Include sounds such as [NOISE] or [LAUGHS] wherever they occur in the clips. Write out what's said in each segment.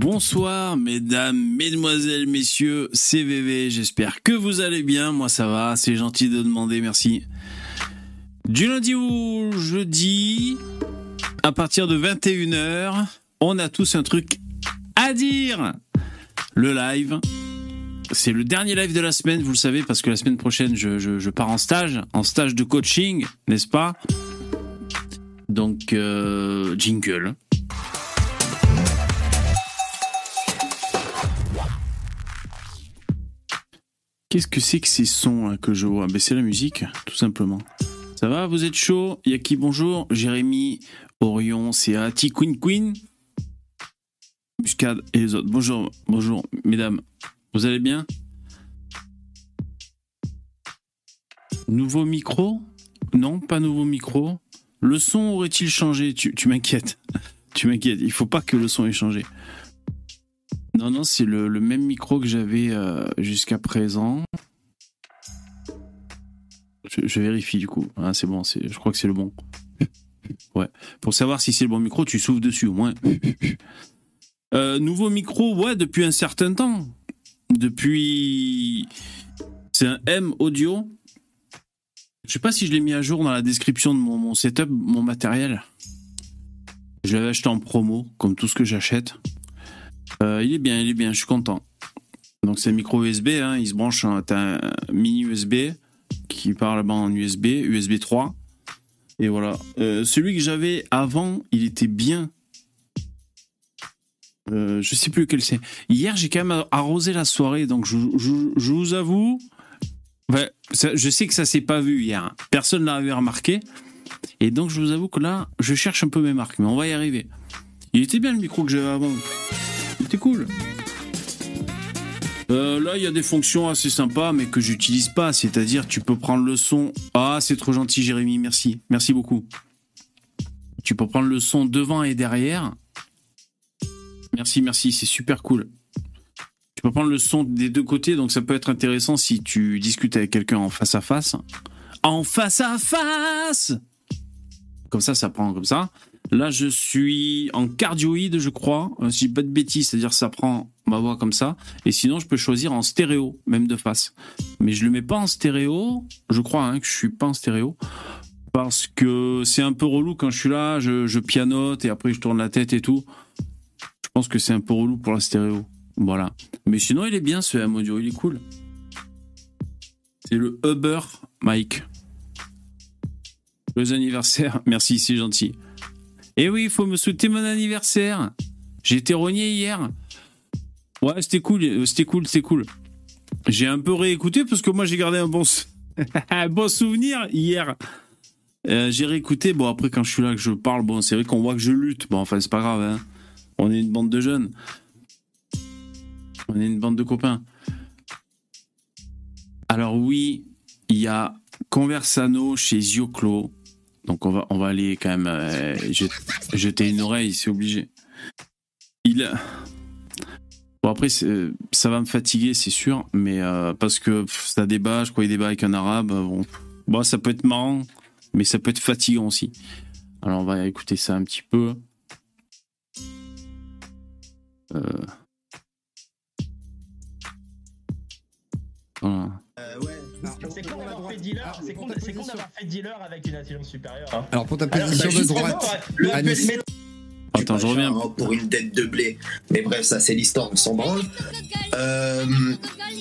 Bonsoir mesdames, mesdemoiselles, messieurs, c'est VV, j'espère que vous allez bien, moi ça va, c'est gentil de demander, merci. Du lundi au jeudi, à partir de 21h, on a tous un truc à dire. Le live, c'est le dernier live de la semaine, vous le savez, parce que la semaine prochaine, je, pars en stage, en stage de coaching, n'est-ce pas? Donc, euh, jingle. Qu'est-ce que c'est que ces sons que je vois? Ben, C'est la musique, tout simplement. Ça va? Vous êtes chaud? Il y a qui? Bonjour Jérémy, Orion, CA, Queen Queen, Muscade et les autres. Bonjour, bonjour, mesdames. Vous allez bien? Nouveau micro? Non, pas nouveau micro. Le son aurait-il changé? Tu, tu m'inquiètes. [LAUGHS] Tu m'inquiètes. Il faut pas que le son ait changé. Non, non, c'est le, même micro que j'avais euh, jusqu'à présent. Je, vérifie du coup. Ah, c'est bon, je crois que c'est le bon. [LAUGHS] Ouais. Pour savoir si c'est le bon micro, tu souffles dessus au moins. [LAUGHS] Euh, nouveau micro, ouais, depuis un certain temps. Depuis. C'est un M audio. Je sais pas si je l'ai mis à jour dans la description de mon, mon setup, mon matériel. Je l'avais acheté en promo, comme tout ce que j'achète. Euh, il est bien, il est bien, je suis content. Donc c'est micro USB, hein, il se branche, un mini USB qui part là-bas en USB, USB 3. Et voilà. Euh, celui que j'avais avant, il était bien. Euh, je sais plus lequel c'est. Hier, j'ai quand même arrosé la soirée, donc je, vous avoue, je sais que ça s'est pas vu hier. Hein. Personne l'avait remarqué. Et donc, je vous avoue que là, je cherche un peu mes marques, mais on va y arriver. Il était bien le micro que j'avais avant. Cool. Euh, là, il y a des fonctions assez sympas, mais que j'utilise pas. C'est-à-dire, tu peux prendre le son. Ah, c'est trop gentil, Jérémy. Merci. Merci beaucoup. Tu peux prendre le son devant et derrière. Merci, merci. C'est super cool. Tu peux prendre le son des deux côtés, donc ça peut être intéressant si tu discutes avec quelqu'un en face à face. En face à face Comme ça, ça prend comme ça. Là, je suis en cardioïde, je crois. Euh, si pas de bêtises, c'est-à-dire ça prend ma voix comme ça. Et sinon, je peux choisir en stéréo, même de face. Mais je le mets pas en stéréo. Je crois hein, que je suis pas en stéréo. Parce que c'est un peu relou quand je suis là, je, pianote et après je tourne la tête et tout. Je pense que c'est un peu relou pour la stéréo. Voilà. Mais sinon, il est bien ce M audio, il est cool. C'est le Uber Mike. Les anniversaires, merci, c'est gentil. Eh oui, il faut me souhaiter mon anniversaire. J'ai été rogné hier. Ouais, c'était cool, euh, c'était cool, c'était cool. J'ai un peu réécouté parce que moi j'ai gardé un bon, [LAUGHS] bon souvenir hier. Euh, j'ai réécouté. Bon, après, quand je suis là, que je parle, bon, c'est vrai qu'on voit que je lutte. Bon, enfin, c'est pas grave. Hein. On est une bande de jeunes. On est une bande de copains. Alors, oui, il y a Conversano chez Zioclo. Donc on va, on va aller quand même euh, jeter une oreille, c'est obligé. Il. Bon après ça va me fatiguer c'est sûr, mais euh, parce que ça débat, je crois qu'il débat avec un arabe. Bon, bon, ça peut être marrant, mais ça peut être fatigant aussi. Alors on va écouter ça un petit peu. Euh... Voilà. Euh. C'est con d'avoir fait dealer, c'est con, d'avoir fait dealer avec une intelligence supérieure. Hein. Alors pour ta position de droite, Attends, je reviens. Pour une tête de blé. Mais bref, ça c'est l'histoire, on s'en branle. Euh,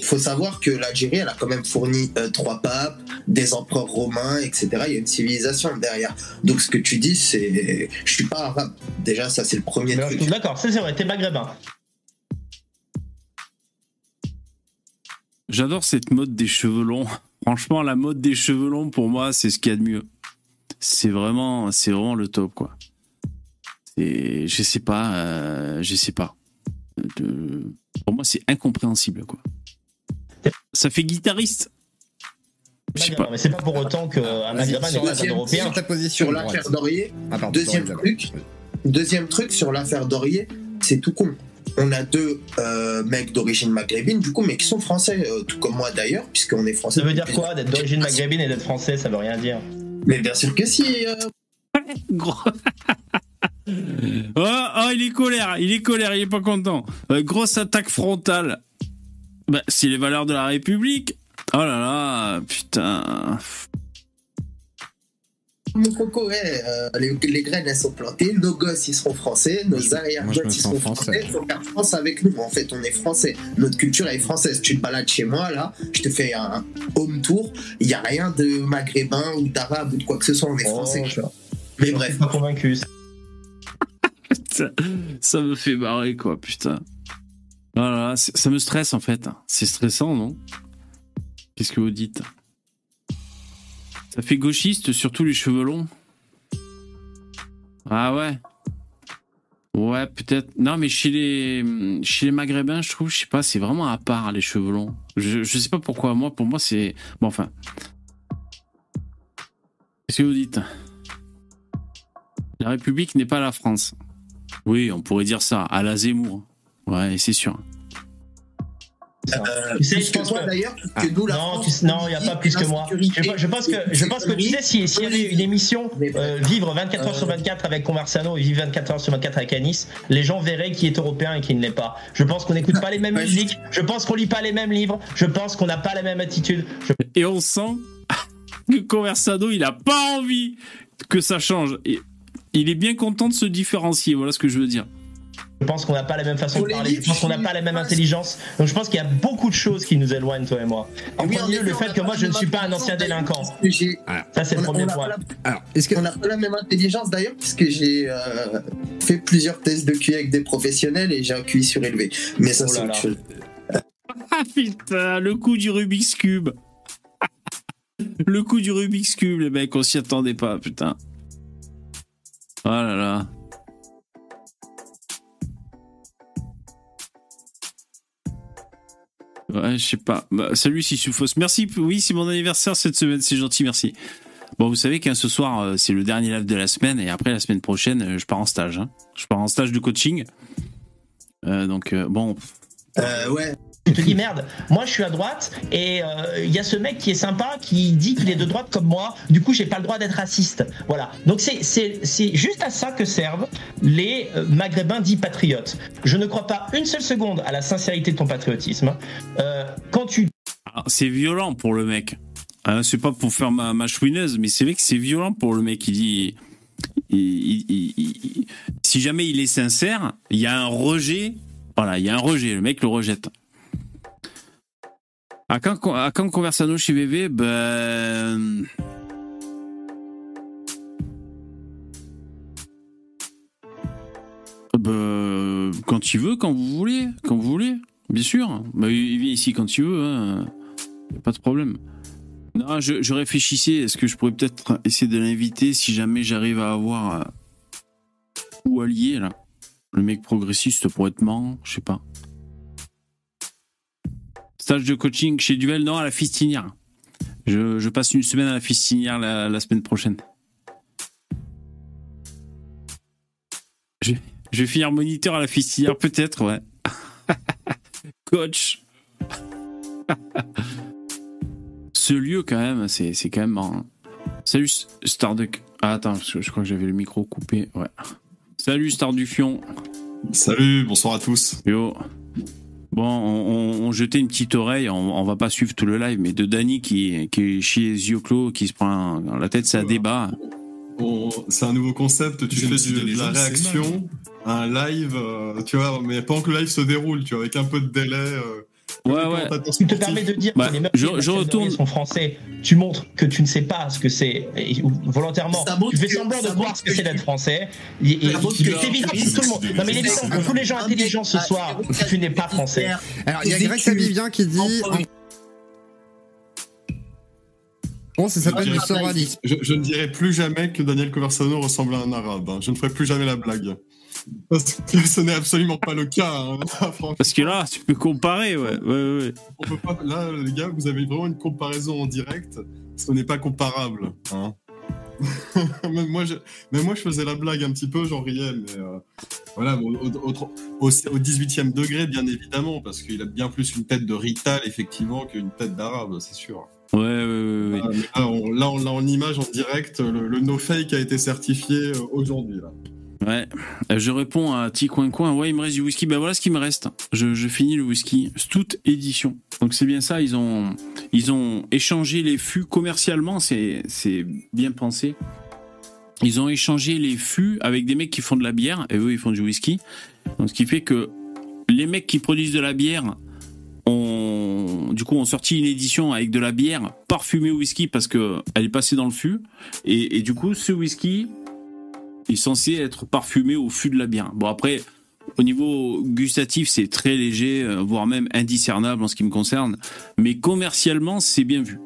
faut savoir que l'Algérie, elle a quand même fourni euh, trois papes, des empereurs romains, etc. Il y a une civilisation derrière. Donc ce que tu dis, c'est, je suis pas arabe. Déjà, ça c'est le premier truc. D'accord, c'est vrai, t'es maghrébin. J'adore cette mode des cheveux longs. [LAUGHS] Franchement, la mode des cheveux longs, pour moi, c'est ce qu'il y a de mieux. C'est vraiment, c'est vraiment le top, quoi. Et je sais pas, euh, je sais pas. pour moi, c'est incompréhensible, quoi. Ça fait guitariste. Je sais pas. Mais c'est pas pour autant qu'un pas un européen. Sur ta position. Sur l'affaire Dorier. Ah, deuxième truc. Deuxième truc sur l'affaire Dorier, c'est tout con on a deux euh, mecs d'origine maghrébine, du coup, mais qui sont français, euh, tout comme moi d'ailleurs, puisqu'on est français. Ça veut dire quoi d'être d'origine maghrébine et d'être français Ça veut rien dire. Mais bien sûr que si. Euh. [LAUGHS] Gros. oh, [LAUGHS] il est colère, il est colère, il est pas content. Euh, grosse attaque frontale. Bah, c'est les valeurs de la République. Oh là là, putain. Mon coco, ouais, euh, les, graines elles sont plantées, nos gosses ils seront français, nos arrière-gosses ils seront français. Il faut faire France avec nous. En fait, on est français. Notre culture est française. Tu te balades chez moi là, je te fais un home tour. Il n'y a rien de maghrébin ou d'arabe ou de quoi que ce soit. On est oh, français. Mais bref. Pas convaincu. ça me fait marrer quoi, putain. Voilà, ça me stresse en fait. C'est stressant, non? Qu'est-ce que vous dites? Ça fait gauchiste, surtout les cheveux longs. Ah ouais. Ouais, peut-être. Non, mais chez les, chez les Maghrébins, je trouve, je sais pas, c'est vraiment à part les cheveux longs. Je, je sais pas pourquoi. Moi, pour moi, c'est. Bon, enfin. Qu'est-ce que vous dites? La République n'est pas la France. Oui, on pourrait dire ça. À la Zemmour. Ouais, c'est sûr. Euh, tu sais, je pense que, d'ailleurs, que nous, la non, il n'y a pas plus que moi. Je, pense que, je pense que tu sais, s'il y avait une émission euh, Vivre 24 heures sur 24 avec Conversano et Vivre 24 heures sur 24 avec Anis, les gens verraient qui est européen et qui ne l'est pas. Je pense qu'on n'écoute pas les mêmes [LAUGHS] musiques, je pense qu'on lit pas les mêmes livres, je pense qu'on n'a pas la même attitude. [LAUGHS] Et on sent [LAUGHS] que Conversano, il n'a pas envie que ça change. Il est bien content de se différencier, voilà ce que je veux dire. Je pense qu'on n'a pas la même façon de parler. Je pense qu'on n'a pas la même intelligence. Donc je pense qu'il y a beaucoup de choses qui nous éloignent, toi et moi. En premier lieu, le fait que moi je ne suis pas un ancien délinquant. Ça, c'est le premier point. Alors, est-ce qu'on n'a pas la même intelligence d'ailleurs, puisque j'ai euh, fait plusieurs tests de QI avec des professionnels et j'ai un QI surélevé. Mais ça, oh c'est autre chose. Ah putain, le coup du Rubik's Cube. le coup du Rubik's Cube, les mecs, on s'y attendait pas, putain. Oh là là. Ouais, je sais pas. Bah, salut Sissoufos. Merci. Oui, c'est mon anniversaire cette semaine. C'est gentil, merci. Bon, vous savez qu'un ce soir, euh, c'est le dernier live de la semaine et après la semaine prochaine, euh, je pars en stage. Hein. Je pars en stage de coaching. Euh, donc, bon. Ouais tu te dis merde, moi je suis à droite et euh, il y a ce mec qui est sympa qui dit qu'il est de droite comme moi, du coup j'ai pas le droit d'être raciste. Voilà. Donc c'est juste à ça que servent les euh, maghrébins dits patriotes. Je ne crois pas une seule seconde à la sincérité de ton patriotisme. Euh, quand tu. Ah, c'est violent pour le mec. Hein, c'est pas pour faire ma, ma chouineuse, mais c'est vrai que c'est violent pour le mec. Il dit. si jamais il est sincère, il y a un rejet. Voilà, il y a un rejet. Le mec le rejette. À quand, à quand Conversano chez VV Ben. Ben, quand il veut, quand vous voulez, quand vous voulez, bien sûr. Ben, il vient ici quand il veut, hein. pas de problème. Non, je, réfléchissais, est-ce que je pourrais peut-être essayer de l'inviter si jamais j'arrive à avoir. Euh, ou allié, là. Le mec progressiste pour être marrant, je sais pas. Stage de coaching chez Duel, non, à la Fistinière. Je, passe une semaine à la Fistinière la, semaine prochaine. Je, vais finir moniteur à la Fistinière, peut-être, ouais. [LAUGHS] Coach. [LAUGHS] Ce lieu, quand même, c'est, quand même marrant. Salut, Starduck. Ah, attends, je, je crois que j'avais le micro coupé. Ouais. Salut, Star du Fion. Salut, bonsoir à tous. Yo. Bon, on, jetait une petite oreille, on, va pas suivre tout le live, mais de Danny qui, qui est chez les yeux clos, qui se prend la tête, c'est un débat. c'est un nouveau concept, tu fais de la réaction, un live, euh, tu vois, mais pendant que le live se déroule, tu vois, avec un peu de délai. Euh, Ouais, ouais. Tu te permets de dire bah, que les mecs je, je retourne. sont français. Tu montres que tu ne sais pas ce que c'est volontairement. Tu fais semblant de voir ce que c'est d'être français. Et, et, c'est évident pour tout le monde. Non, mais il est évident pour tous les gens intelligents ce soir que tu n'es pas français. Alors, il y a Greg Sabivien qui dit. Bon, ça s'appelle du. Je, je, ne dirai plus jamais que Daniel Conversano ressemble à un arabe. Hein. Je ne ferai plus jamais la blague. Parce que ce n'est absolument pas le cas. Hein, [LAUGHS] Parce que là, tu peux comparer, ouais. ouais, ouais. On peut pas, là, les gars, vous avez vraiment une comparaison en direct. Ce n'est pas comparable. Hein. [LAUGHS] même, moi, je, moi, je faisais la blague un petit peu, j'en riais, mais euh, voilà, au, au, 18e degré, bien évidemment, parce qu'il a bien plus une tête de Rital, effectivement, qu'une tête d'arabe, c'est sûr. Ouais, ouais, ouais. là, on, l'a en image, en direct, le, le no-fake a été certifié euh, aujourd'hui. Là. Ouais, euh, je réponds à Ti Coin Coin. Ouais, il me reste du whisky. Ben voilà ce qui me reste. Je, finis le whisky. Stout édition. Donc c'est bien ça. Ils ont, ils ont échangé les fûts commercialement. C'est, bien pensé. Ils ont échangé les fûts avec des mecs qui font de la bière et eux ils font du whisky. Donc ce qui fait que les mecs qui produisent de la bière ont, du coup, ont sorti une édition avec de la bière parfumée au whisky parce que elle est passée dans le fût. Et du coup, ce whisky est censé être parfumé au fût de la bière. Bon après, au niveau gustatif, c'est très léger, euh, voire même indiscernable en ce qui me concerne. Mais commercialement, c'est bien vu.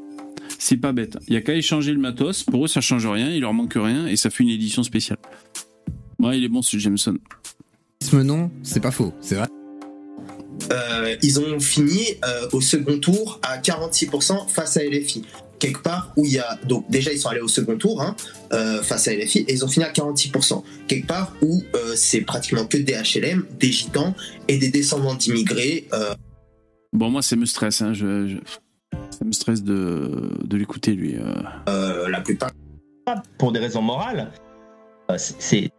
C'est pas bête. Il y a qu'à échanger le matos. Pour eux, ça change rien, il leur manque rien et ça fait une édition spéciale. Ouais, il est bon ce Jameson. Ce nom, c'est pas faux, c'est vrai. Euh, ils ont fini euh, au second tour à 46% face à LFI. Quelque part où il y a. Donc, déjà, ils sont allés au second tour hein, euh, face à LFI et ils ont fini à 46%. Quelque part où c'est pratiquement que des HLM, des gitans et des descendants d'immigrés. Bon, moi, ça me stresse. Hein, je, Ça me stresse de, de l'écouter, lui. la plupart. Pour des raisons morales, c'est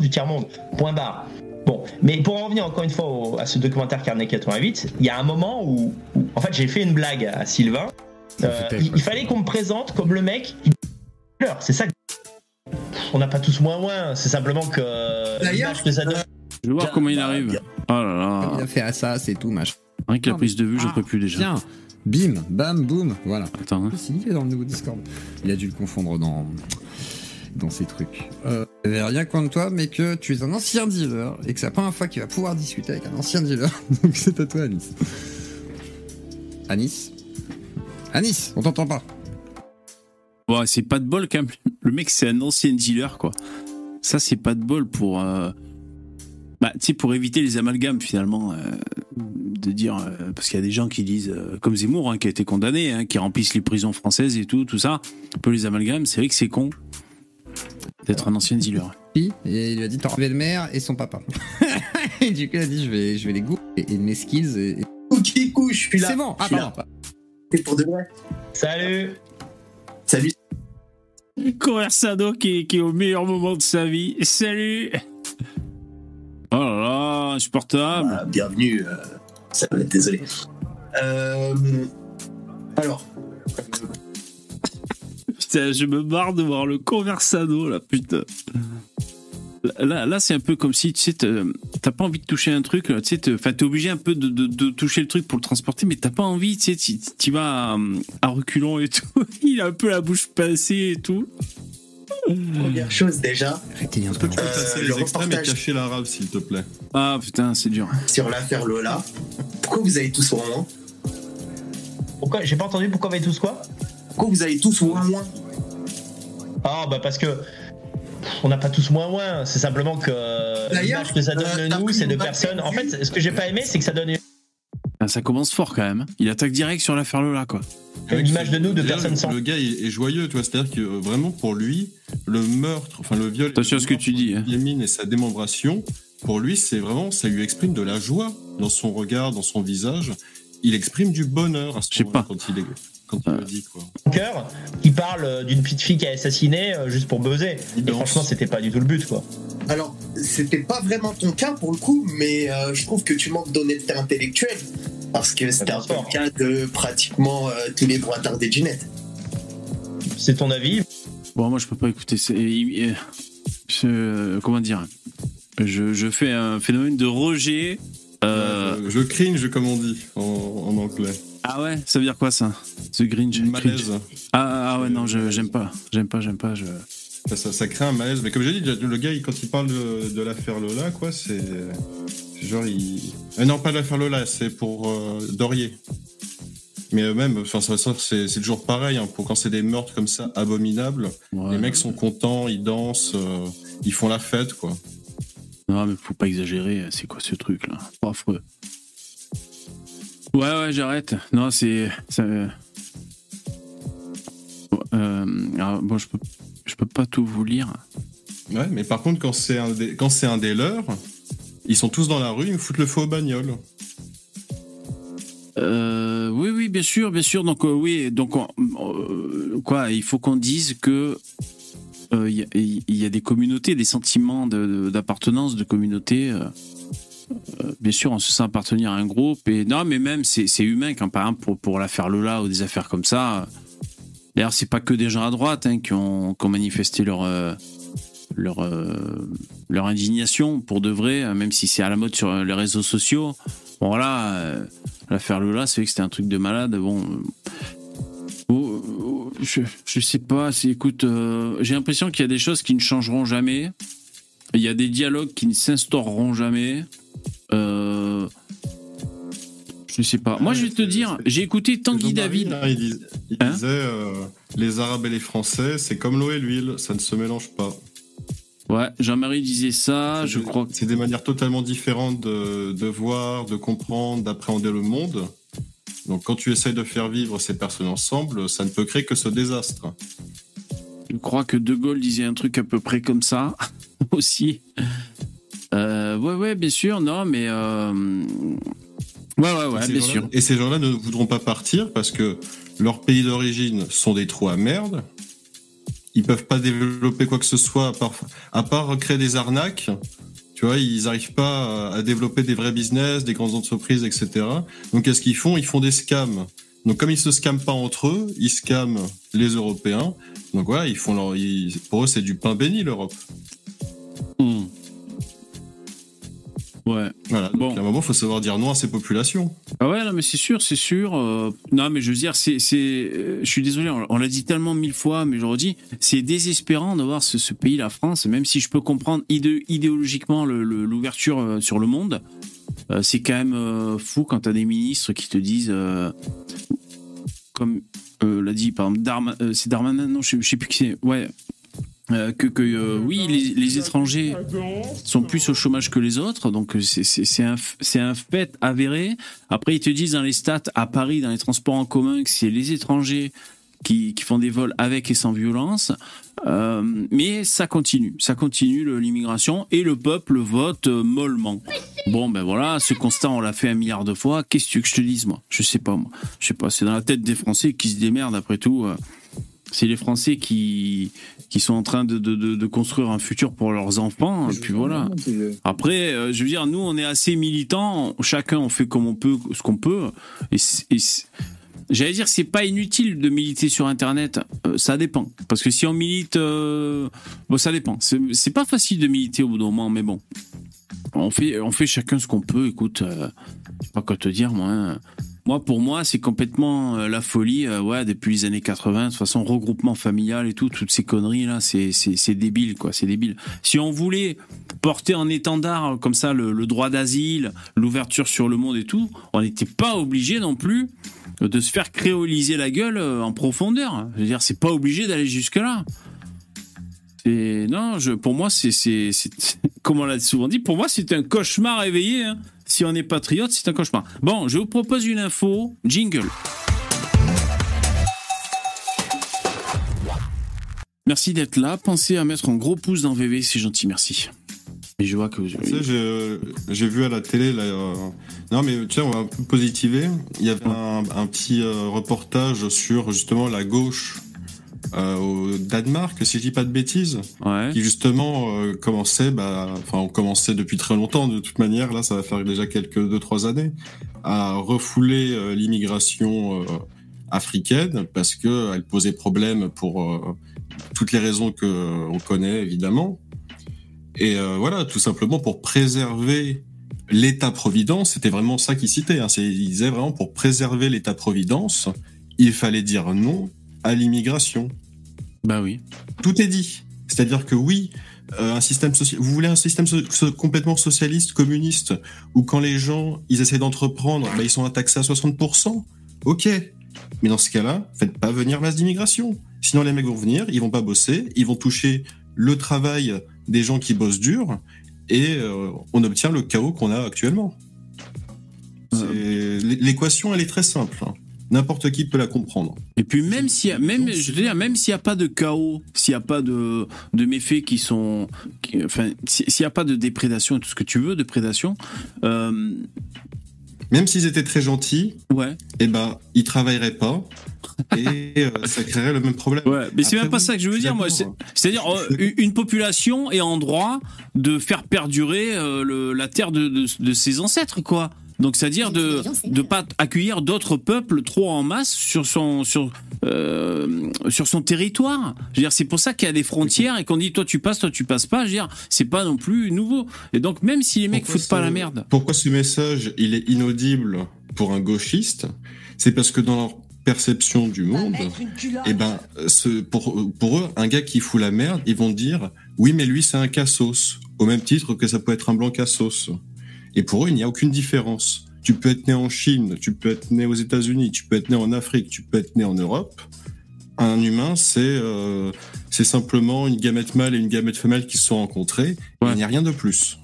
du tiers-monde. Point barre. Bon, mais pour en revenir encore une fois à ce documentaire Carnet 88, il y a un moment où, en fait, j'ai fait une blague à Sylvain. Euh, il, fallait qu'on me présente comme le mec qui c'est ça. On n'a pas tous moins moins, c'est simplement que que ça donne. Je vais voir comment il arrive. Oh là là. Il a fait à ça, c'est tout, machin. Rien que la prise de vue, j'en ah, peux plus déjà. Tiens, bim, bam, boum, voilà. Attends. Hein. il est dans le nouveau Discord. Il a dû le confondre dans dans ces trucs. Euh, rien contre toi, mais que tu es un ancien dealer et que c'est la première fois qu'il va pouvoir discuter avec un ancien dealer. [LAUGHS] Donc c'est à toi, Anis. Anis Anis, on t'entend pas. Ouais, c'est pas de bol quand même. Le mec, c'est un ancien dealer, quoi. Ça, c'est pas de bol pour. Euh... Bah, tu sais, pour éviter les amalgames, finalement. Euh, de dire. Euh, parce qu'il y a des gens qui disent, euh, comme Zemmour, hein, qui a été condamné, hein, qui remplissent les prisons françaises et tout, tout ça. Un peu les amalgames, c'est vrai que c'est con d'être un ancien dealer. Et il lui a dit t'as le maire et son papa. [LAUGHS] et du coup, il a dit je vais, je vais les goûter et, mes skills. Et... Ok, couche, je suis là. C'est bon, ah, pardon. C'est pour de vrai. Salut. Salut. Conversado qui est, qui est au meilleur moment de sa vie. Salut. Oh là là, insupportable. Ah, bienvenue. Euh, ça va être désolé. Euh, alors, je me marre de voir le conversado là, putain. Là, là c'est un peu comme si, tu sais, t'as pas envie de toucher un truc, tu sais, t'es obligé un peu de, toucher le truc pour le transporter, mais t'as pas envie, tu sais, tu vas à, reculons et tout. [LAUGHS] Il a un peu la bouche pincée et tout. Première chose déjà. Est-ce que tu peux passer euh, les extrêmes et cacher l'arabe, s'il te plaît Ah putain, c'est dur. Sur l'affaire Lola, pourquoi vous avez tous moins? Pourquoi? J'ai pas entendu pourquoi vous avez tous quoi? Pourquoi vous avez tous moins? Ah, bah parce que on n'a pas tous moins moins. C'est simplement que l'image que ça donne de nous, c'est de personnes. En fait, ce que j'ai pas aimé, c'est que ça donne. Ah, ça commence fort quand même. Il attaque direct sur l'affaire Lola, quoi. Une image de nous, de personnes sans. Le gars est, joyeux, tu vois. C'est-à-dire que euh, vraiment, pour lui, le meurtre, enfin le viol. Attention à ce que tu dis. Hein. et sa démembration, pour lui, c'est vraiment, ça lui exprime de la joie dans son regard, dans son visage. Il exprime du bonheur à ce moment quand il est quand Cœur qui parle euh, d'une petite fille qui a assassiné euh, juste pour buzzer. Et franchement, c'était pas du tout le but, quoi. Alors, c'était pas vraiment ton cas pour le coup, mais euh, je trouve que tu manques d'honnêteté intellectuelle. Parce que c'était un peu le cas de pratiquement tous les droits des Ginette. C'est ton avis? Bon, moi, je peux pas écouter. comment dire? Je, fais un phénomène de rejet. je cringe, comme on dit en anglais. Ah ouais, ça veut dire quoi ça? Ce gringe Malaise. Ah, ah, ouais, non, j'aime pas. J'aime pas, j'aime pas. Je... Ça, ça, crée un malaise. Mais comme j'ai dit, le gars, quand il parle de, l'affaire Lola, quoi, c'est. Genre, il. Euh, non, pas l'affaire Lola, c'est pour euh, Dorier. Mais eux même, enfin, c'est toujours pareil. Hein, pour quand c'est des meurtres comme ça, abominables, les mecs sont contents, ils dansent, euh, ils font la fête, quoi. Non, mais faut pas exagérer. C'est quoi ce truc là Pas affreux. Ouais, ouais, j'arrête. Non, c'est. Euh, bon, je peux, je peux pas tout vous lire. Ouais, mais par contre, quand c'est un, des, quand c'est un des leurs, ils sont tous dans la rue, ils me foutent le feu au bagnole. Euh, oui, oui, bien sûr, bien sûr. Donc, euh, oui, donc, quoi, il faut qu'on dise que il y, a des communautés, des sentiments d'appartenance, de, communauté. Bien sûr, on se sent appartenir à un groupe. Et non, mais même, c'est humain quand, par exemple, pour, pour l'affaire Lola ou des affaires comme ça. D'ailleurs, c'est pas que des gens à droite hein, qui, ont, qui, ont, manifesté leur, leur, euh, leur indignation pour de vrai, hein, même si c'est à la mode sur les réseaux sociaux. Bon, voilà, euh, l'affaire Lola, c'est vrai que c'était un truc de malade. Bon. Euh, je, je sais pas, écoute, j'ai l'impression qu'il y a des choses qui ne changeront jamais. Il y a des dialogues qui ne s'instaureront jamais. Euh, je sais pas. Moi, je vais te dire, j'ai écouté Tanguy David. il, hein disait les Arabes et les Français, c'est comme l'eau et l'huile, ça ne se mélange pas. Ouais, Jean-Marie disait ça, je crois. C'est des manières totalement différentes de, voir, de comprendre, d'appréhender le monde. Donc quand tu essayes de faire vivre ces personnes ensemble, ça ne peut créer que ce désastre. Je crois que De Gaulle disait un truc à peu près comme ça [LAUGHS] aussi. Ouais, ouais, bien sûr, non, mais... Euh... Ouais, ouais, ouais, bien sûr. Et ces gens-là ne voudront pas partir parce que leurs pays d'origine sont des trous à merde ils peuvent pas développer quoi que ce soit à part, à part créer des arnaques. Tu vois, ils n'arrivent pas à développer des vrais business, des grandes entreprises, etc. Donc, qu'est-ce qu'ils font? Ils font des scams. Donc, comme ils se scamment pas entre eux, ils scamment les Européens. Donc, voilà, ils font leur, pour eux, c'est du pain béni, l'Europe. Ouais. Voilà. Bon. à un moment, il faut savoir dire non à ces populations. Ah ouais, non, mais c'est sûr, c'est sûr. Euh, non, mais je veux dire, c'est, c'est, euh, je suis désolé, on, l'a dit tellement mille fois, mais je redis, c'est désespérant de voir ce, ce, pays, la France, même si je peux comprendre idéologiquement l'ouverture euh, sur le monde. c'est quand même fou quand t'as des ministres qui te disent, comme l'a dit par exemple Darman, c'est Darmanin, non, je, je sais plus qui c'est. Ouais, euh, que, euh, oui, les, étrangers sont plus au chômage que les autres, donc c'est un, un fait avéré. Après, ils te disent dans les stats à Paris, dans les transports en commun, que c'est les étrangers qui, qui, font des vols avec et sans violence. Euh, mais ça continue, ça continue l'immigration et le peuple vote mollement. Bon, ben voilà, ce constat, on l'a fait un milliard de fois. Qu'est-ce que je te dise, moi? Je sais pas, moi. Je sais pas, c'est dans la tête des Français qui se démerdent après tout c'est les Français qui qui sont en train de, de, de, construire un futur pour leurs enfants. Et puis voilà. Après, euh, je veux dire, nous, on est assez militants. Chacun, on fait comme on peut, ce qu'on peut. Et, j'allais dire, c'est pas inutile de militer sur Internet. Euh, ça dépend. Parce que si on milite, euh, bon, ça dépend. C'est pas facile de militer au bout d'un moment, mais bon. On fait, on fait chacun ce qu'on peut. Écoute, je sais pas quoi te dire, moi. Hein. Moi, pour moi, c'est complètement euh, la folie. Euh, ouais, depuis les années 80, de toute façon, regroupement familial et tout, toutes ces conneries là, c'est c'est débile quoi, c'est débile. Si on voulait porter en étendard comme ça le, droit d'asile, l'ouverture sur le monde et tout, on n'était pas obligé non plus de se faire créoliser la gueule euh, en profondeur. Je veux dire, c'est pas obligé d'aller jusque là. Et non, pour moi, c'est, c'est, [LAUGHS] comme on l'a souvent dit, pour moi, c'est un cauchemar réveillé. Hein. Si on est patriote, c'est un cauchemar. Bon, je vous propose une info. Jingle. Merci d'être là. Pensez à mettre un gros pouce dans VV, c'est gentil, merci. Et je vois que vous. j'ai vu à la télé. Là, euh, Non, mais tiens, on va un peu positiver. Il y avait un, un petit euh, reportage sur justement la gauche euh, au Danemark, si je dis pas de bêtises, qui justement euh, commençait, bah, enfin on commençait depuis très longtemps de toute manière, là ça va faire déjà quelques deux trois années, à refouler euh, l'immigration africaine parce que elle posait problème pour toutes les raisons que on connaît évidemment. Et voilà, tout simplement pour préserver l'État-providence, c'était vraiment ça qu'il citait. Hein, il disait vraiment pour préserver l'État-providence, il fallait dire non à l'immigration. Bah oui. Tout est dit. C'est-à-dire que oui, euh, un système social. Vous voulez un système complètement socialiste, communiste, où quand les gens ils essaient d'entreprendre, bah, ils sont taxés à 60%. Ok. Mais dans ce cas-là, faites pas venir masse d'immigration. Sinon, les mecs vont venir, ils vont pas bosser, ils vont toucher le travail des gens qui bossent dur, et euh, on obtient le chaos qu'on a actuellement. L'équation, elle est très simple. Hein. N'importe qui peut la comprendre. Et puis même s'il y a, même, je veux dire, même s'il n'y a pas de chaos, s'il n'y a pas de, de méfaits qui sont, enfin, s'il n'y a pas de déprédation et tout ce que tu veux, de prédation, euh, même s'ils étaient très gentils, ouais. eh ben, ils travailleraient pas. Et euh, ça créerait le même problème. Ouais, mais c'est même pas ça que je veux dire, moi. C'est-à-dire, euh, une population est en droit de faire perdurer euh, la terre de, de, ses ancêtres, quoi. Donc, c'est-à-dire de ne pas accueillir d'autres peuples trop en masse sur son, sur, euh, sur son territoire. Je veux dire, c'est pour ça qu'il y a des frontières et qu'on dit toi tu passes, toi tu passes pas. Je veux dire, c'est pas non plus nouveau. Et donc, même si les mecs foutent pas la merde. Pourquoi ce message il est inaudible pour un gauchiste? C'est parce que dans leur perception du monde, eh ben, ce, pour, pour eux, un gars qui fout la merde, ils vont dire oui, mais lui c'est un cassos, au même titre que ça peut être un blanc cassos. Et pour eux, il n'y a aucune différence. Tu peux être né en Chine, tu peux être né aux États-Unis, tu peux être né en Afrique, tu peux être né en Europe. Un humain, c'est euh, c'est simplement une gamète mâle et une gamète femelle qui se sont rencontrées. Il n'y a rien de plus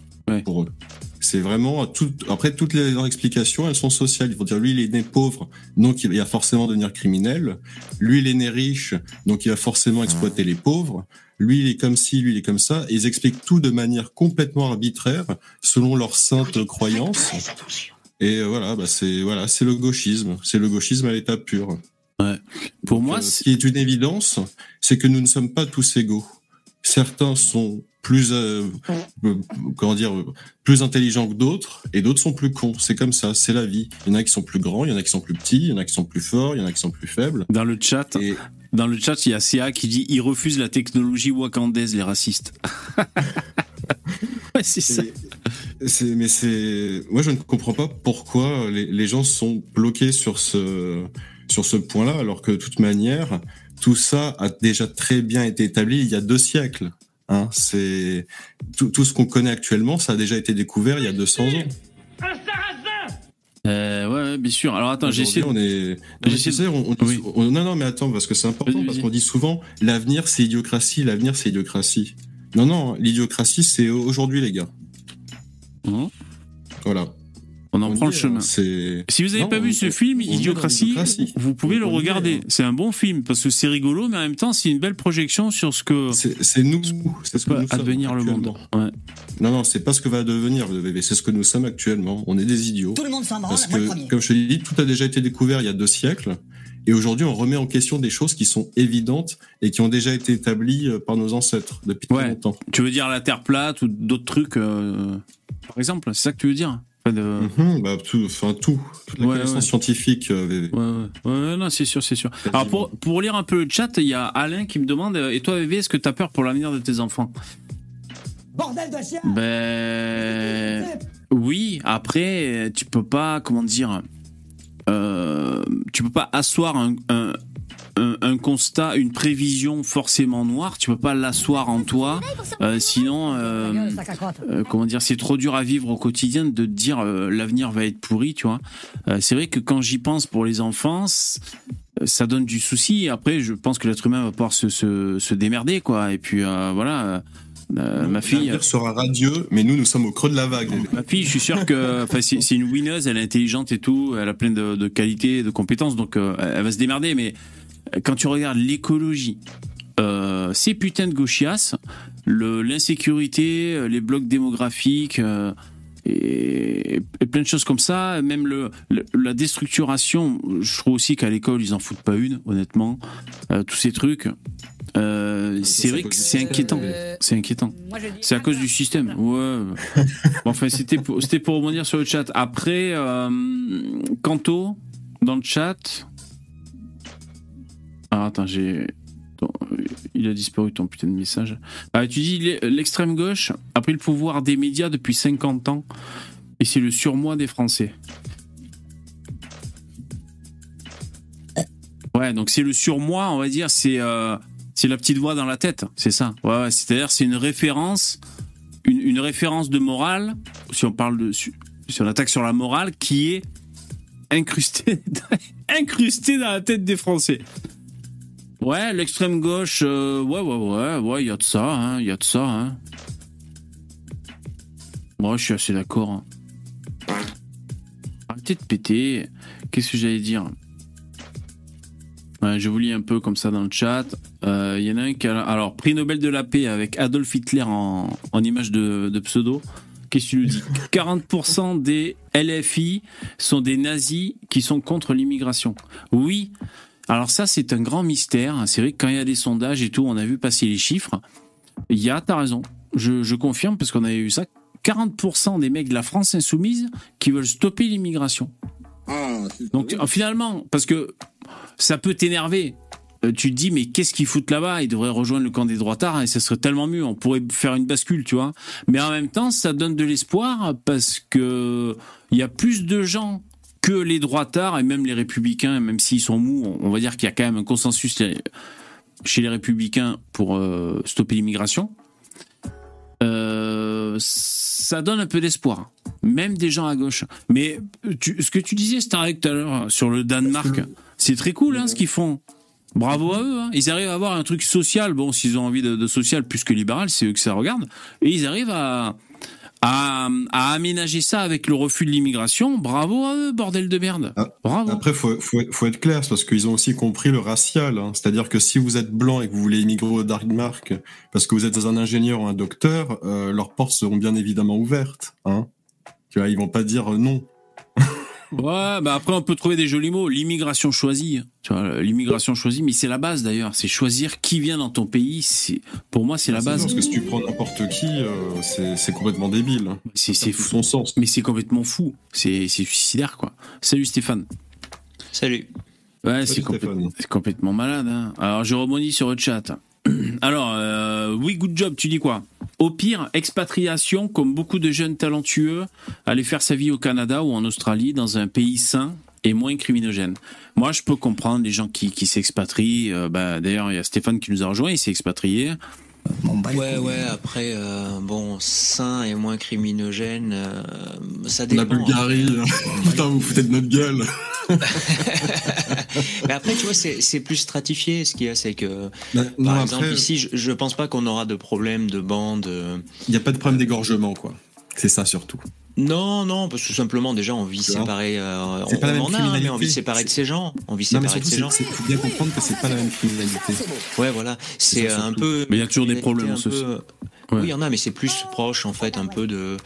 pour eux. C'est vraiment tout. Après toutes les, leurs explications, elles sont sociales. Ils vont dire lui il est né pauvre, donc il va forcément devenir criminel. Lui il est né riche, donc il va forcément exploiter les pauvres lui il est comme ci, lui il est comme ça, et ils expliquent tout de manière complètement arbitraire, selon leurs saintes croyances. Et voilà, bah c'est voilà, c'est le gauchisme, c'est le gauchisme à l'état pur. Ouais. Pour moi, euh, ce qui est une évidence, c'est que nous ne sommes pas tous égaux. Certains sont plus euh, comment dire plus intelligents que d'autres et d'autres sont plus cons c'est comme ça c'est la vie il y en a qui sont plus grands il y en a qui sont plus petits il y en a qui sont plus forts il y en a qui sont plus faibles dans le chat et... Dans le chat, il y a CA qui dit ils refusent la technologie wakandaise, les racistes. [LAUGHS] ouais, c'est ça. mais c'est, moi, je ne comprends pas pourquoi les, les, gens sont bloqués sur ce, sur ce point-là, alors que de toute manière, tout ça a déjà très bien été établi il y a deux siècles. Hein, c'est tout, tout ce qu'on connaît actuellement, ça a déjà été découvert il y a 200 ans. Euh, ouais, bien sûr. Alors attends, j'essaie. On est. Non, non, mais attends, parce que c'est important, parce qu'on dit souvent l'avenir c'est idiocratie, l'avenir c'est idiocratie. Non, non, l'idiocratie c'est aujourd'hui, les gars. Mmh. Voilà. On en prend le chemin. Si vous n'avez pas vu ce film, Idiocratie, vous pouvez le regarder. C'est un bon film parce que c'est rigolo, mais en même temps, c'est une belle projection sur ce que. C'est nous, c'est ce que va advenir le monde. Ouais. Non, non, c'est pas ce que va devenir le bébé, c'est ce que nous sommes actuellement. On est des idiots. Tout le monde s'en Parce que, comme je te dis, tout a déjà été découvert il y a deux siècles. Et aujourd'hui, on remet en question des choses qui sont évidentes et qui ont déjà été établies euh, par nos ancêtres depuis très longtemps. Tu veux dire la Terre plate ou d'autres trucs, euh, par exemple C'est ça que tu veux dire? Mhm, bah, tout, enfin tout, toute la connaissance scientifique. Euh, ouais, ouais, non, c'est sûr, c'est sûr. Alors pour, pour lire un peu le chat, il y a Alain qui me demande euh, Et toi, VV, est-ce que tu as peur pour l'avenir de tes enfants? Bordel de chien Ben. Oui, après, tu peux pas, comment dire. Euh, tu peux pas asseoir un, un, constat, une prévision forcément noire, tu peux pas l'asseoir en toi, euh, sinon, euh, euh, comment dire, c'est trop dur à vivre au quotidien de te dire l'avenir va être pourri, tu vois. c'est vrai que quand j'y pense pour les enfants, ça donne du souci. Après, je pense que l'être humain va pouvoir se, se, démerder, quoi. Et puis voilà. Ma fille sera radieux, mais nous, nous sommes au creux de la vague. Ma fille, je suis sûr que c'est une winneuse, elle est intelligente et tout, elle a plein de, de qualités, de compétences, donc elle va se démerder. Mais quand tu regardes l'écologie, euh, ces putains de gauchias, l'insécurité, euh, les blocs démographiques euh, et, plein de choses comme ça, même le, la déstructuration, je trouve aussi qu'à l'école ils en foutent pas une, honnêtement. tous ces trucs, c'est vrai que c'est inquiétant. C'est inquiétant. C'est à cause du système. Ouais. enfin, c'était pour, c'était pour rebondir sur le chat. Après, Kanto dans le chat. Ah, attends, j'ai. Il a disparu ton putain de message. Ah, tu dis l'extrême gauche a pris le pouvoir des médias depuis 50 ans et c'est le surmoi des Français. Ouais, donc c'est le surmoi, on va dire, c'est euh, la petite voix dans la tête, c'est ça. Ouais, ouais c'est-à-dire c'est une référence, une, une, référence de morale, si on parle de, si on attaque sur la morale, qui est incrustée, [LAUGHS] incrustée dans la tête des Français. Ouais, l'extrême gauche, euh, ouais, ouais, ouais, ouais, il y a de ça, hein, il y a de ça, hein. Moi, je suis assez d'accord. Hein. Arrêtez de péter. Qu'est-ce que j'allais dire? Je vous lis un peu comme ça dans le chat. Il euh, y en a un qui a... Alors, prix Nobel de la paix avec Adolf Hitler en, image de, pseudo. qu'est-ce que tu nous dis [LAUGHS] 40% des LFI sont des nazis qui sont contre l'immigration. Oui. Alors ça, c'est un grand mystère. C'est vrai que quand il y a des sondages et tout, on a vu passer les chiffres. Il y a, t'as raison. Je, je confirme parce qu'on avait vu ça. 40% des mecs de la France insoumise qui veulent stopper l'immigration. Ah, Donc finalement, parce que ça peut t'énerver. Euh, tu te dis mais qu'est-ce qu'ils foutent là-bas? Ils devraient rejoindre le camp des droitards et ça serait tellement mieux. On pourrait faire une bascule, tu vois. Mais en même temps, ça donne de l'espoir parce que il y a plus de gens que les droitards et même les républicains, même s'ils sont mous, on va dire qu'il y a quand même un consensus chez les républicains pour euh, stopper l'immigration. Euh, ça donne un peu d'espoir, même des gens à gauche. Mais ce que tu disais, Starek, tout à l'heure, sur le Danemark, c'est très cool hein, ce qu'ils font. Bravo à eux. Hein. Ils arrivent à avoir un truc social. Bon, s'ils ont envie de, social plus que libéral, c'est eux que ça regarde. Et ils arrivent à, à, aménager ça avec le refus de l'immigration. Bravo à eux, bordel de merde. Ah, Bravo. Après, faut, faut, être clair, c'est parce qu'ils ont aussi compris le racial. Hein. C'est-à-dire que si vous êtes blanc et que vous voulez immigrer au Danemark parce que vous êtes un ingénieur ou un docteur, euh, leurs portes seront bien évidemment ouvertes. Hein. Tu vois, ils vont pas dire non. Ouais, bah après on peut trouver des jolis mots. L'immigration choisie, tu vois, l'immigration choisie, mais c'est la base d'ailleurs. C'est choisir qui vient dans ton pays. C'est pour moi c'est la base. Parce que si tu prends n'importe qui, euh, c'est complètement débile. C'est fou. Son sens. Mais c'est complètement fou. C'est suicidaire quoi. Salut Stéphane. Salut. Ouais, c'est complètement malade. Hein. Alors je rebondis sur le chat. [CLEARS THROAT] Alors, euh, oui, good job, tu dis quoi? Au pire, expatriation, comme beaucoup de jeunes talentueux, aller faire sa vie au Canada ou en Australie, dans un pays sain et moins criminogène. Moi, je peux comprendre les gens qui, s'expatrient. Euh, bah, D'ailleurs, il y a Stéphane qui nous a rejoint, il s'est expatrié. Ouais, ouais, après, euh, bon, sain et moins criminogène, ça dépend. La Bulgarie, hein. [LAUGHS] putain, vous foutez de notre gueule. [LAUGHS] Mais après, tu vois, c'est plus stratifié. Ce qu'il y a, c'est que, par exemple, ici, je, je, pense pas qu'on aura de problème de bande. Euh, Il n'y a pas de problème d'égorgement, quoi. C'est ça surtout. Non, non, parce que tout simplement, déjà, on vit séparé. Euh, on, pas la même on a, mais on vit séparé de ces gens. On vit séparé de ces gens. Il faut bien comprendre que c'est pas la même criminalité. Ouais, voilà. C'est un peu. Mais il y a toujours des problèmes. Peu... Oui, il y en a, mais c'est plus proche, en fait, un peu de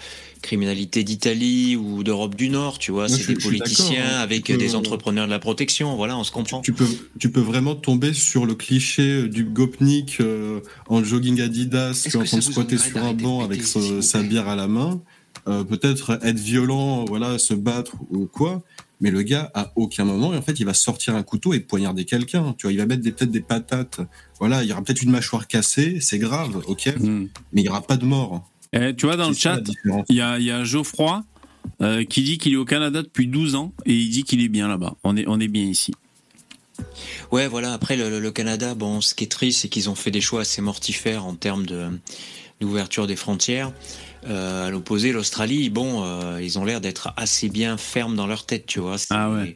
criminalité d'Italie ou d'Europe du Nord, tu vois. C'est des politiciens hein. avec des entrepreneurs de la protection, voilà, on se comprend. Tu peux, tu peux vraiment tomber sur le cliché du gopnik euh, en jogging Adidas qui est en train de squatter sur un banc avec sa bière à la main. Euh, peut-être être violent, voilà, se battre ou quoi. Mais le gars, à aucun moment, en fait, il va sortir un couteau et poignarder quelqu'un. Tu vois, il va mettre peut-être des patates. Voilà, il y aura peut-être une mâchoire cassée, c'est grave, ok, hmm. mais il n'y aura pas de mort. Eh, tu vois, dans le chat, il y a, Geoffroy euh, qui dit qu'il est au Canada depuis 12 ans et il dit qu'il est bien là-bas. On est, on est bien ici. Ouais, voilà. Après, le, Canada, bon, ce qui est triste, c'est qu'ils ont fait des choix assez mortifères en termes d'ouverture des frontières. Euh, à l'opposé, l'Australie, bon, euh, ils ont l'air d'être assez bien fermes dans leur tête, tu vois. Ah ouais.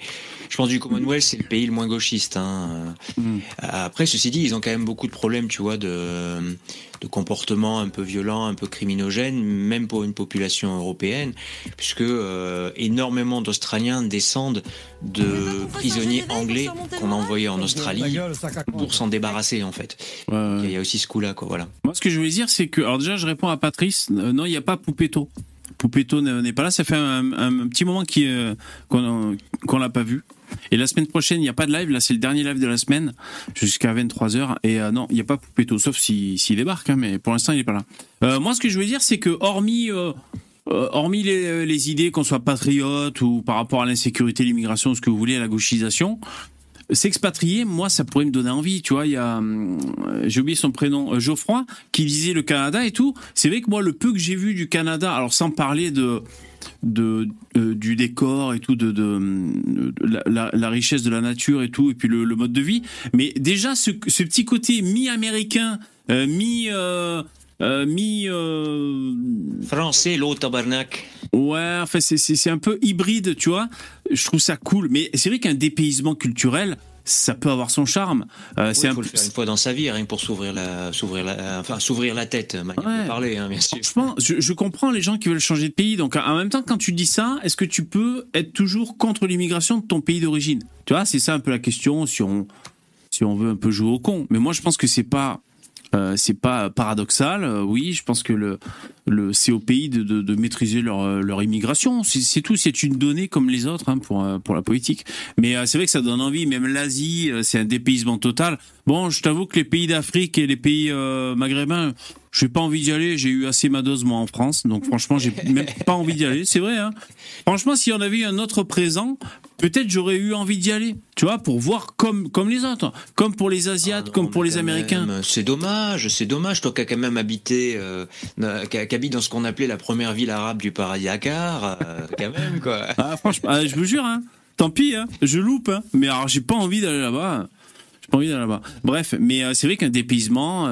Je pense du Commonwealth, c'est le pays le moins gauchiste. Hein. Hmm. Après, ceci dit, ils ont quand même beaucoup de problèmes, tu vois, de, de comportements un peu violents, un peu criminogènes, même pour une population européenne, puisque euh, énormément d'Australiens descendent de prisonniers anglais qu'on a envoyés en Australie pour s'en débarrasser, en fait. Il y a aussi ce coup-là, quoi, voilà. Moi, ce que je voulais dire, c'est que, alors déjà, je réponds à Patrice, euh, non, il n'y a pas Poupetto. Poupetto n'est pas là. Ça fait un, petit moment euh, qu'on l'a pas vu. Et la semaine prochaine, il n'y a pas de live. Là, c'est le dernier live de la semaine jusqu'à 23h. Et euh, non, il n'y a pas Poupetto, sauf s'il débarque. Hein, mais pour l'instant, il n'est pas là. Euh, moi, ce que je veux dire, c'est que hormis, hormis les, idées qu'on soit patriote ou par rapport à l'insécurité, l'immigration, ce que vous voulez, à la gauchisation, s'expatrier, moi, ça pourrait me donner envie. Tu vois, il y a, euh, j'ai oublié son prénom, euh, Geoffroy, qui disait le Canada et tout. C'est vrai que moi, le peu que j'ai vu du Canada, alors sans parler de de, euh, du décor et tout, de, de, la, richesse de la nature et tout, et puis le, mode de vie. Mais déjà, ce, ce petit côté mi-américain, mi... mi français l'autre tabarnak Ouais, enfin c'est un peu hybride, tu vois. Je trouve ça cool, mais c'est vrai qu'un dépaysement culturel, ça peut avoir son charme. Euh, c'est il faut le faire une fois dans sa vie, rien pour s'ouvrir la, s'ouvrir la, enfin s'ouvrir la tête, manière de parler, hein, bien sûr. Je, je, comprends les gens qui veulent changer de pays. Donc en même temps, quand tu dis ça, est-ce que tu peux être toujours contre l'immigration de ton pays d'origine? Tu vois, c'est ça un peu la question si on si on veut un peu jouer au con. Mais moi, je pense que c'est pas c'est pas paradoxal. oui, je pense que le, le c'est au pays de, de, maîtriser leur, leur immigration. C'est tout. C'est une donnée comme les autres hein, pour pour la politique. Mais c'est vrai que ça donne envie. Même l'Asie, c'est un dépaysement total. Bon, je t'avoue que les pays d'Afrique et les pays maghrébins j'ai pas envie d'y aller. J'ai eu assez ma dose moi en France, donc franchement, j'ai [LAUGHS] même pas envie d'y aller. C'est vrai. Hein franchement, si on avait eu un autre présent, peut-être j'aurais eu envie d'y aller. Tu vois, pour voir comme comme les autres, comme pour les Asiates, ah comme pour les Américains. C'est dommage, c'est dommage. Toi qui as quand même habité, euh, qui habite dans ce qu'on appelait la première ville arabe du paradis Akar, euh, quand même quoi. [LAUGHS] Ah franchement, ah, je vous jure, hein. Tant pis, hein. Je loupe, hein. Mais alors, j'ai pas envie d'aller là-bas. J'ai pas envie d'aller là-bas. Bref, mais euh, c'est vrai qu'un dépaysement.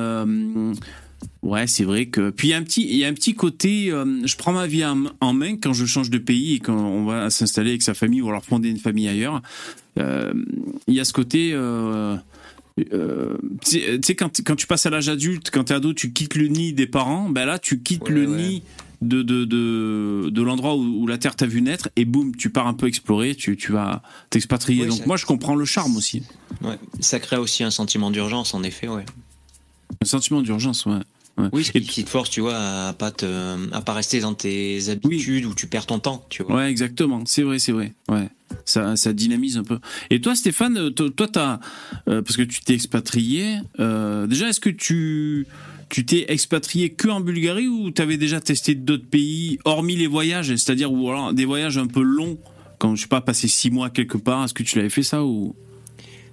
Ouais, c'est vrai que. Puis il y a un petit, il y a un petit côté. Euh, je prends ma vie en, main quand je change de pays et quand on va s'installer avec sa famille ou alors fonder une famille ailleurs. Euh, il y a ce côté. Euh, tu sais, quand, quand tu passes à l'âge adulte, quand t'es ado, tu quittes le nid des parents. Ben là, tu quittes le nid de, de, de, de l'endroit où, la terre t'a vu naître et boum, tu pars un peu explorer, tu, tu vas t'expatrier. Donc moi, je comprends le charme aussi. Ouais, ça crée aussi un sentiment d'urgence, en effet, ouais. Un sentiment d'urgence, ouais. Oui, ce qui te force, tu vois, à pas te, à pas rester dans tes habitudes où tu perds ton temps, tu vois. Ouais, exactement. C'est vrai, c'est vrai. Ouais. Ça, ça dynamise un peu. Et toi, Stéphane, euh, toi, t'as, euh, parce que tu t'es expatrié. Euh, déjà, est-ce que tu, tu t'es expatrié que en Bulgarie ou t'avais déjà testé d'autres pays, hormis les voyages, c'est-à-dire ou alors des voyages un peu longs, quand je sais pas, passer six mois quelque part. Est-ce que tu l'avais fait ça ou?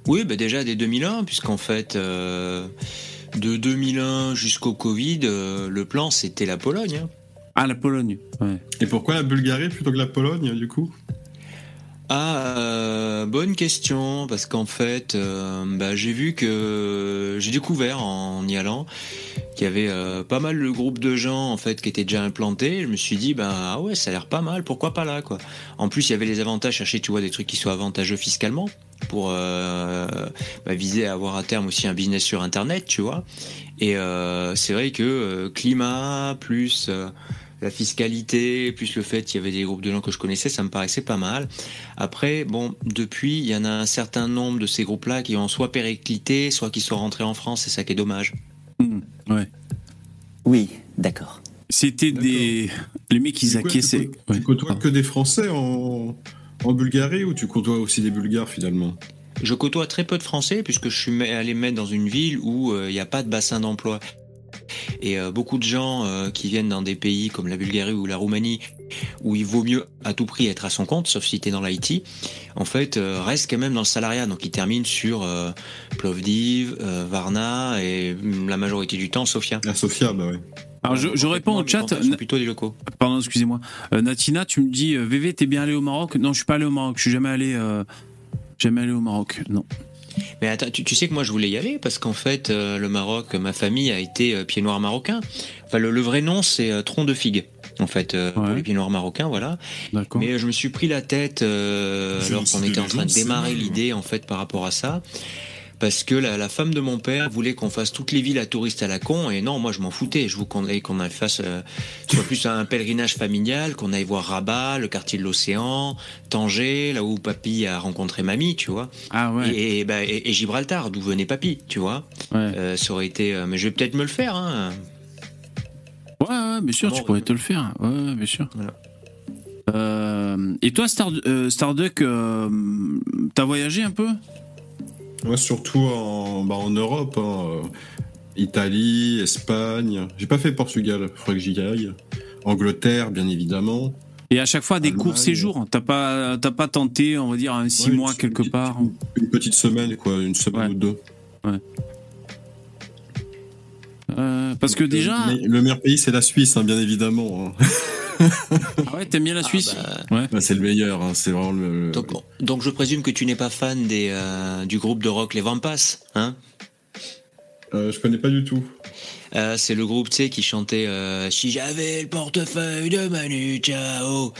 Oui, bah déjà dès 2001, puisqu'en fait de 2001 jusqu'au Covid, euh, le plan c'était la Pologne. Hein. Ah, la Pologne, ouais. Et pourquoi la Bulgarie plutôt que la Pologne, du coup? Ah, euh, bonne question, parce qu'en fait, euh, bah, j'ai vu que j'ai découvert en y allant qu'il y avait pas mal le groupe de gens en fait qui étaient déjà implantés. Je me suis dit, bah ah ouais, ça a l'air pas mal, pourquoi pas là quoi. En plus, il y avait les avantages, chercher tu vois des trucs qui soient avantageux fiscalement pour euh, bah, viser à avoir à terme aussi un business sur Internet, tu vois. Et euh, c'est vrai que euh, climat plus la fiscalité, plus le fait qu'il y avait des groupes de gens que je connaissais, ça me paraissait pas mal. Après, bon, depuis, il y en a un certain nombre de ces groupes-là qui ont soit périclité, soit qui sont rentrés en France, c'est ça qui est dommage. Mmh, ouais. Oui, d'accord. C'était des. Les mecs, ils acquiesçaient. Tu, côtoies que des Français en en Bulgarie ou tu côtoies aussi des Bulgares finalement? Je côtoie très peu de Français puisque je suis allé mettre dans une ville où euh, il n'y a pas de bassin d'emploi. Et euh, beaucoup de gens euh, qui viennent dans des pays comme la Bulgarie ou la Roumanie, où il vaut mieux à tout prix être à son compte, sauf si tu es dans l'IT, en fait, restent quand même dans le salariat. Donc ils terminent sur Plovdiv, Varna et mm, la majorité du temps Sofia. La Sofia, bah ouais. Alors je, je réponds au chat. plutôt des locaux. Pardon, excusez-moi. Euh, Natina, tu me dis euh, VV, t'es bien allé au Maroc? Non, je suis pas allé au Maroc. Je suis jamais allé. Euh, jamais allé au Maroc. Non. Mais attends, tu, sais que moi je voulais y aller parce qu'en fait le Maroc, ma famille a été pied noir marocain. Enfin le, vrai nom c'est tronc de figue en fait pour les pieds noirs marocains voilà. Mais je me suis pris la tête alors qu'on était en train de démarrer l'idée en fait par rapport à ça parce que la, femme de mon père voulait qu'on fasse toutes les villes à touristes à la con, et non, moi je m'en foutais. Je voulais qu'on aille, qu'on fasse euh, soit plus un pèlerinage familial, qu'on aille voir Rabat, le quartier de l'océan, Tanger, là où Papy a rencontré Mamie, tu vois. Ah ouais. Et, bah, et, Gibraltar, d'où venait Papy, tu vois. Euh, ça aurait été. Euh, mais je vais peut-être me le faire. Hein. Ouais, ouais, bien sûr, tu pourrais te le faire. Ouais, bien sûr. et toi, Star, Starduck, t'as voyagé un peu? Moi, surtout en, bah, en Europe, hein, euh, Italie, Espagne. J'ai pas fait Portugal, faudrait que j'y aille. Angleterre, bien évidemment. Et à chaque fois des courts séjours. T'as pas, t'as pas tenté, on va dire, un six mois quelque part. Une petite semaine, quoi, une semaine ou deux. Ouais. Euh, parce que déjà. Le meilleur pays, c'est la Suisse, hein, bien évidemment. Hein. [LAUGHS] ah ouais, t'aimes bien la Suisse? ah bah. ouais. Bah, c'est le meilleur, hein, c'est vraiment le. Donc, je présume que tu n'es pas fan des, euh, du groupe de rock Les Vampas, hein? Euh, Je connais pas du tout. Euh, c'est le groupe, tu sais, qui chantait Si j'avais le portefeuille de Manu Chao.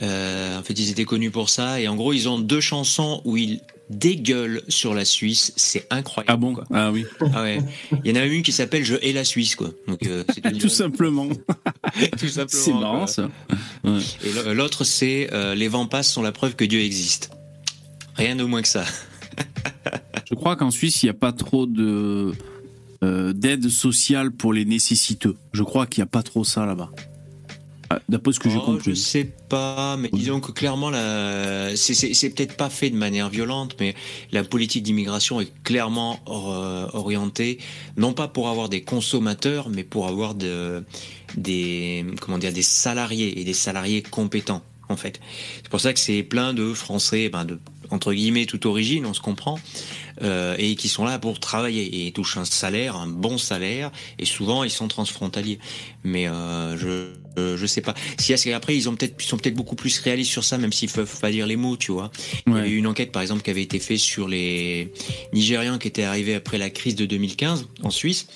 en fait, ils étaient connus pour ça. Et en gros, ils ont deux chansons où ils dégueule sur la Suisse, c'est incroyable. Ah bon Ah oui. Ah ouais. Il y en a une qui s'appelle Je hais la Suisse, quoi. Donc, euh, [LAUGHS] tout, simplement. [LAUGHS] tout simplement. C'est marrant ça. Et l'autre, c'est euh, Les vents passent sont la preuve que Dieu existe. Rien de moins que ça. [LAUGHS] Je crois qu'en Suisse, il n'y a pas trop de. d'aide sociale pour les nécessiteux. Je crois qu'il n'y a pas trop ça là-bas. Ah, d'après ce que j'ai oh, compris. Je sais pas, mais disons que clairement, la... c'est peut-être pas fait de manière violente, mais la politique d'immigration est clairement orientée, non pas pour avoir des consommateurs, mais pour avoir de, des, comment dire, des salariés et des salariés compétents en fait. C'est pour ça que c'est plein de Français, ben de, entre guillemets, toute origine, on se comprend, euh, et qui sont là pour travailler et touchent un salaire, un bon salaire, et souvent ils sont transfrontaliers. Mais euh, je je sais pas. Si après ils ont peut-être sont peut-être beaucoup plus réalistes sur ça, même s'ils peuvent pas dire les mots, tu vois. Il y a eu une enquête par exemple qui avait été faite sur les Nigérians qui étaient arrivés après la crise de 2015 en Suisse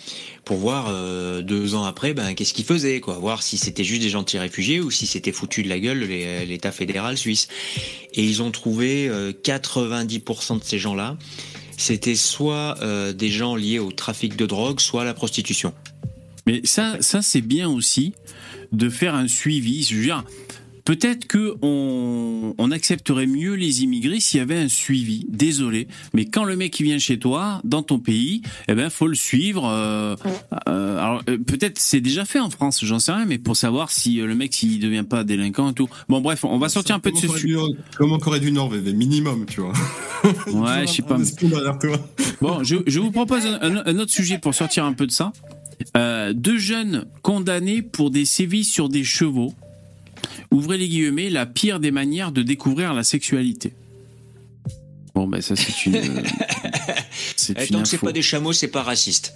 pour voir euh, deux ans après ben qu'est-ce qu'ils faisaient quoi voir si c'était juste des gentils réfugiés ou si c'était foutu de la gueule l'état fédéral suisse et ils ont trouvé 90% de ces gens-là c'était soit euh, des gens liés au trafic de drogue, soit à la prostitution. Mais ça, ça c'est bien aussi de faire un suivi. Je veux dire, Peut-être que on, accepterait mieux les immigrés s'il y avait un suivi. Désolé, mais quand le mec qui vient chez toi, dans ton pays, eh ben faut le suivre. Euh, euh, alors euh, peut-être c'est déjà fait en France, j'en sais rien, mais pour savoir si le mec s'il devient pas délinquant et tout. Bon bref, on va sortir un peu de ce sujet. Comme en Corée du Nord, minimum, tu vois. Ouais, [LAUGHS] je sais pas. Bon, je, vous propose un, autre sujet pour sortir un peu de ça. Deux jeunes condamnés pour des sévices sur des chevaux ouvrez les guillemets, la pire des manières de découvrir la sexualité. Bon, ben ça, c'est une. [LAUGHS] c'est eh, Donc, c'est pas des chameaux, c'est pas raciste.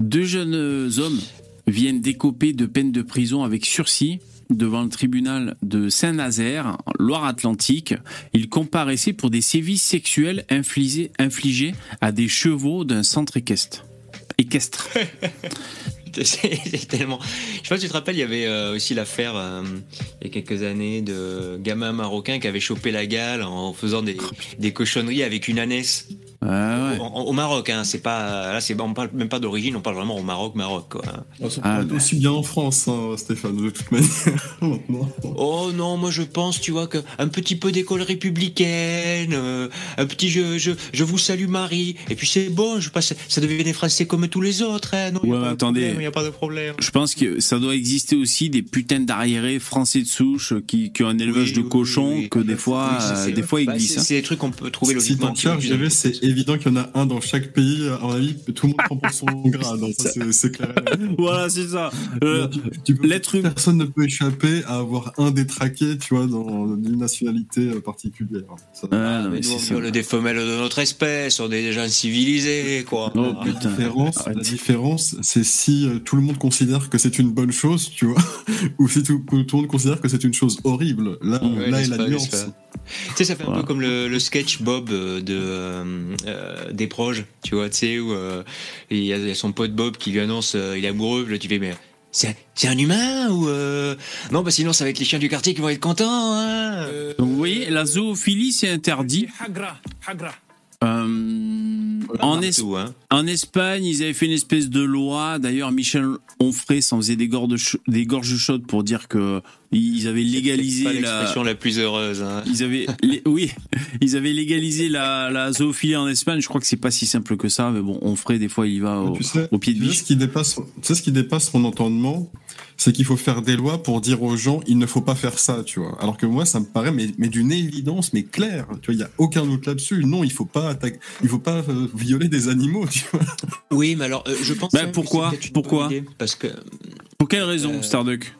Deux jeunes hommes viennent décoper de peine de prison avec sursis devant le tribunal de Saint-Nazaire, Loire-Atlantique. Ils comparaissaient pour des sévices sexuels infligés, infligés à des chevaux d'un centre équestre. Équestre. [LAUGHS] c'est tellement. Je sais pas si tu te rappelles, il y avait euh, aussi l'affaire euh, il y a quelques années de gamin marocain qui avait chopé la gale en faisant des, des cochonneries avec une Ah au, Maroc, hein, c'est pas là, c'est on parle même pas d'origine, on parle vraiment au Maroc, Maroc. Quoi. Oh, ça ah, aussi bien en France, hein, Stéphane, de toute manière. [LAUGHS] oh non, moi je pense, tu vois, que un petit peu d'école républicaine, euh, un petit je, je, je, vous salue Marie, et puis c'est bon, je passe, ça devient des français comme tous les autres. Hein, non, ouais, attendez, il n'y a pas de problème. Je pense que ça doit exister aussi des putains d'arriérés français de souche qui, qui ont un élevage de cochons que des fois, des fois ils bah, glissent. C'est des trucs qu'on peut trouver logiquement. Si c'est évident qu'il y en a un dans chaque pays. À mon avis, tout le monde prend pour son [LAUGHS] grade. C'est clair. [LAUGHS] voilà, c'est ça. Euh, L'être Personne ne peut échapper à avoir un détraqué, tu vois, dans une nationalité euh, particulière. Ah, mais nous, on viole des femelles de notre espèce, on est des gens civilisés, quoi. Non, la différence, la différence, c'est si euh, tout le monde considère que c'est une bonne chose, tu vois, [LAUGHS] ou si tout, tout, le monde considère que c'est une chose horrible. Là, là est la nuance. Tu sais, ça fait un peu comme le, sketch Bob euh, de euh, des proches, tu vois, tu sais, où euh, il y, a son pote Bob qui lui annonce il est amoureux, là tu fais mais c'est un humain ou non bah sinon ça va être les chiens du quartier qui vont être contents. Hein Donc vous voyez, la zoophilie c'est interdit. Hagra, hagra. Euh, en, hein. en, Espagne, ils avaient fait une espèce de loi. D'ailleurs, Michel Onfray s'en faisait des gorges, des gorges chaudes pour dire que ils avaient légalisé pas l'expression la... plus heureuse. Hein. Ils avaient, [LAUGHS] oui, ils avaient légalisé la, la zoophilie en Espagne. Je crois que c'est pas si simple que ça, mais bon, Onfray des fois, il y va au, au pied de biche. Ce qui dépasse, tu sais ce qui dépasse mon entendement, c'est qu'il faut faire des lois pour dire aux gens il ne faut pas faire ça, tu vois. Alors que moi, ça me paraît mais, mais d'une évidence, mais claire. Tu vois, il y a aucun doute là-dessus. Non, il faut pas il faut pas euh, violer des animaux, tu vois. Oui, mais alors euh, je pense. Bah, pourquoi Pourquoi Parce que. Pour quelle raison, euh, Starduck?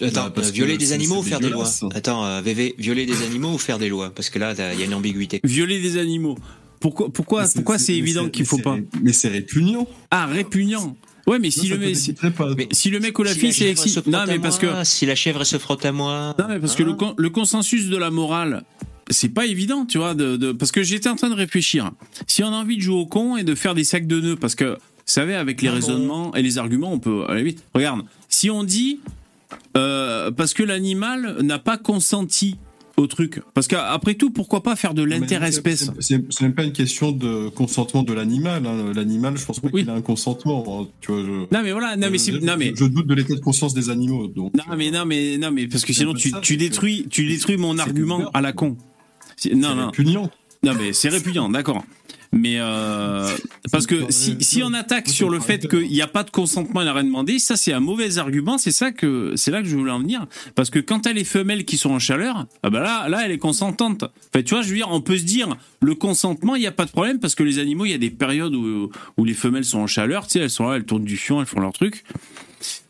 Attends, bah, violer des animaux ou faire des lois? Attends, VV, violer des animaux ou faire des lois? Parce que là, il y a une ambiguïté. Violer des animaux. Pourquoi, pourquoi, pourquoi c'est évident qu'il faut pas Mais c'est répugnant. Ah, répugnant. Ouais, mais si, le, mec, si, le mec ou la fille c'est Non, mais parce que. Si la chèvre se frotte à moi. Non, mais parce que le, hein le consensus de la morale, c'est pas évident, tu vois, de, parce que j'étais en train de réfléchir. Si on a envie de jouer au con et de faire des sacs de nœuds, parce que, vous savez, avec les raisonnements et les arguments, on peut aller vite. Regarde, si on dit euh, parce que l'animal n'a pas consenti au truc. Parce qu'après tout, pourquoi pas faire de l'interespèce C'est même pas une question de consentement de l'animal. Hein. L'animal, je pense pas qu'il a un consentement. Hein. Tu vois, je, non mais voilà, non mais, je, non mais je doute de l'état de conscience des animaux. Donc, non mais non mais non mais parce que sinon tu, tu détruis tu détruis mon argument à la con. Non non. Répugnant. Non mais c'est répugnant, d'accord. Mais euh, parce que si, on attaque sur le fait qu'il n'y a pas de consentement, elle n'a rien demandé, ça c'est un mauvais argument. C'est ça que c'est là que je voulais en venir. Parce que quand elle est femelle qui sont en chaleur, ah bah là, là, elle est consentante. Fait, tu vois, je veux dire, on peut se dire le consentement, il n'y a pas de problème parce que les animaux, il y a des périodes où, où les femelles sont en chaleur. Tu sais, elles sont là, elles tournent du fion, elles font leur truc.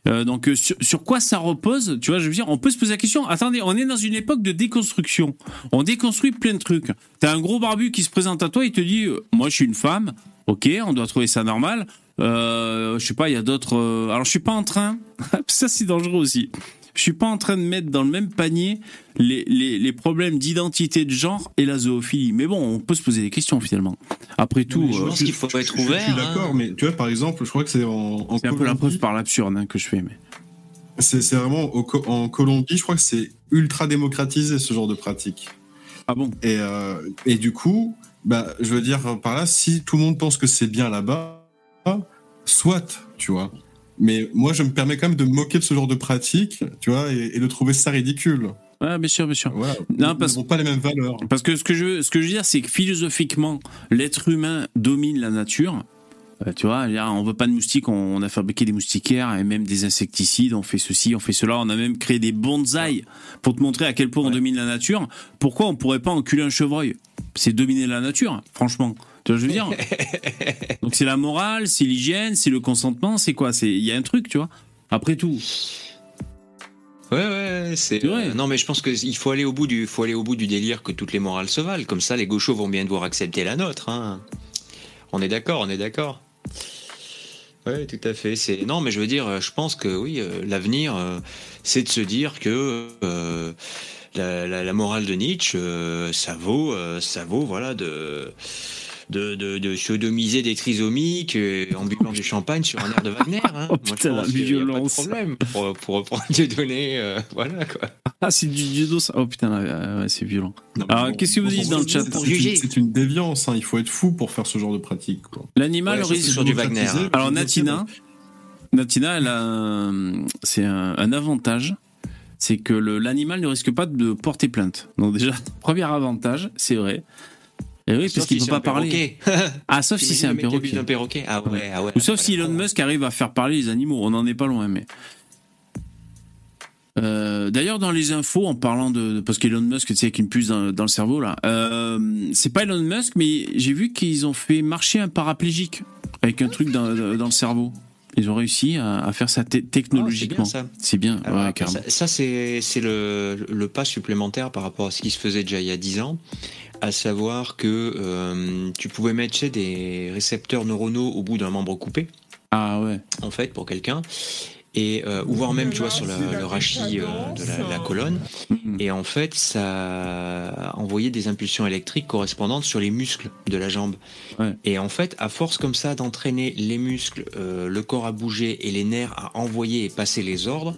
Euh, donc euh, sur, quoi ça repose Tu vois, je veux dire, on peut se poser la question. Attendez, on est dans une époque de déconstruction. On déconstruit plein de trucs. T'as un gros barbu qui se présente à toi, il te dit, euh, moi je suis une femme. Ok, on doit trouver ça normal. je sais pas, il y a d'autres. alors je suis pas en train. [LAUGHS] ça c'est dangereux aussi je suis pas en train de mettre dans le même panier les, les, problèmes d'identité de genre et la zoophilie. Mais bon, on peut se poser des questions finalement. Après tout, je pense qu'il faut être ouvert. Je, suis d'accord, hein. mais tu vois, par exemple, je crois que c'est en, C'est un peu la preuve par l'absurde hein, que je fais, mais. C'est vraiment en Colombie, je crois que c'est ultra démocratisé ce genre de pratique. Ah bon? Et, euh, et du coup, bah, je veux dire par là, si tout le monde pense que c'est bien là-bas, soit, tu vois. Mais moi, je me permets quand même de me moquer de ce genre de pratique, tu vois, et, de trouver ça ridicule. Ouais, bien sûr, bien sûr. non, parce, n'ont pas les mêmes valeurs. Parce que ce que je veux, ce que je veux dire, c'est que philosophiquement, l'être humain domine la nature. Euh, tu vois, on veut pas de moustiques, on, a fabriqué des moustiquaires et même des insecticides, on fait ceci, on fait cela, on a même créé des bonsaïs pour te montrer à quel point on domine la nature. Pourquoi on pourrait pas enculer un chevreuil? C'est dominer la nature, franchement. Tu vois, je veux dire. [LAUGHS] Donc c'est la morale, c'est l'hygiène, c'est le consentement, c'est quoi? C'est il y a un truc, tu vois. Après tout. Ouais, ouais, c'est vrai. non, mais je pense qu'il faut aller au bout du, faut aller au bout du délire que toutes les morales se valent. Comme ça, les gauchos vont bien devoir accepter la nôtre. Hein. On est d'accord, on est d'accord. Ouais, tout à fait. C'est non, mais je veux dire, je pense que oui, euh, l'avenir, euh, c'est de se dire que euh, la, la, morale de Nietzsche, ça vaut, ça vaut, voilà, de de, de, de sodomiser des trisomiques euh, en buvant du champagne sur un air de Wagner. Hein. [LAUGHS] Oh putain, Moi, je la violence. Pas de problème pour, pour reprendre Dieudonné, euh, voilà quoi. Ah, c'est du judo ça Oh putain, ouais, c'est violent. Alors, qu'est-ce que vous dites dans le chat pour juger? C'est une déviance, hein. il faut être fou pour faire ce genre de pratique. L'animal risque sur du Wagner. Alors, Natina, Natina, elle a c'est un, un avantage c'est que l'animal ne risque pas de porter plainte. Donc déjà, [LAUGHS] premier avantage, c'est vrai. Et oui, parce qu'il ne peut pas parler. ah, sauf [LAUGHS] si c'est un perroquet. Ah ouais, ah ouais. Ou sauf si Elon Musk arrive à faire parler les animaux. On n'en est pas loin, mais. Euh, D'ailleurs, dans les infos, en parlant de, parce qu'Elon Musk, tu sais, avec une puce dans, le cerveau là, euh, c'est pas Elon Musk, mais j'ai vu qu'ils ont fait marcher un paraplégique avec un truc dans, dans le cerveau. Ils ont réussi à, faire ça technologiquement. c'est bien, ça. ouais. Ça, c'est le, le, pas supplémentaire par rapport à ce qui se faisait déjà il y a 10 ans à savoir que euh, tu pouvais mettre des récepteurs neuronaux au bout d'un membre coupé. Ah ouais. En fait, pour quelqu'un. Et, euh, ou voire même, tu vois, sur le rachis euh, de la, colonne. Mm-hmm. Et en fait, ça envoyait des impulsions électriques correspondantes sur les muscles de la jambe. Et en fait, à force comme ça d'entraîner les muscles, le corps à bouger et les nerfs à envoyer et passer les ordres,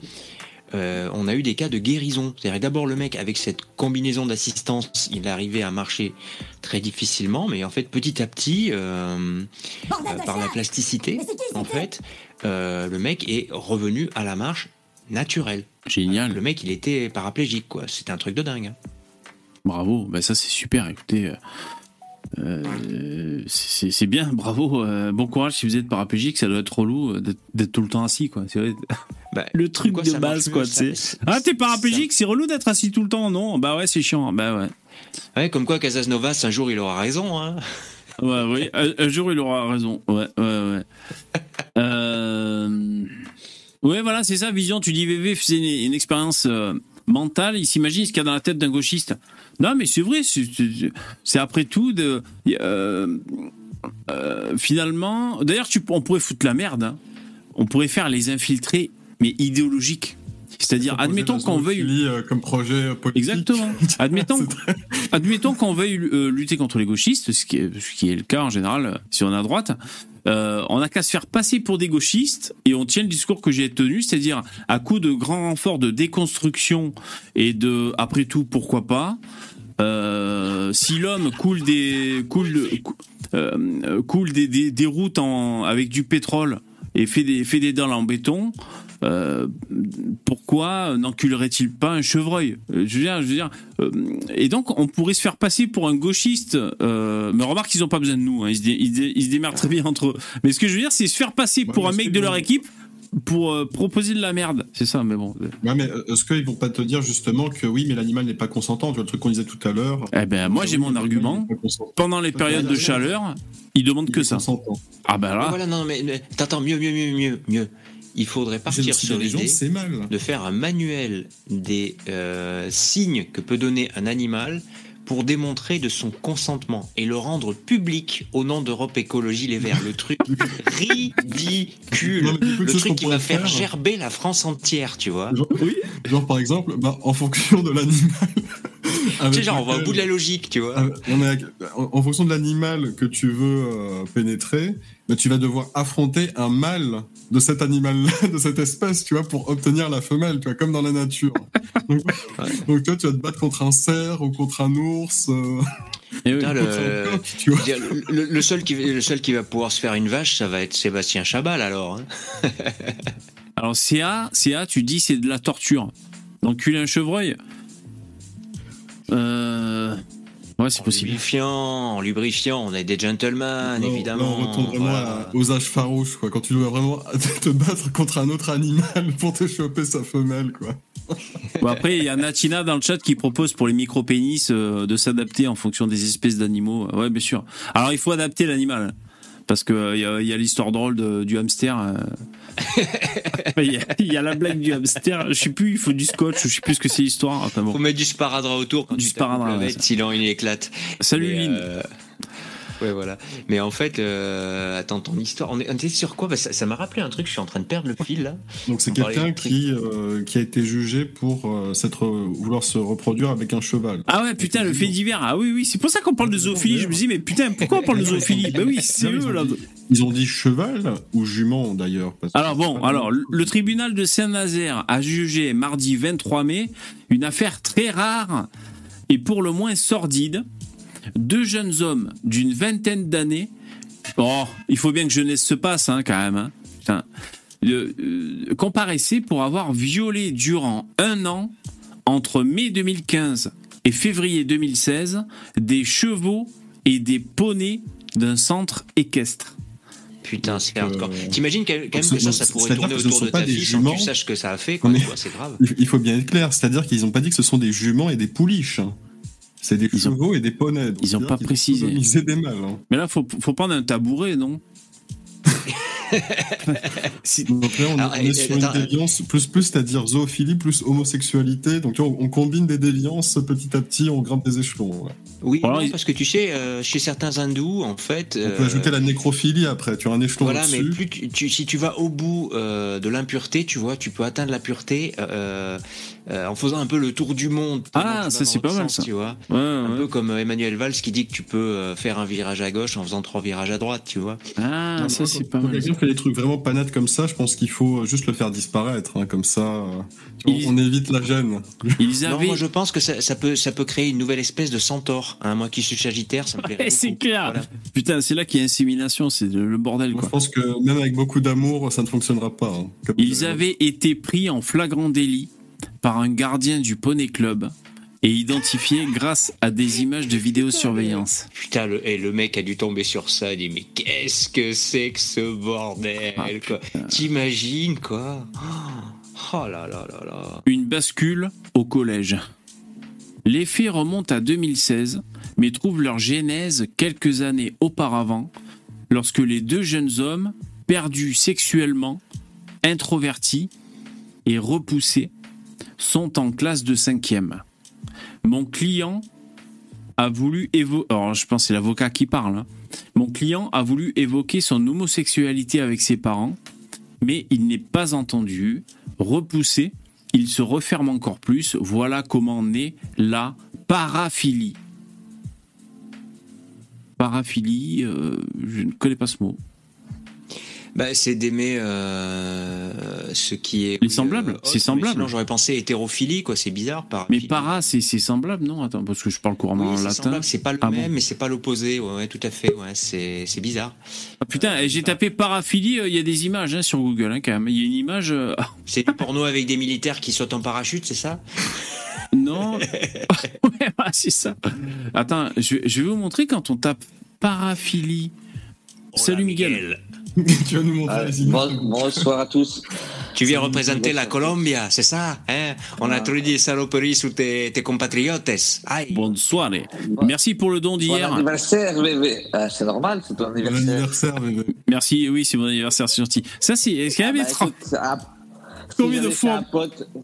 euh, on a eu des cas de guérison. C'est-à-dire d'abord le mec avec cette combinaison d'assistance, il arrivé à marcher très difficilement, mais en fait petit à petit, euh, euh, par la plasticité, en fait, le mec est revenu à la marche naturelle. Génial. Le mec il était paraplégique quoi. C'était un truc de dingue. Bravo. Ben ça c'est super. Écoutez. C'est bien, bravo, bon courage si vous êtes paraplégique, ça doit être relou d'être tout le temps assis, quoi. [LAUGHS] Bah, le truc de base, quoi, tu. Ah, t'es paraplégique, c'est relou d'être assis tout le temps, non? Bah ouais, c'est chiant, bah ouais. Ouais, comme quoi Casas Novas, un jour, il aura raison, hein. Ouais, oui, un, jour, il aura raison. Ouais, ouais, ouais. [LAUGHS] euh... Ouais, voilà, c'est ça, Vision. Tu dis VV faisait une, expérience euh, mentale. Il s'imagine ce qu'il y a dans la tête d'un gauchiste. Non, mais c'est vrai, c'est après tout de. Euh, euh, finalement, d'ailleurs, on pourrait foutre la merde. Hein. On pourrait faire les infiltrés mais idéologique. C'est-à-dire, admettons qu'on veuille. Euh, comme projet politique. Exactement. [LAUGHS] Admettons, admettons qu'on veuille lutter contre les gauchistes, ce qui, est, ce qui est le cas en général si on est à droite. Euh, on n'a qu'à se faire passer pour des gauchistes et on tient le discours que j'ai tenu, c'est-à-dire à coup de grands renforts de déconstruction et de, après tout, pourquoi pas. Euh, si l'homme coule des coule, euh, coule des, des, des routes en, avec du pétrole et fait des fait des dalles en béton, pourquoi n'enculerait-il pas un chevreuil? Je veux dire, je veux dire et donc on pourrait se faire passer pour un gauchiste. mais remarque qu'ils n'ont pas besoin de nous, hein, ils, se ils, se démerdent très bien entre eux. Mais ce que je veux dire, c'est se faire passer pour un mec de leur équipe pour euh, proposer de la merde. C'est ça, mais bon. Ouais, mais euh, est-ce qu'ils vont pas te dire justement que oui, mais l'animal n'est pas consentant Tu vois le truc qu'on disait tout à l'heure. Eh ben, moi, j'ai mon argument. Pendant les périodes de chaleur, ils demandent que ça. Ah ben là. Voilà, non, mais, t'attends, mieux, mieux, mieux, mieux, mieux. Il faudrait partir sur l'idée de faire un manuel des euh, signes que peut donner un animal pour démontrer de son consentement et le rendre public au nom d'Europe Écologie Les Verts. Le truc [LAUGHS] ridicule. le truc qui va faire, gerber la France entière, tu vois. Genre, oui. Genre par exemple, bah, en fonction de l'animal. [LAUGHS] tu sais, genre, on va au bout de la logique, tu vois. en, fonction de l'animal que tu veux euh, pénétrer, bah, tu vas devoir affronter un mâle de cet animal-là, [LAUGHS] de cette espèce, tu vois, pour obtenir la femelle, tu vois, comme dans la nature. [LAUGHS] donc, toi, tu vas te battre contre un cerf ou contre un ours. Euh, [LAUGHS] le, seul qui, le seul qui va pouvoir se faire une vache, ça va être Sébastien Chabal, alors. Hein. alors, CA, CA, tu dis c'est de la torture. D'enculer un chevreuil? Euh... Ouais, c'est possible. Lubrifiant, en lubrifiant, on est des gentlemen, évidemment. on retourne vraiment aux âges farouches, quoi. Quand tu dois vraiment [LAUGHS] te battre contre un autre animal pour te choper sa femelle, quoi. Bon, après, il y a Natina dans le chat qui propose pour les micro-pénis euh, de s'adapter en fonction des espèces d'animaux. Ouais, bien sûr. Alors, il faut adapter l'animal. Parce qu'il euh, y a, l'histoire drôle du hamster. Euh. [LAUGHS] Il y, a la blague du hamster. Je sais plus, il faut du scotch. Je sais plus ce que c'est l'histoire. Enfin, bon. Faut mettre du sparadrap autour quand du tu sparadrap. sinon il éclate. Salut Lynn. Ouais, voilà. Mais en fait, euh, attends, ton histoire, on, était sur quoi? Bah, Ça m'a rappelé un truc, je suis en train de perdre le fil là. Donc c'est quelqu'un qui, euh, qui a été jugé pour euh, s'être, vouloir se reproduire avec un cheval. Ah ouais, putain, le fait divers. Ah oui, oui, c'est pour ça qu'on parle de zoophilie. Je me dis, mais putain, pourquoi on parle de zoophilie? Bah oui, c'est eux là. Ils ont dit cheval ou jument d'ailleurs. Alors bon, alors le tribunal de Saint-Nazaire a jugé mardi 23 mai une affaire très rare et pour le moins sordide deux jeunes hommes d'une vingtaine d'années. Oh, il faut bien que jeunesse se passe, hein, quand même. Hein. Euh, comparaissaient pour avoir violé durant un an, entre mai 2015 et février 2016, des chevaux et des poneys d'un centre équestre. Putain, c'est hardcore. Euh, T'imagines quand même que ça, ça pourrait tourner autour de ta vie sans que tu saches que ça a fait, c'est grave. Il faut bien être clair, c'est-à-dire qu'ils n'ont pas dit que ce sont des juments et des pouliches. C'est des chevaux et des poneys. Ils n'ont pas précisé. Ils des mâles. Hein. Mais là, faut, faut prendre un tabouret, non [LAUGHS] donc là, on, est sur une déviance plus plus, c'est-à-dire zoophilie plus homosexualité. Donc on, combine des déviances petit à petit, on grimpe des échelons. Oui, parce que tu sais, euh, chez certains hindous, en fait. On peut ajouter la nécrophilie après, tu as un échelon Voilà, mais plus tu, si tu vas au bout euh, de l'impureté, tu vois, tu peux atteindre la pureté euh, en faisant un peu le tour du monde. Ah, ça c'est pas mal ça. Tu vois, un peu comme Emmanuel Valls qui dit que tu peux faire un virage à gauche en faisant trois virages à droite, tu vois. Ah, ça c'est pas mal. Quelqu'un fait des trucs vraiment pas nets comme ça, je pense qu'il faut juste le faire disparaître, hein, comme ça, on évite la gêne. Non, moi je pense que ça, peut, ça peut créer une nouvelle espèce de centaure. Hein, moi qui suis sagittaire, ça me plaît. c'est clair. Putain, c'est là qu'il y a insémination, c'est le bordel. Quoi. je pense que même avec beaucoup d'amour, ça ne fonctionnera pas. Hein, Ils avaient été pris en flagrant délit par un gardien du Poney Club et identifiés [LAUGHS] grâce à des images de vidéosurveillance. Putain, le, et le mec a dû tomber sur ça, il dit mais qu'est-ce que c'est que ce bordel ah, quoi T'imagines quoi Oh là là là là. Une bascule au collège. Les faits remontent à 2016, mais trouvent leur genèse quelques années auparavant, lorsque les deux jeunes hommes, perdus sexuellement, introvertis et repoussés, sont en classe de cinquième. Mon client a voulu évoquer... L'avocat qui parle. Hein. Mon client a voulu évoquer son homosexualité avec ses parents, mais il n'est pas entendu, repoussé il se referme encore plus. Voilà comment naît la paraphilie. Paraphilie, euh, je ne connais pas ce mot. Bah, c'est d'aimer euh, ce qui est. Les semblables, euh, c'est semblable. Sinon, j'aurais pensé hétérophilie, quoi. C'est bizarre. Par mais para, c'est semblable, non? Attends, parce que je parle couramment en latin. C'est pas le ah même, mais c'est pas l'opposé. Ouais, tout à fait. Ouais, c'est bizarre. Ah, putain, j'ai tapé paraphilie. Euh, il y a des images hein, sur Google, hein, quand même. Il y a une image. c'est du [LAUGHS] porno avec des militaires qui sautent en parachute, c'est ça? Non. [LAUGHS] [LAUGHS] ouais, c'est ça. Attends, je, je vais vous montrer quand on tape paraphilie. Salut Miguel. [LAUGHS] tu vas nous montrer les images. bonsoir à tous. Tu viens représenter la Colombie, c'est ça hein? On a trouvé des saloperies sous tes, tes compatriotes. Bonsoir. Merci pour le don d'hier. Bon anniversaire, bébé. Ah, c'est normal, c'est ton anniversaire. Bon anniversaire, bébé. Merci, oui, c'est mon anniversaire, c'est gentil. Ça, c'est. Est-ce qu'il y avait ah, Combien de fois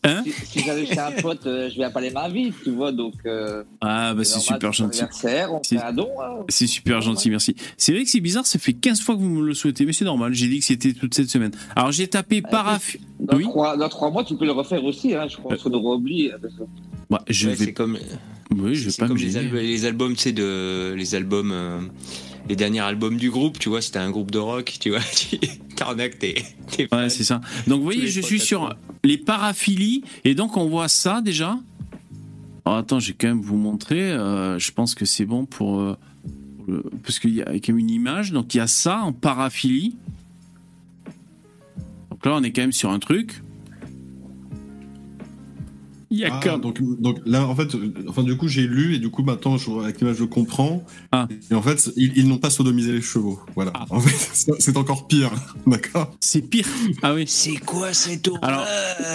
hein Si, j'avais chez un pote, euh, je vais appeler ma vie, tu vois, donc. Euh, ah, bah c'est super gentil. On fait un don. Hein. C'est super gentil, merci. C'est vrai que c'est bizarre, ça fait 15 fois que vous me le souhaitez, mais c'est normal, j'ai dit que c'était toute cette semaine. Alors j'ai tapé bah, paraf. Dans, oui trois, dans trois mois, tu peux le refaire aussi, hein, je pense qu'on aura oublié. Ouais, je vais. C'est comme. Oui, je vais pas comme les, les, albums, tu sais, de. Les albums. Les derniers albums du groupe, tu vois, c'était un groupe de rock, tu vois, [LAUGHS] Carnac, t'es. Ouais, c'est ça. Donc vous voyez, je suis sur les paraphilies, et donc on voit ça déjà. Alors, attends, je vais quand même vous montrer. Euh, je pense que c'est bon pour. Euh, parce qu'il y a quand même une image. Donc il y a ça en paraphilie. Donc là, on est quand même sur un truc. Ah, donc, donc là, en fait, enfin, du coup, j'ai lu et du coup, maintenant, je, avec l'image, je comprends. Ah. Et en fait, ils, n'ont pas sodomisé les chevaux. Voilà. Ah. En fait, [LAUGHS] c'est encore pire. [LAUGHS] D'accord? C'est pire. Ah oui. C'est quoi cette horreur? Alors,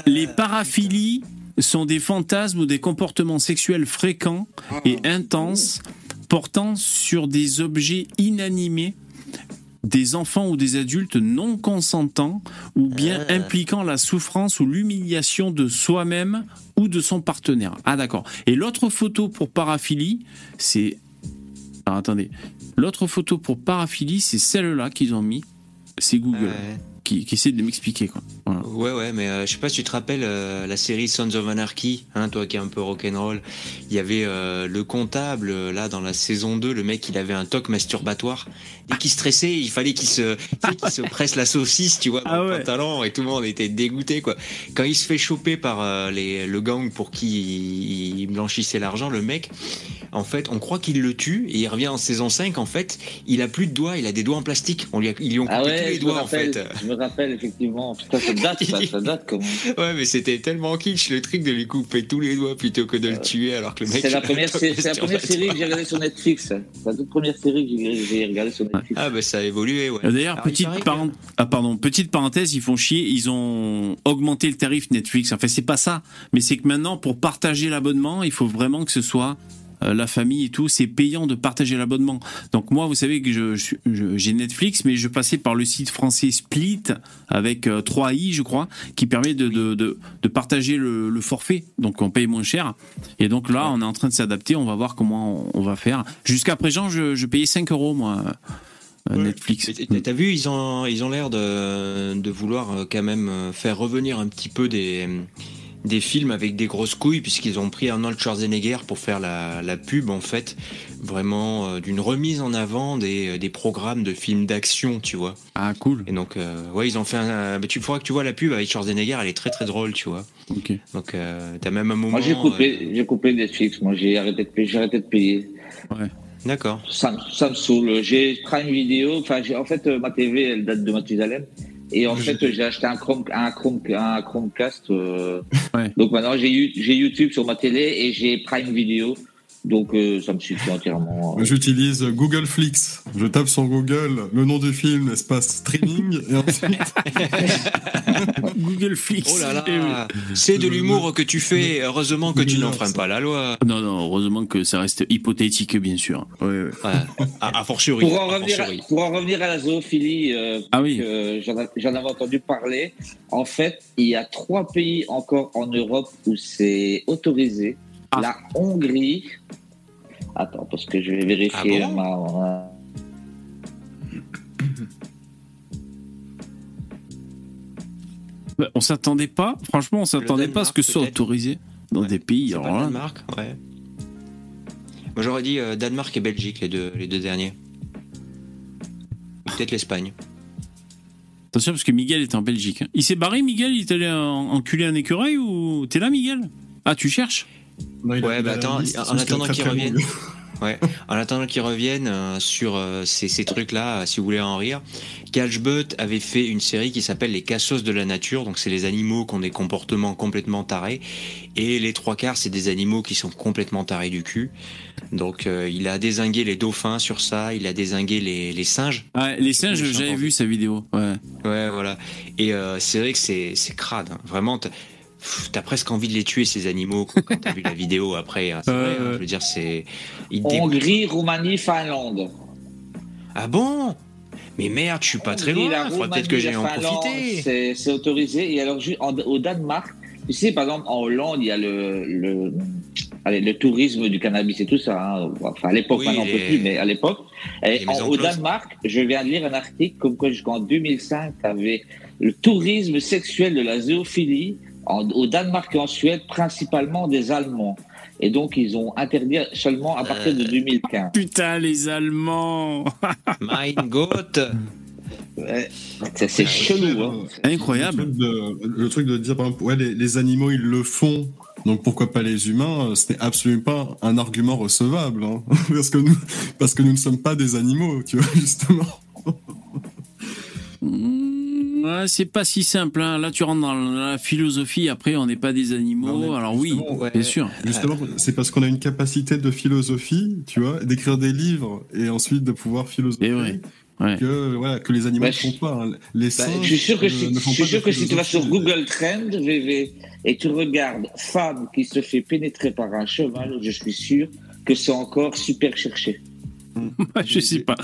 les paraphilies sont des fantasmes ou des comportements sexuels fréquents et intenses portant sur des objets inanimés des enfants ou des adultes non consentants ou bien ah. impliquant la souffrance ou l'humiliation de soi-même ou de son partenaire. Ah d'accord. Et l'autre photo pour paraphilie, c'est... Alors attendez. L'autre photo pour paraphilie, c'est celle-là qu'ils ont mis. C'est Google qui, essaie de m'expliquer. Quoi. Ouais, ouais, mais euh, je sais pas si tu te rappelles euh, la série Sons of Anarchy, hein, toi qui es un peu rock'n'roll. Il y avait euh, le comptable, là, dans la saison 2, le mec, il avait un toc masturbatoire. Dès qu'il stressait, il fallait qu'il se, se presse la saucisse, tu vois, [LAUGHS] dans ah le pantalon, et tout le monde était dégoûté, quoi. Quand il se fait choper par les, le gang pour qui il blanchissait l'argent, le mec, en fait, on croit qu'il le tue, et il revient en saison 5, en fait, il a plus de doigts, il a des doigts en plastique. On lui a, ils lui ont ah coupé tous les doigts, en fait rappelle effectivement. Putain, ça date, ça, ça [LAUGHS] date comment Ouais, mais c'était tellement kitsch le truc de lui couper tous les doigts plutôt que de le tuer alors que le mec. C'est la [LAUGHS] première, c'est la première série que j'ai regardée sur Netflix. C'est la toute première série que j'ai regardée sur Netflix. Ah, bah ça a évolué, ouais. D'ailleurs, petite, ah, pardon, petite parenthèse, ils font chier, ils ont augmenté le tarif Netflix. Enfin, c'est pas ça, mais c'est que maintenant, pour partager l'abonnement, il faut vraiment que ce soit euh, la famille et tout, c'est payant de partager l'abonnement. Donc moi, vous savez que je, j'ai Netflix, mais je passais par le site français Split avec 3i, euh, je crois, qui permet de, de, de, partager le, le, forfait. Donc on paye moins cher. Et donc là, on est en train de s'adapter. On va voir comment on, va faire. Jusqu'à présent, je, payais 5 euros, moi. Euh, Netflix. T'as vu, ils ont ils ont l'air de, de vouloir quand même faire revenir un petit peu des des films avec des grosses couilles puisqu'ils ont pris Arnold Schwarzenegger pour faire la, la pub en fait vraiment euh, d'une remise en avant des, euh, des programmes de films d'action tu vois ah cool et donc euh, ouais ils ont fait un tu faudra que tu vois la pub avec Schwarzenegger elle est très très drôle tu vois ok donc t'as même un moment moi j'ai coupé j'ai coupé Netflix moi j'ai arrêté de payer j'ai arrêté de payer ouais D'accord. Ça, ça, me saoule. J'ai Prime Vidéo. Enfin, en fait, ma TV, elle date de Mathusalem. Et en fait, j'ai acheté un, Chrome, un, Chrome, un Chromecast. Euh, donc maintenant, j'ai YouTube sur ma télé et j'ai Prime Video. Donc euh, ça me suffit entièrement. J'utilise Google Flix. Je tape sur Google le nom du film, espace streaming, et ensuite. [LAUGHS] Google Flix. Oh là là, c'est de l'humour que tu fais. Heureusement que tu n'enfreins pas la loi. Non, non, heureusement que ça reste hypothétique, bien sûr. Oui, oui. [LAUGHS] à, fortiori. Pour en, revenir, à, pour en revenir à la zoophilie, euh, ah oui. j'en avais entendu parler. En fait, il y a trois pays encore en Europe où c'est autorisé. Ah. La Hongrie. Attends, parce que je vais vérifier ah ma. On s'attendait pas, franchement, on s'attendait pas à ce que ce soit autorisé dans des pays. Alors Danemark, ouais. Moi j'aurais dit euh, Danemark et Belgique, les deux, les deux derniers. Peut-être l'Espagne. Attention, parce que Miguel est en Belgique. Il s'est barré, Miguel? Il est allé enculer un écureuil ou t'es là, Miguel? Ah, tu cherches? Ouais, bah attends, [LAUGHS] en attendant qu'il revienne. Ouais. En attendant qu'ils reviennent euh, sur euh, ces, trucs-là, si vous voulez en rire, Catchbutt avait fait une série qui s'appelle Les Cassos de la nature. Donc c'est les animaux qui ont des comportements complètement tarés. Et les trois quarts, c'est des animaux qui sont complètement tarés du cul. Donc euh, il a désingué les dauphins sur ça, il a désingué les, singes. les singes, j'avais vu sa vidéo. Ouais. Ouais, voilà. Et c'est vrai que c'est crade. Hein. Vraiment, T'as presque envie de les tuer ces animaux quand t'as vu la vidéo après. Hein, c'est vrai, hein, je veux dire, c'est. Hongrie, Roumanie, Finlande. Ah bon? Mais merde, je suis pas très loin. Faudrait peut-être que j'aille en profiter. C'est autorisé. Et alors, au Danemark, tu sais, par exemple, en Hollande, il y a le, le, le tourisme du cannabis et tout ça. Hein. Enfin, à l'époque, maintenant, on peut plus, mais à l'époque. au Danemark, je viens de lire un article comme quoi jusqu'en 2005, tu avais le tourisme sexuel de la zoophilie au Danemark et en Suède, principalement des Allemands. Et donc, ils ont interdit seulement à partir de 2015. Euh, putain, les Allemands Mein Gott C'est chelou. Hein. Incroyable. Le truc, de, dire, par exemple, ouais, les, animaux, ils le font, donc pourquoi pas les humains Ce n'est absolument pas un argument recevable. Hein. [LAUGHS] parce, que nous, parce que nous ne sommes pas des animaux, tu vois, [LAUGHS] justement. Hmm c'est pas si simple. Hein. Là, tu rentres dans la philosophie. Après, on n'est pas des animaux. Alors oui, bien sûr. Justement, c'est parce qu'on a une capacité de philosophie, tu vois, d'écrire des livres et ensuite de pouvoir philosopher. Que, voilà, que les animaux ne font pas. Hein. Les bah, je suis sûr que, si, je suis sûr que si tu vas sur Google Trend, VV, et tu regardes femme qui se fait pénétrer par un cheval, je suis sûr que c'est encore super cherché. [LAUGHS] je sais pas.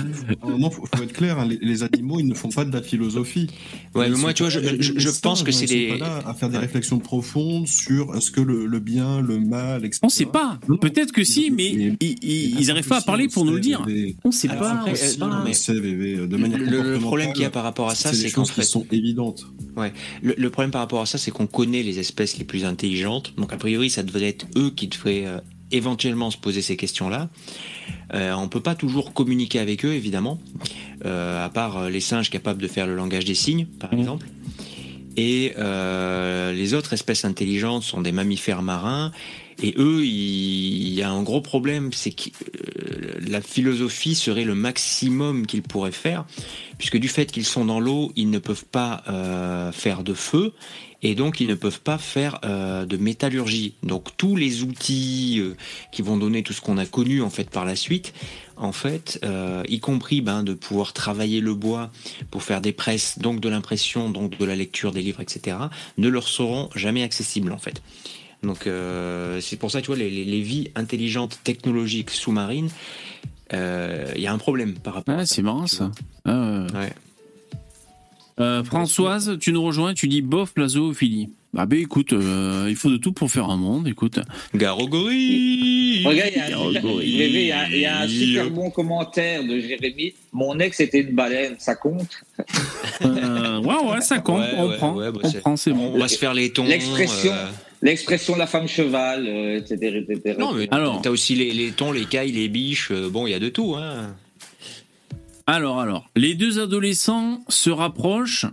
Non, faut, faut être clair, hein, les, animaux, ils ne font pas de la philosophie. Ouais, mais moi, tu vois, je, je, pense que c'est des. Pas là à faire des réflexions profondes sur est-ce que le, bien, le mal, etc. On sait pas. Peut-être que si, mais, ils n'arrivent pas à parler pour nous le dire. On sait pas. le, problème qu'il y a par rapport à ça, c'est qu'en fait. sont évidentes. Ouais. Le, problème par rapport à ça, c'est qu'on connaît les espèces les plus intelligentes. Donc, a priori, ça devrait être eux qui devraient euh, éventuellement se poser ces questions-là. Euh, on ne peut pas toujours communiquer avec eux, évidemment, euh, à part euh, les singes capables de faire le langage des signes, par mmh. exemple. Et les autres espèces intelligentes sont des mammifères marins. Et eux, il y a un gros problème, c'est que la philosophie serait le maximum qu'ils pourraient faire, puisque du fait qu'ils sont dans l'eau, ils ne peuvent pas faire de feu et donc ils ne peuvent pas faire euh, de métallurgie. Donc tous les outils euh, qui vont donner tout ce qu'on a connu en fait par la suite, en fait, euh, y compris ben, de pouvoir travailler le bois pour faire des presses, donc de l'impression, donc de la lecture des livres, etc., ne leur seront jamais accessibles en fait. Donc c'est pour ça, tu vois, les, les, vies intelligentes technologiques sous-marines, il y a un problème par rapport. Ah, c'est marrant ça. Ah, ouais. Euh, Françoise, tu nous rejoins, tu dis bof la zoophilie. Bah ben écoute, euh, il faut de tout pour faire un monde, écoute. Garogori Regarde, il y, a un super bon commentaire de Jérémy. Mon ex était une baleine, ça compte? Euh, Ouais, ouais, ça compte, on, prend, bah, on prend, c'est bon. On va se faire les tons. L'expression, l'expression de la femme cheval, etc., etc., Non, mais alors, t'as aussi les, les tons, les cailles, les biches, bon, il y a de tout, hein. Alors, alors, les deux adolescents se rapprochent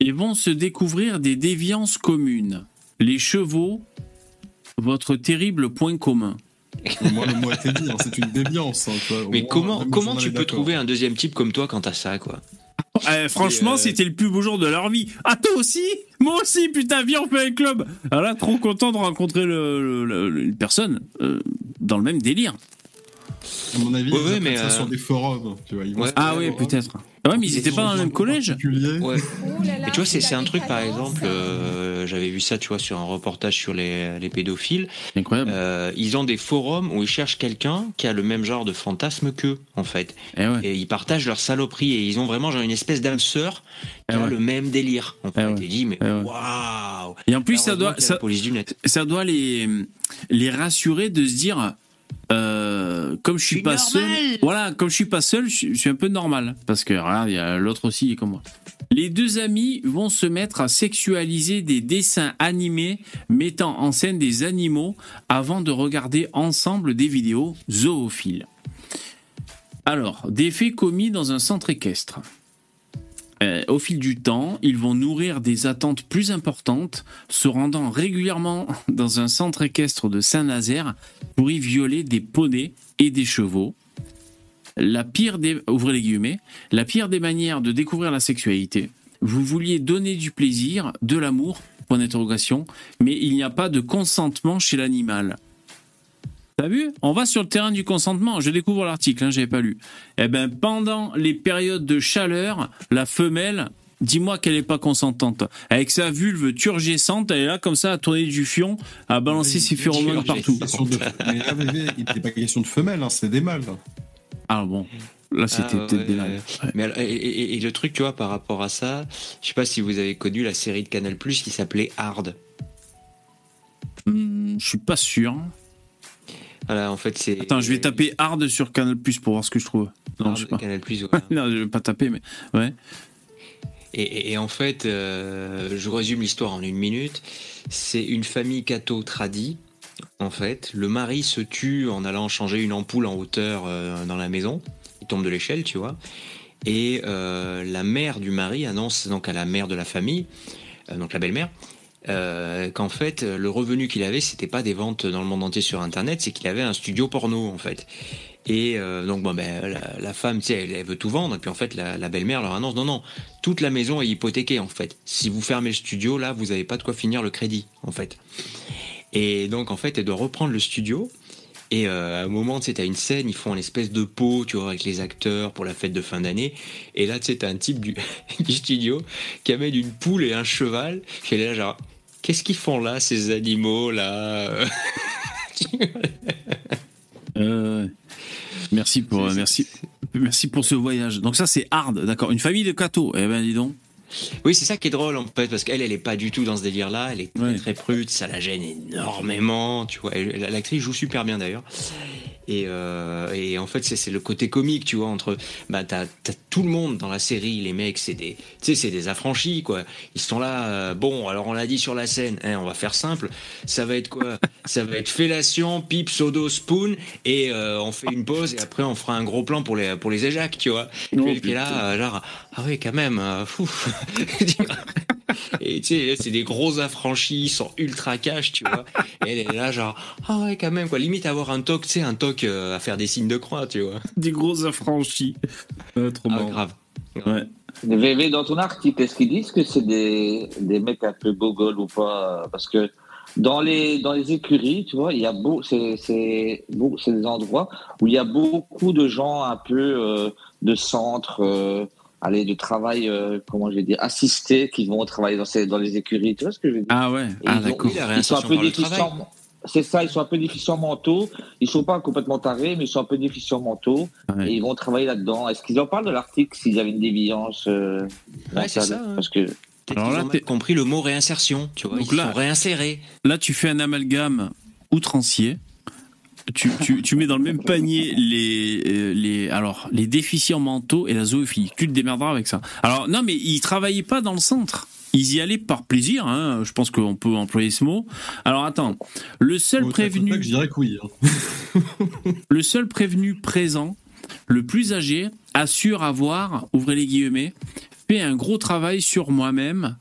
et vont se découvrir des déviances communes. Les chevaux, votre terrible point commun. Moi, le mot a été dit, hein, c'est une déviance. Hein, Mais comment, comment tu peux trouver un deuxième type comme toi quand t'as ça, quoi eh, franchement, euh, c'était le plus beau jour de leur vie. Ah, toi aussi Moi aussi, putain, viens, on fait un club. Alors là, trop content de rencontrer une personne euh, dans le même délire. À mon avis, ouais, mais ça sur euh, des forums. Tu vois, ah oui, peut-être. Ah ouais, mais ils étaient pas dans le même collège? Ouais. Et tu vois, c'est un truc, par exemple, euh, j'avais vu ça, tu vois, sur un reportage sur les, les pédophiles. Incroyable. Euh, ils ont des forums où ils cherchent quelqu'un qui a le même genre de fantasme qu'eux, en fait. Et, eh ouais. et, ils partagent leur saloperie et ils ont vraiment genre une espèce d'âme sœur qui eh a le même délire. On peut te dit, mais eh waouh. Et en plus, ça doit, ça, ça doit les les rassurer de se dire euh, comme je suis pas seul, voilà, comme je suis pas seul, je, suis un peu normal parce que regarde, il y a l'autre aussi, est comme moi. Les deux amis vont se mettre à sexualiser des dessins animés mettant en scène des animaux avant de regarder ensemble des vidéos zoophiles. Alors, des faits commis dans un centre équestre. Euh, au fil du temps, ils vont nourrir des attentes plus importantes, se rendant régulièrement [LAUGHS] dans un centre équestre de Saint-Nazaire pour y violer des poneys et des chevaux. La pire des, ouvrez la pire des manières de découvrir la sexualité. Vous vouliez donner du plaisir, de l'amour, point d'interrogation, mais il n'y a pas de consentement chez l'animal. T'as vu? On va sur le terrain du consentement. Je découvre l'article, hein, j'avais pas lu. Eh ben, pendant les périodes de chaleur, la femelle, dis-moi qu'elle n'est pas consentante. Avec sa vulve turgescente, elle est là comme ça à tourner du fion, à balancer ses phéromones partout. Mais là, il n'était pas question de femelle, hein, c'est des mâles. Ah bon? Là, c'était ah, peut-être des mâles. Mais, et, le truc, tu vois, par rapport à ça, je sais pas si vous avez connu la série de Canal Plus qui s'appelait Hard. Hmm, je suis pas sûr. Voilà, en fait, c'est. Attends, je vais taper hard sur Canal Plus pour voir ce que je trouve. Non, je sais pas. Canal Plus, [LAUGHS] non, je vais pas taper, mais ouais. Et, en fait, euh, je résume l'histoire en une minute. C'est une famille catho tradie. En fait, le mari se tue en allant changer une ampoule en hauteur euh, dans la maison. Il tombe de l'échelle, tu vois. Et euh, la mère du mari annonce donc à la mère de la famille, donc la belle-mère, euh, qu'en fait le revenu qu'il avait c'était pas des ventes dans le monde entier sur internet c'est qu'il avait un studio porno en fait. Et euh, donc bon ben la, femme tu sais elle, veut tout vendre et puis en fait la, belle-mère leur annonce non non toute la maison est hypothéquée en fait. Si vous fermez le studio là vous avez pas de quoi finir le crédit en fait. Et donc en fait elle doit reprendre le studio et euh, à un moment, tu sais, une scène, ils font une espèce de pot, tu vois, avec les acteurs pour la fête de fin d'année. Et là, tu sais, un type du, [LAUGHS] du, studio qui amène une poule et un cheval, est là, genre, Qu'est-ce qu'ils font là, ces animaux là euh, Merci pour merci merci pour ce voyage. Donc ça c'est hard, d'accord. Une famille de cathos. Eh ben dis donc. Oui, c'est ça qui est drôle en fait, parce qu'elle, elle est pas du tout dans ce délire-là. Elle est très, très prude, ça la gêne énormément. Tu vois, l'actrice joue super bien d'ailleurs. Euh, et, en fait, c'est le côté comique, tu vois, entre. Bah, t'as tout le monde dans la série, les mecs, c'est des. Tu sais, c'est des affranchis, quoi. Ils sont là, euh, bon, alors on l'a dit sur la scène, hein, on va faire simple. Ça va être quoi? Ça va être fellation, pipe, sodo, spoon, et euh, on fait une pause, et après on fera un gros plan pour les, pour les éjacs, tu vois. et puis là, genre, ah oui, quand même, fou. [LAUGHS] et tu sais, c'est des gros affranchis, ils sont ultra cash, tu vois. Et elle est là, genre, ah ouais, quand même, quoi. Limite avoir un toc, tu sais, un toc euh, à faire des signes de croix, tu vois. [LAUGHS] Des gros affranchis. trop ah, grave. Ouais. VV, dans ton article, est-ce qu'ils disent que c'est des, des mecs un peu bogoles ou pas? Parce que dans les, dans les écuries, tu vois, il y a beau, c'est, c'est, c'est des endroits où il y a beaucoup de gens un peu euh, de centre. Aller de travail, euh, comment je vais dire, assisté, qui vont travailler dans, ces, dans les écuries. Tu vois ce que je veux dire? Ah ouais, ah, d'accord. Ils, sont un peu déficients. C'est ça, ils sont un peu déficients mentaux. Ils sont pas complètement tarés, mais ils sont un peu déficients mentaux. Et ils vont travailler là-dedans. Est-ce qu'ils en parlent de l'article s'il y avait une déviance euh, Ouais, c'est ça? Hein. Parce que. Alors là, tu compris le mot réinsertion, tu vois. Donc ils là, sont réinsérés. Là, tu fais un amalgame outrancier tu, tu, tu, mets dans le même panier les, euh, les, alors, les déficients mentaux et la zoophilie. Tu te démerderas avec ça. Alors, non, mais ils travaillaient pas dans le centre. Ils y allaient par plaisir, hein. je pense qu'on peut employer ce mot. Alors attends, le seul prévenu, je dirais que oui, hein. [LAUGHS] [LAUGHS] le seul prévenu présent, le plus âgé, assure avoir, ouvrez les guillemets, fait un gros travail sur moi-même.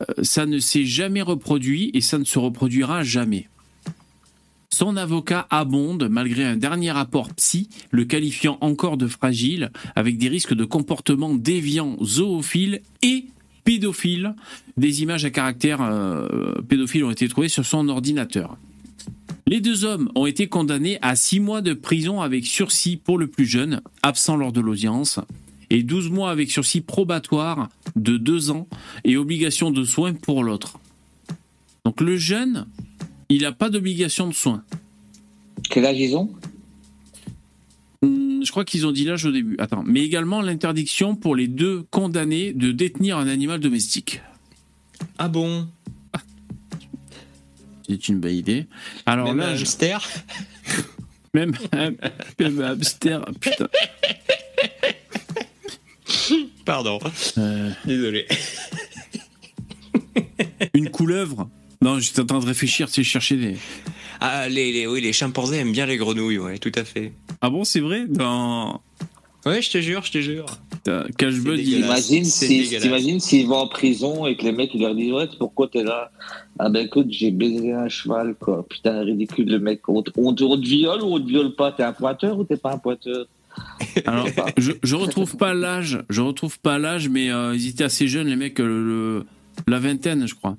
Euh, ça ne s'est jamais reproduit et ça ne se reproduira jamais. Son avocat abonde malgré un dernier rapport psy le qualifiant encore de fragile avec des risques de comportement déviant zoophile et pédophile. Des images à caractère euh, pédophile ont été trouvées sur son ordinateur. Les deux hommes ont été condamnés à six mois de prison avec sursis pour le plus jeune, absent lors de l'audience, et 12 mois avec sursis probatoire de deux ans et obligation de soins pour l'autre. Donc le jeune il n'a pas d'obligation de soins. Quel âge ils ont? Hmm, je crois qu'ils ont dit l'âge au début. Attends, mais également l'interdiction pour les deux condamnés de détenir un animal domestique. Ah bon? C'est une bonne idée. Alors même là, un hamster? [LAUGHS] Même, un, hamster, putain. Pardon. Euh. Désolé. Une couleuvre? Non, j'étais en train de réfléchir, tu sais, chercher des. Ah, les, oui, les chimpanzés aiment bien les grenouilles, ouais, tout à fait. Ah bon, c'est vrai Dans. Ouais, je te jure, je te jure. Imagine s'ils si, vont en prison et que les mecs ils leur disent Ouais, pourquoi t'es là? Ah ben écoute, j'ai baisé un cheval, quoi. Putain, ridicule, le mec. On, on, te viole ou on te viole pas? T'es un pointeur ou t'es pas un pointeur? Alors, je, je retrouve pas l'âge, je retrouve pas l'âge, mais euh, ils étaient assez jeunes, les mecs, le, la vingtaine, je crois.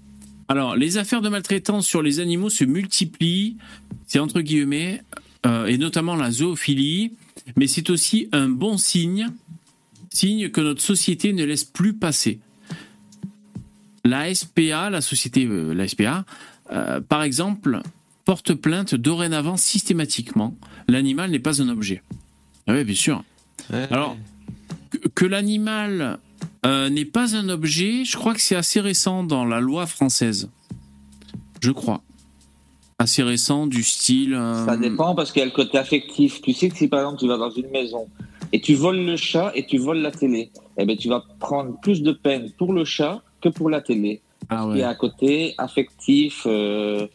Alors, les affaires de maltraitance sur les animaux se multiplient, c'est entre guillemets, euh, et notamment la zoophilie, mais c'est aussi un bon signe, signe que notre société ne laisse plus passer. La SPA, la société, euh, la SPA, par exemple, porte plainte dorénavant systématiquement. L'animal n'est pas un objet. Ah oui, bien sûr. Alors, que, l'animal euh, n'est pas un objet, je crois que c'est assez récent dans la loi française. Je crois. Assez récent, du style. Euh, Ça dépend parce qu'il y a le côté affectif. Tu sais que si par exemple tu vas dans une maison et tu voles le chat et tu voles la télé, eh ben, tu vas prendre plus de peine pour le chat que pour la télé. Ah Il y a un côté affectif euh,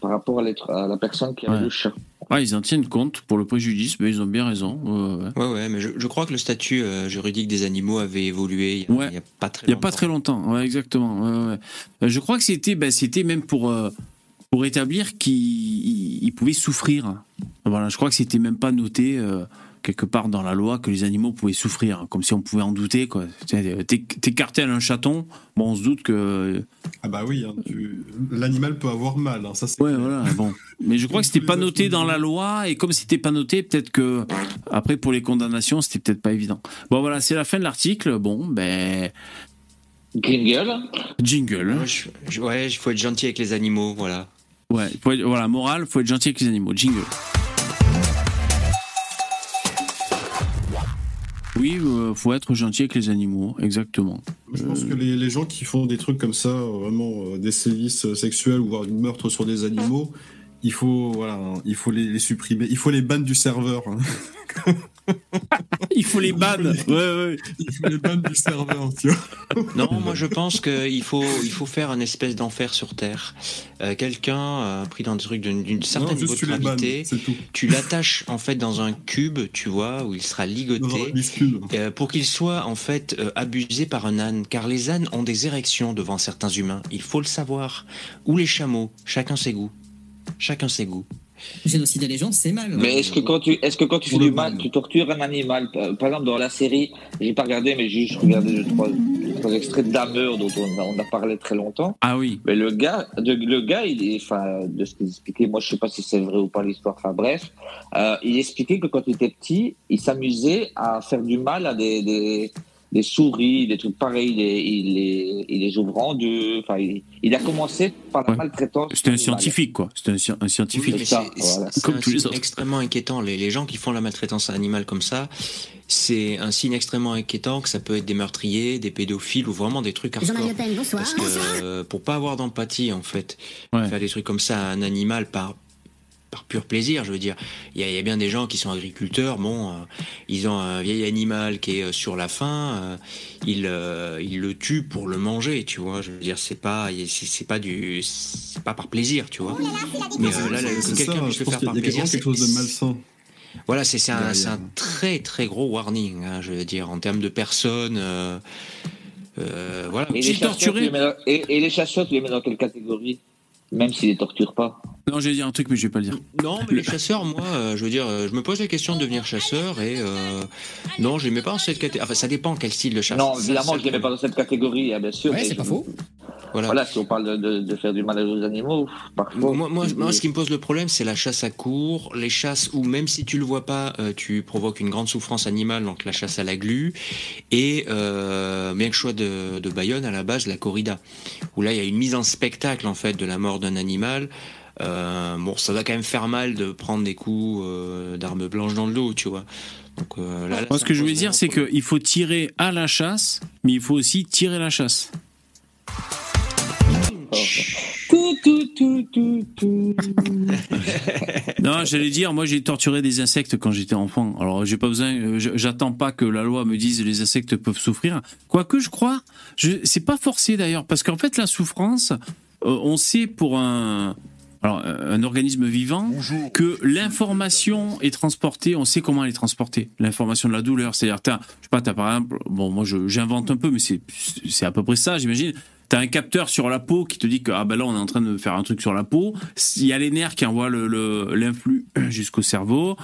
par rapport à, la personne qui a le chat. Ah, ils en tiennent compte pour le préjudice, mais ils ont bien raison. Ouais, ouais, mais je, crois que le statut euh, juridique des animaux avait évolué il n'y a, pas très longtemps. Il n'y a pas très longtemps, ouais, exactement. Euh, je crois que c'était bah, même pour, euh, pour établir qu'ils pouvaient souffrir. Voilà, je crois que c'était même pas noté quelque part dans la loi que les animaux pouvaient souffrir, hein, comme si on pouvait en douter. Quoi. T'écartais un chaton, bon, on se doute que. Ah bah oui, hein, l'animal peut avoir mal. Hein, ça ouais, voilà, bon. Mais je crois que c'était pas noté dans la loi, et comme c'était pas noté, peut-être que après pour les condamnations, c'était peut-être pas évident. Bon voilà, c'est la fin de l'article. Bon, ben. Jingle. Jingle. Ouais, il faut être gentil avec les animaux, voilà. Ouais, faut être, voilà, morale, faut être gentil avec les animaux. Jingle. Oui, euh, faut être gentil avec les animaux, exactement. Je pense que les, gens qui font des trucs comme ça, vraiment euh, des sévices sexuels ou voire du meurtre sur des animaux, il faut voilà, il faut les, supprimer, il faut les bannes du serveur. [LAUGHS] Il faut les bannes. Ouais, ouais. Il faut les bannes du serveur, tu vois. Non, moi je pense qu'il faut, il faut faire un espèce d'enfer sur Terre. Euh, quelqu'un euh, pris dans des trucs d'une certaine niveau de gravité, tu l'attaches en fait dans un cube, tu vois, où il sera ligoté, euh, pour qu'il soit en fait abusé par un âne. Car les ânes ont des érections devant certains humains. Il faut le savoir. Ou les chameaux, chacun ses goûts. Chacun ses goûts. Génocider les gens, c'est mal. Mais est-ce que quand tu, est-ce que quand tu fais du mal, tu tortures un animal? Par exemple, dans la série, j'ai pas regardé, mais j'ai juste regardé trois, trois extraits d'Hammer dont on a, parlé très longtemps. Ah oui. Mais le gars, de, le gars, il enfin, de ce qu'il expliquait, moi je sais pas si c'est vrai ou pas l'histoire. Enfin bref, euh, il expliquait que quand il était petit, il s'amusait à faire du mal à des, des des souris, des trucs pareils, il les, il les, il les ouvrant de, enfin, il, a commencé par la maltraitance. C'était un scientifique, quoi. C'était un, scientifique. c'est comme tous les autres. extrêmement inquiétant. Les, les, gens qui font la maltraitance animale comme ça, c'est un signe extrêmement inquiétant que ça peut être des meurtriers, des pédophiles ou vraiment des trucs hardcore. Parce que euh, pour pas avoir d'empathie, en fait, faire des trucs comme ça à un animal par par pur plaisir, je veux dire. Il y, a bien des gens qui sont agriculteurs, bon, euh, ils ont un vieil animal qui est euh, sur la faim, euh, ils, le tuent pour le manger, tu vois. Je veux dire, c'est pas, c'est pas du, c'est pas par plaisir, tu vois. Mais là, quelqu'un puisse le faire par plaisir, quelque chose de malsain. Voilà, c'est un, un, très très gros warning, hein, je veux dire, en termes de personnes. voilà. Et les, et, et les chasseurs, tu les mets dans quelle catégorie même s'ils les torturent pas? Non, j'allais dire un truc, mais je vais pas le dire. Non, mais les chasseurs, moi, euh, je veux dire, euh, je me pose la question de devenir chasseur et euh, non, je mets pas dans cette catégorie. Enfin, ça dépend quel style de chasse. Non, évidemment, je ne mets pas dans cette catégorie, hein, bien sûr. Ouais, c'est pas faux. Voilà. si on parle de, faire du mal aux animaux, parfois. Moi, moi, ce qui me pose le problème, c'est la chasse à court, les chasses où même si tu le vois pas, tu provoques une grande souffrance animale, donc la chasse à la glu, et bien que je sois de, de Bayonne, à la base, la corrida, où là, il y a une mise en spectacle en fait de la mort d'un animal. Euh, bon, ça va quand même faire mal de prendre des coups euh, d'armes blanches dans le dos, tu vois. Donc, euh, là, Moi, ce que je voulais dire, c'est qu'il faut tirer à la chasse, mais il faut aussi tirer la chasse. [LAUGHS] non, j'allais dire, moi j'ai torturé des insectes quand j'étais enfant. Alors j'ai pas besoin, j'attends pas que la loi me dise les insectes peuvent souffrir. Quoique je crois, c'est pas forcé d'ailleurs, parce qu'en fait la souffrance, on sait pour un alors un organisme vivant, que l'information est transportée, on sait comment elle est transportée, l'information de la douleur. C'est-à-dire, je sais pas, as par exemple, bon, moi j'invente un peu, mais c'est à peu près ça, j'imagine. T'as un capteur sur la peau qui te dit que ah ben là on est en train de faire un truc sur la peau. Il y a les nerfs qui envoient l'influx le, jusqu'au cerveau.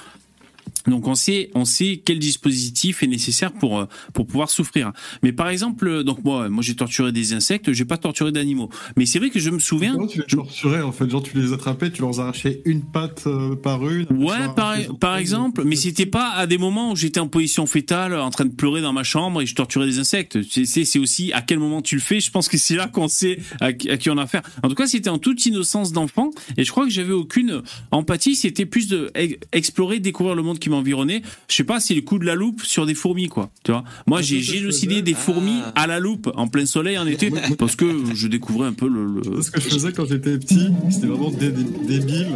Donc on sait, on sait quel dispositif est nécessaire pour euh, pour pouvoir souffrir. Mais par exemple, euh, donc moi, moi j'ai torturé des insectes, j'ai pas torturé d'animaux. Mais c'est vrai que je me souviens. Comment tu les torturais en fait? Genre tu les attrapais, tu leur arrachais une patte euh, par une. Ouais, par, par exemple. Mais c'était pas à des moments où j'étais en position fétale, en train de pleurer dans ma chambre et je torturais des insectes. C'est c'est aussi à quel moment tu le fais. Je pense que c'est là qu'on sait à, qui on a affaire. En tout cas, c'était en toute innocence d'enfant et je crois que j'avais aucune empathie. C'était plus de explorer, découvrir le monde qui environné. Je sais pas, c'est le coup de la loupe sur des fourmis, quoi. Tu vois Moi, j'ai génocidé des fourmis ah. à la loupe en plein soleil en été parce que je découvrais un peu le. Ce que je faisais quand j'étais petit, c'était vraiment débile.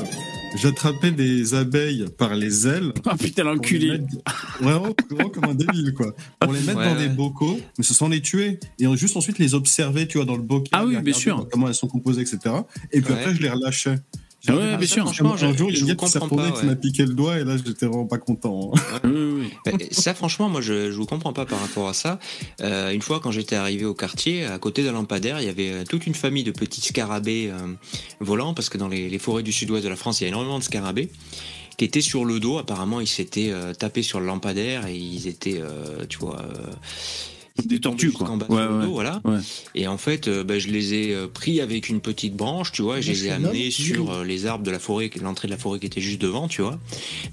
J'attrapais des abeilles par les ailes. Ah putain, l'enculé. Vraiment, vraiment comme un débile, quoi. Pour les mettre dans des bocaux, mais ce sont les tuer. Et juste ensuite les observer, tu vois, dans le bocal. Ah oui, bien sûr. Comment elles sont composées, etc. Et puis après, je les relâchais. Ah ouais, bien sûr. Franchement, un jour, il y a qui s'est retourné, qui m'a piqué le doigt, et là, j'étais vraiment pas content. Hein. Bah, ça, franchement, moi, je, je vous comprends pas par rapport à ça. Euh, une fois, quand j'étais arrivé au quartier, à côté d'un lampadaire, il y avait euh, toute une famille de petits scarabées euh, volants, parce que dans les, les forêts du sud-ouest de la France, il y a énormément de scarabées qui étaient sur le dos. Apparemment, ils s'étaient euh, tapés sur le lampadaire et ils étaient, euh, tu vois, [LAUGHS] des tortues quoi. voilà. Et en fait, euh, bah, je les ai euh, pris avec une petite branche, tu vois, je les ai amenés sur euh, les arbres de la forêt, l'entrée de la forêt qui était juste devant, tu vois.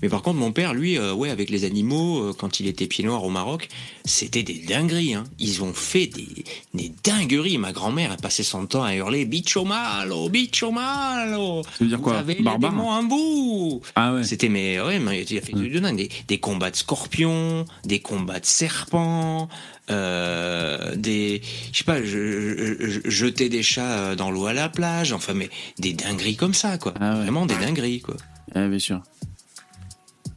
Mais par contre, mon père, lui, ouais, avec les animaux, quand il était pied noir au Maroc, c'était des dingueries. Hein. Ils ont fait des, des dingueries. Ma grand-mère a passé son temps à hurler bicho malo, bicho malo. Ça veut dire quoi Barbare. un bout. Ah ouais. C'était mais ouais, mais il a fait mm. des, des combats de scorpions, des combats de serpents. Euh, des, je sais pas, je, jeter des chats euh, dans l'eau à la plage, enfin, mais des dingueries comme ça, quoi. Ah Vraiment des dingueries, quoi. Ah, bien sûr.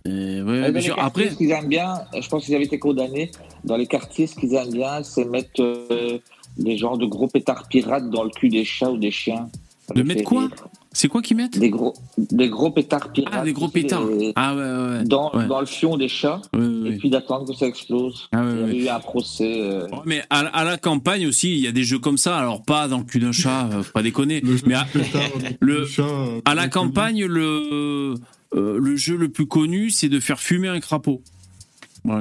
ouais, bien sûr. Après, ce qu'ils aiment bien, je pense qu'ils avaient été condamnés dans les quartiers. Ce qu'ils aiment bien, c'est mettre euh, des genres de gros pétards pirates dans le cul des chats ou des chiens. de mettre quoi c'est quoi qu'ils mettent Des gros, des gros pétards pirates. Ah, des gros pétards. ah ouais, ouais. Dans, dans le fion des chats. et puis d'attendre que ça explose. Ah, il y a eu un procès. Euh. mais à, la campagne aussi, il y a des jeux comme ça. Alors pas dans le cul d'un chat, faut pas déconner. mais à, [LAUGHS] le, euh, à la campagne, le, euh, le jeu le plus connu, c'est de faire fumer un crapaud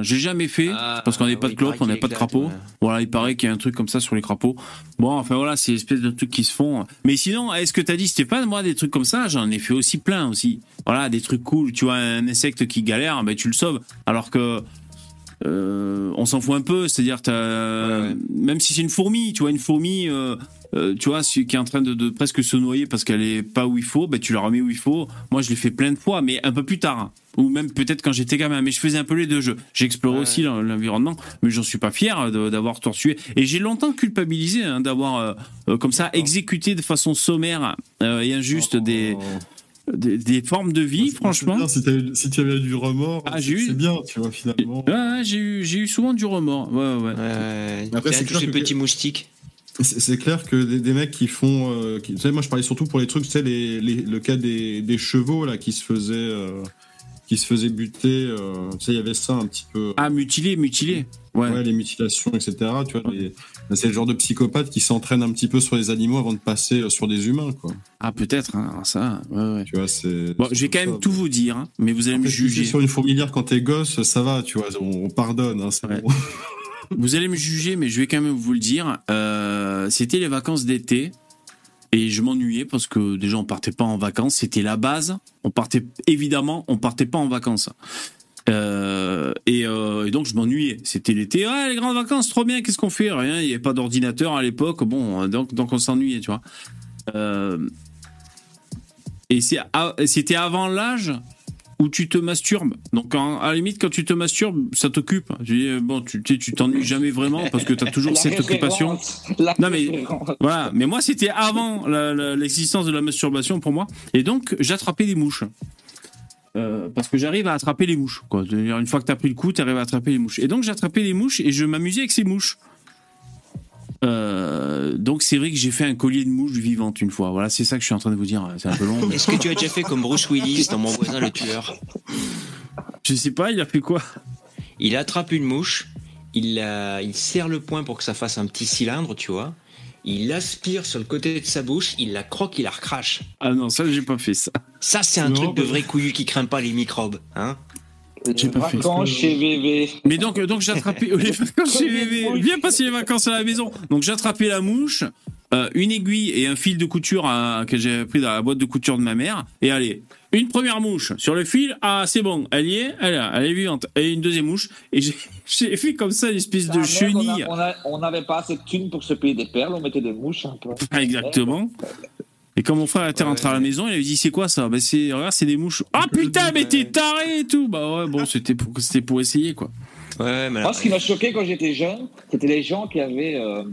j'ai jamais fait ah, parce qu'on n'est pas de clope, on n'a pas de crapaud. Voilà, il paraît qu'il y a un truc comme ça sur les crapauds. Bon, enfin voilà, c'est espèce de trucs qui se font. Mais sinon, est-ce que t'as dit Stéphane, moi des trucs comme ça, j'en ai fait aussi plein aussi. Voilà, des trucs cool. Tu vois un insecte qui galère, ben tu le sauves. Alors que euh, on s'en fout un peu, c'est-à-dire même si c'est une fourmi, tu vois une fourmi, euh, euh, tu vois, qui est en train de, presque se noyer parce qu'elle est pas où il faut, ben tu la remets où il faut. Moi, je l'ai fait plein de fois, mais un peu plus tard, hein. ou même peut-être quand j'étais gamin. Mais je faisais un peu les deux jeux. J'explorais aussi l'environnement, mais j'en suis pas fier d'avoir tortué. Et j'ai longtemps culpabilisé hein, d'avoir comme ça exécuté de façon sommaire et injuste oh. des des, formes de vie, franchement. si, tu avais du remords, ah, c'est bien, tu vois, finalement. Ouais, j'ai eu, eu, souvent du remords. Ouais, ouais. Après, c'est clair petits moustiques. C'est clair que des, mecs qui font. Euh, tu sais, moi, je parlais surtout pour les trucs, tu sais, les, le cas des, des, chevaux, là, qui se faisaient. Euh, qui se faisaient buter. Euh, tu sais, il y avait ça un petit peu. Ah, mutilé, mutilé. Ouais. les mutilations, etc. Tu vois, c'est le genre de psychopathe qui s'entraîne un petit peu sur les animaux avant de passer euh, sur des humains, quoi. Ah, peut-être, hein, ça. Ouais, Tu vois, c'est. Bon, je vais quand même tout vous dire, hein, mais vous allez me juger. Sur une fourmilière quand t'es gosse, ça va, tu vois, on, pardonne, hein, c'est bon. [LAUGHS] vous allez me juger, mais je vais quand même vous le dire. Euh, c'était les vacances d'été. Et je m'ennuyais parce que déjà on partait pas en vacances, c'était la base. On partait évidemment, on partait pas en vacances. Euh, euh, et, donc je m'ennuyais. C'était l'été, ouais, les grandes vacances, trop bien. Qu'est-ce qu'on fait? Rien. Il n'y avait pas d'ordinateur à l'époque. Bon, donc on s'ennuyait, tu vois. Et c'était avant l'âge où tu te masturbes. Donc, à la limite, quand tu te masturbes, ça t'occupe. bon, tu tu t'ennuies jamais vraiment parce que tu as toujours cette occupation. Non, mais voilà. Mais moi, c'était avant l'existence de la masturbation pour moi. Et donc, j'attrapais des mouches. Euh, parce que j'arrive à attraper les mouches. Quoi. Une fois que tu as pris le coup, tu arrives à attraper les mouches. Et donc, j'attrapais les mouches et je m'amusais avec ces mouches. Euh, donc c'est vrai que j'ai fait un collier de mouche vivante une fois. Voilà, c'est ça que je suis en train de vous dire. C'est un peu long. Est-ce que tu as déjà fait comme Bruce Willis dans Mon voisin le tueur? Je sais pas, il a fait quoi? Il attrape une mouche, il, il serre le poing pour que ça fasse un petit cylindre, tu vois. Il aspire sur le côté de sa bouche, il la croque, il la recrache. Ah non, ça j'ai pas fait ça. Ça c'est un truc de vrai couillu qui craint pas les microbes, hein? J'ai pas vacances chez VV. Mais donc, donc j'ai attrapé les vacances chez VV. Viens passer les vacances à la maison. Donc j'ai attrapé la mouche, euh, une aiguille et un fil de couture que j'ai pris dans la boîte de couture de ma mère. Et allez, une première mouche sur le fil. Ah, c'est bon, elle y est, elle est, elle est vivante. Et une deuxième mouche. Et j'ai [LAUGHS] fait comme ça une espèce de chenille. On n'avait pas assez de thunes pour se payer des perles, on mettait des mouches un peu. exactement. Et quand mon frère était rentré à la maison, il avait dit c'est quoi ça? Bah c'est regarde c'est des mouches. Ah putain mais t'es taré et tout. Bah ouais bon c'était pour c'était pour essayer quoi. Ouais mais Moi ce qui m'a choqué quand j'étais jeune, c'était les gens qui avaient euh,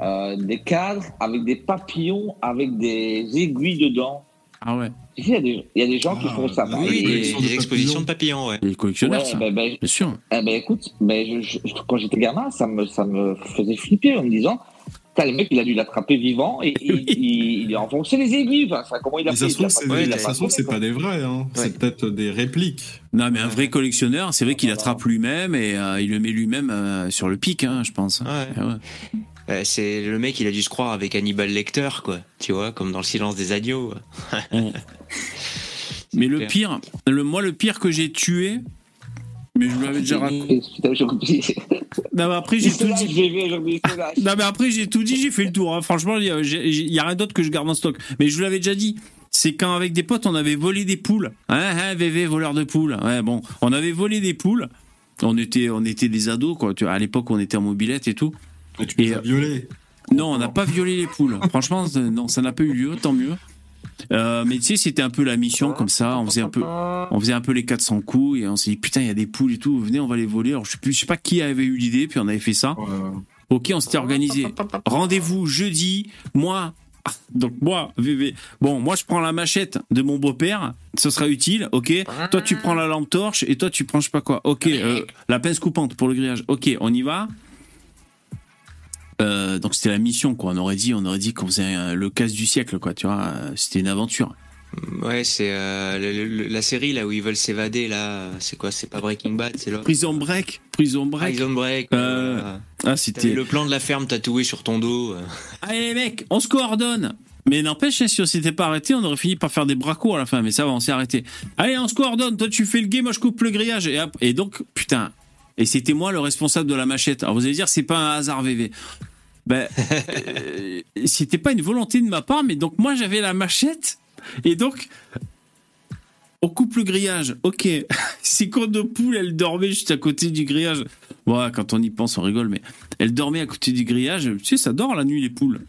euh, des cadres avec des papillons avec des aiguilles dedans. Ah ouais. Il y, a des, il y a des gens qui font ça. Oui, des, des, expositions de papillons, ouais. Les collectionneurs, ouais, ben, ben, bien sûr. Eh ben, écoute, ben, je, quand j'étais gamin, ça me, ça me faisait flipper en me disant T'as le mec, il a dû l'attraper vivant et, [LAUGHS] il, il, a enfoncé les aiguilles. Enfin, comment il a fait Ça se trouve, c'est pas des vrais. Hein. C'est peut-être des répliques. Non, mais un vrai collectionneur, c'est vrai qu'il attrape lui-même et euh, il le met lui-même euh, sur le pic, hein, je pense. Ouais. c'est le mec, il a dû se croire avec Hannibal Lecter, quoi. Tu vois, comme dans Le Silence des agneaux. [LAUGHS] mais le pire, le, moi, le pire que j'ai tué, mais je vous l'avais déjà raconté. [LAUGHS] Non, mais après, j'ai tout dit. Non, mais après, j'ai tout dit, j'ai fait le tour. Hein. Franchement, il n'y a, rien d'autre que je garde en stock. Mais je vous l'avais déjà dit. C'est quand, avec des potes, on avait volé des poules. Hein, hein, VV, voleur de poules. Ouais, bon. On avait volé des poules. On était, on était des ados, quoi. À l'époque, on était en mobilette et tout. Et tu les as violés Non, on n'a pas violé les poules. Franchement, non, ça n'a pas eu lieu, tant mieux. Euh, mais tu sais, c'était un peu la mission comme ça. On faisait un peu, on faisait un peu les 400 coups et on s'est dit putain, il y a des poules et tout. Venez, on va les voler. Alors je sais plus, je sais pas qui avait eu l'idée, puis on avait fait ça. Ok, on s'était organisé. Rendez-vous jeudi. Moi, [LAUGHS] donc moi, VV. Bon, moi je prends la machette de mon beau-père, ce sera utile, ok. Toi tu prends la lampe torche et toi tu prends je sais pas quoi. Ok, euh, la pince coupante pour le grillage. Ok, on y va. Euh, donc c'était la mission quoi. On aurait dit, on aurait dit qu'on faisait le casse du siècle quoi. Tu vois, c'était une aventure. Ouais, c'est euh, la série là où ils veulent s'évader là. C'est quoi? C'est pas Breaking Bad, c'est là. Prison Break, Prison Break. Prison Break. Euh, ah, c'était le plan de la ferme tatoué sur ton dos. [LAUGHS] Allez les mecs, on se coordonne. Mais n'empêche, hein, si on s'était pas arrêté, on aurait fini par faire des bracos à la fin. Mais ça va, on s'est arrêté. Allez, on se coordonne. Toi, tu fais le game, moi je coupe le grillage. Et, et donc, putain. Et c'était moi le responsable de la machette. Alors vous allez dire, c'est pas un hasard VV ben, [LAUGHS] euh, c'était pas une volonté de ma part, mais donc moi j'avais la machette, et donc on coupe le grillage. Ok, [LAUGHS] c'est quand de poule, elle dormait juste à côté du grillage. Bon, quand on y pense, on rigole, mais elle dormait à côté du grillage. Tu sais, ça dort la nuit les poules.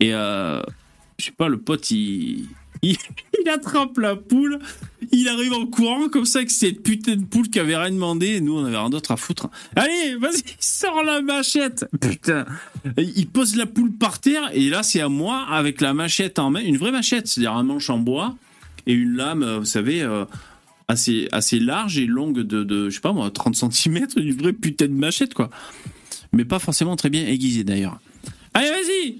Et euh, je sais pas, le pote, il, il, attrape la poule, il arrive en courant comme ça avec cette putain de poule qui avait rien demandé. Nous, on avait rien d'autre à foutre. Allez, vas-y, sors la machette. Putain. Il pose la poule par terre et là, c'est à moi avec la machette en main, une vraie machette, c'est-à-dire un manche en bois et une lame, euh, vous savez, euh, assez, assez large et longue de, de, je sais pas moi, 30 cm, une vraie putain de machette, quoi. Mais pas forcément très bien aiguisée d'ailleurs. Allez, vas-y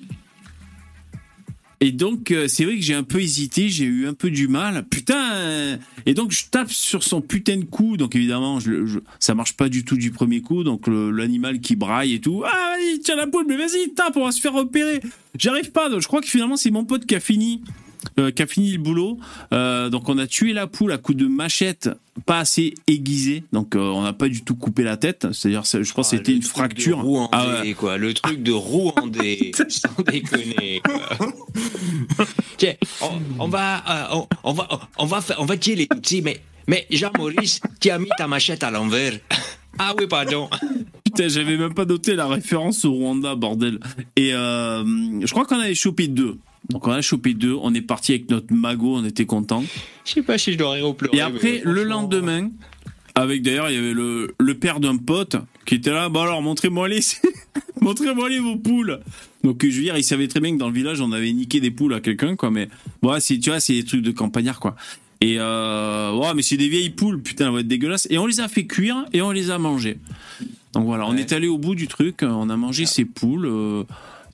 et donc, euh, c'est vrai que j'ai un peu hésité, j'ai eu un peu du mal. Putain Et donc, je tape sur son putain de cou. Donc, évidemment, je, je, ça marche pas du tout du premier coup. Donc, l'animal qui braille et tout. Ah, vas-y, tiens la poule, mais vas-y, tape, on va se faire repérer. J'arrive pas. Donc, je crois que finalement, c'est mon pote qui a fini euh, qui a fini le boulot. Euh, donc on a tué la poule à coup de machette pas assez aiguisée, donc euh, on n'a pas du tout coupé la tête. C'est-à-dire, je crois que ah, c'était une fracture. ah, ouais. quoi, le truc de Rwandais, [LAUGHS] sans déconner. [LAUGHS] Tiens, on, va, on, on, va, on va, on va tuer les petits, mais, mais Jean-Maurice, tu as mis ta machette à l'envers. [LAUGHS] Ah oui, pardon. Putain, j'avais même pas noté la référence au Rwanda, bordel. Et je crois qu'on avait chopé deux. Donc on a chopé deux, on est parti avec notre magot, on était content. Je sais pas si je dois rire pleurer. Et après, le lendemain, avec d'ailleurs, il y avait le, le père d'un pote qui était là. Bon alors, montrez-moi les, [LAUGHS] montrez-moi les vos poules. Donc je veux dire, il savait très bien que dans le village, on avait niqué des poules à quelqu'un, quoi. Mais bon, c'est, tu vois, c'est des trucs de campagnard, quoi. Et euh, ouais, mais c'est des vieilles poules, putain, elles vont être dégueulasses. Et on les a fait cuire et on les a mangées. Donc voilà, on est allé au bout du truc, on a mangé ces poules,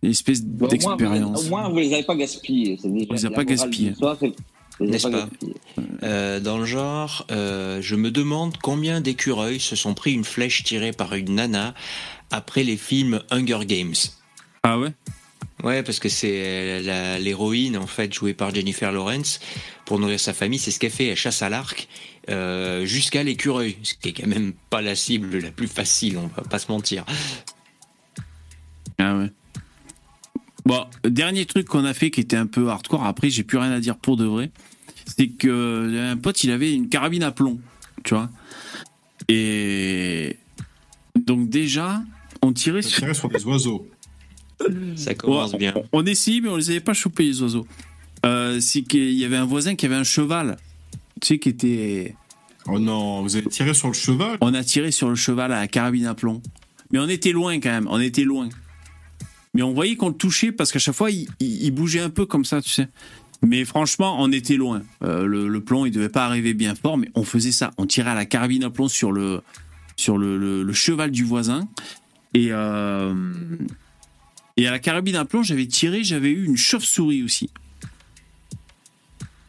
une espèce d'expérience. Au moins, vous les avez pas gaspillées. on les a pas gaspillées. N'est-ce pas, euh, Dans le genre, euh, je me demande combien d'écureuils se sont pris une flèche tirée par une nana après les films Hunger Games. Ah ouais? Ouais, parce que c'est l'héroïne en fait jouée par Jennifer Lawrence pour nourrir sa famille. C'est ce qu'elle fait, elle chasse à l'arc euh, jusqu'à l'écureuil, ce qui est quand même pas la cible la plus facile, on va pas se mentir. Ah ouais. Bon, dernier truc qu'on a fait qui était un peu hardcore. Après, j'ai plus rien à dire pour de vrai. C'est que un pote, il avait une carabine à plomb, tu vois. Et donc déjà, on tirait, sur... sur des oiseaux. Ça commence bien. On, essayait, mais on les avait pas chopés les oiseaux. Euh, c'est qu'il y avait un voisin qui avait un cheval, tu sais, qui était. Oh non, vous avez tiré sur le cheval? On a tiré sur le cheval à la carabine à plomb. Mais on était loin quand même, on était loin. Mais on voyait qu'on le touchait parce qu'à chaque fois, il, bougeait un peu comme ça, tu sais. Mais franchement, on était loin. Euh, le, plomb, il devait pas arriver bien fort, mais on faisait ça. On tirait à la carabine à plomb sur le, sur le, cheval du voisin. Et, euh, et à la carabine à plomb, j'avais tiré, j'avais eu une chauve-souris aussi.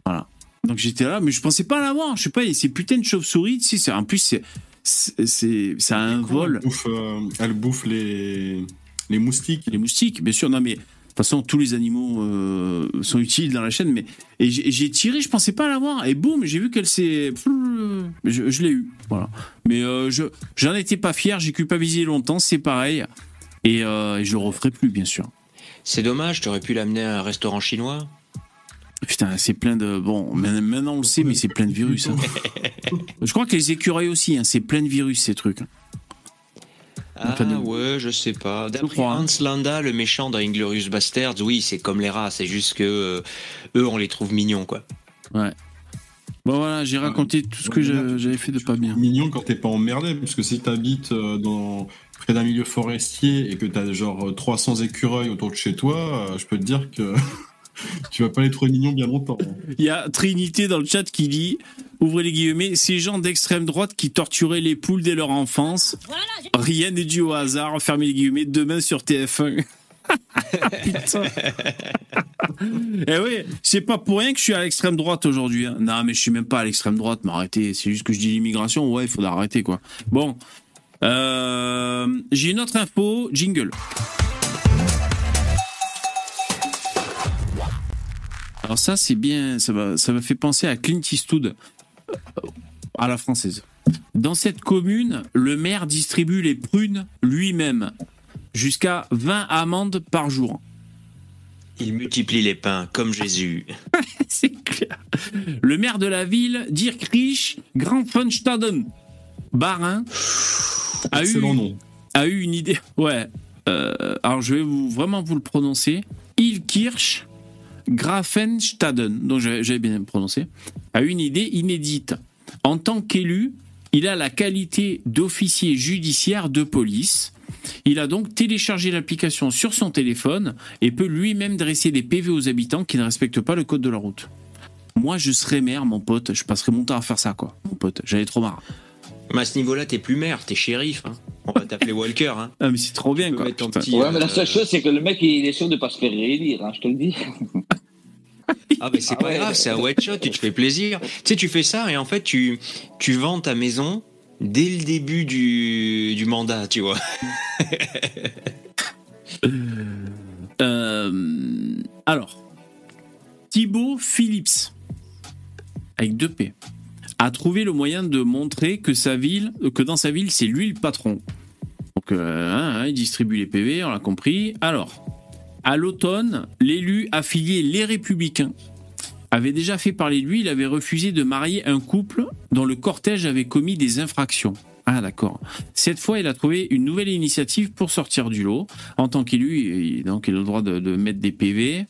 Voilà. Donc j'étais là, mais je pensais pas l'avoir. Je sais pas, ces putains de chauve-souris, tu sais, en plus, c'est, c'est, ça a un vol. Euh, elle bouffe les les moustiques. Les moustiques, bien sûr. Non, mais de toute façon, tous les animaux euh, sont utiles dans la chaîne. Mais et j'ai tiré, je pensais pas l'avoir. Et boum, j'ai vu qu'elle s'est. Je, l'ai eu. Voilà. Mais euh, je j'en étais pas fier. J'ai culpabilisé longtemps. C'est pareil. Et, euh, je le referai plus, bien sûr. C'est dommage. Tu aurais pu l'amener à un restaurant chinois. Putain, c'est plein de. Bon, maintenant on le sait, mais c'est plein de virus. Hein. [LAUGHS] je crois que les écureuils aussi, hein, c'est plein de virus ces trucs. Ah ouais, je sais pas. D'après Hans Landa, le méchant dans Inglorious Bastards, oui, c'est comme les rats, c'est juste que euh, eux, on les trouve mignons, quoi. Ouais. Bon voilà, j'ai raconté tout ce que j'avais fait de pas bien. Mignon quand t'es pas emmerdé, parce que si t'habites euh, dans près d'un milieu forestier et que t'as genre 300 écureuils autour de chez toi, euh, je peux te dire que [LAUGHS] [LAUGHS] tu vas pas être mignon bien longtemps. Hein. Il y a Trinité dans le chat qui dit ouvrez les guillemets, ces gens d'extrême droite qui torturaient les poules dès leur enfance. Rien n'est dû au hasard, fermez les guillemets, demain sur TF1. [LAUGHS] Putain. eh oui, c'est pas pour rien que je suis à l'extrême droite aujourd'hui. Hein. Non, mais je suis même pas à l'extrême droite, mais arrêtez. C'est juste que je dis l'immigration. Ouais, il faut arrêter, quoi. Bon. Euh, j'ai une autre info. Jingle. Alors ça, c'est bien, ça m'a ça fait penser à Clint Eastwood, euh, à la française. Dans cette commune, le maire distribue les prunes lui-même, jusqu'à 20 amendes par jour. Il multiplie les pains comme Jésus. [LAUGHS] c'est clair. Le maire de la ville, Dirk Rich Grandfunstaden, Barin, a eu, a eu une idée. Ouais. Euh, alors je vais vous, vraiment vous le prononcer. Ilkirch Grafenstaden, dont j'avais bien prononcé, a une idée inédite. En tant qu'élu, il a la qualité d'officier judiciaire de police. Il a donc téléchargé l'application sur son téléphone et peut lui-même dresser des PV aux habitants qui ne respectent pas le code de la route. Moi, je serais maire, mon pote, je passerais mon temps à faire ça, quoi, mon pote. J'avais trop marre. Mais à ce niveau-là, t'es plus maire, t'es shérif. Hein. On va t'appeler Walker. Hein. Ah, mais c'est trop bien, quoi. ouais, mais la seule euh, chose, c'est que le mec, il est sûr de pas se faire réélire, hein, je te le dis. [LAUGHS] [LAUGHS] Ah mais c'est pas grave, c'est un one shot, tu te fais plaisir. Tu sais, tu fais ça et en fait tu tu vends ta maison dès le début du, du mandat, tu vois. [LAUGHS] Euh, alors, Thibaut Phillips, avec deux P, a trouvé le moyen de montrer que sa ville, que dans sa ville, c'est lui le patron. Donc, euh, hein, hein, il distribue les PV, on l'a compris. Alors, à l'automne, l'élu affilié Les Républicains avait déjà fait parler de lui, il avait refusé de marier un couple dont le cortège avait commis des infractions. Ah d'accord. Cette fois, il a trouvé une nouvelle initiative pour sortir du lot. En tant qu'élu, donc il a le droit de, mettre des PV.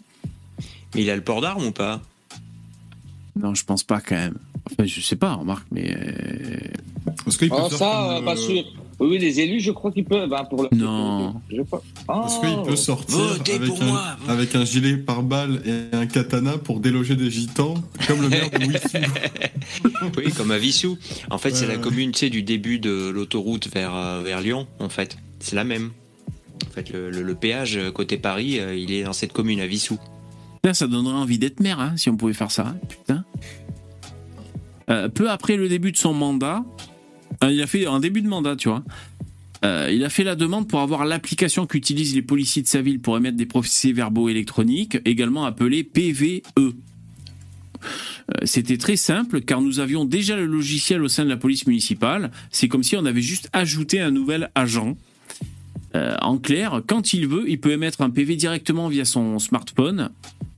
Mais il a le port d'armes ou pas? Non, je pense pas quand même. Enfin, je sais pas, remarque, mais. Parce qu'il peut oh, ça, pas sûr. Oui, les élus, je crois qu'ils peuvent. Hein, pour le... Non. Parce qu'il peut sortir avec un, gilet pare-balles et un katana pour déloger des gitans, comme le maire de [LAUGHS] Wissou. oui, comme à Vissou. En fait, c'est la commune du début de l'autoroute vers, euh, vers Lyon, en fait. C'est la même. En fait, le, péage côté Paris, euh, il est dans cette commune à Vissou. Ça donnerait envie d'être maire, hein, si on pouvait faire ça. Hein, putain. Euh, peu après le début de son mandat, euh, il a fait un début de mandat, tu vois. Euh, il a fait la demande pour avoir l'application qu'utilisent les policiers de sa ville pour émettre des procès-verbaux électroniques, également appelée PVE. C'était très simple car nous avions déjà le logiciel au sein de la police municipale. C'est comme si on avait juste ajouté un nouvel agent. en clair, quand il veut, il peut émettre un PV directement via son smartphone.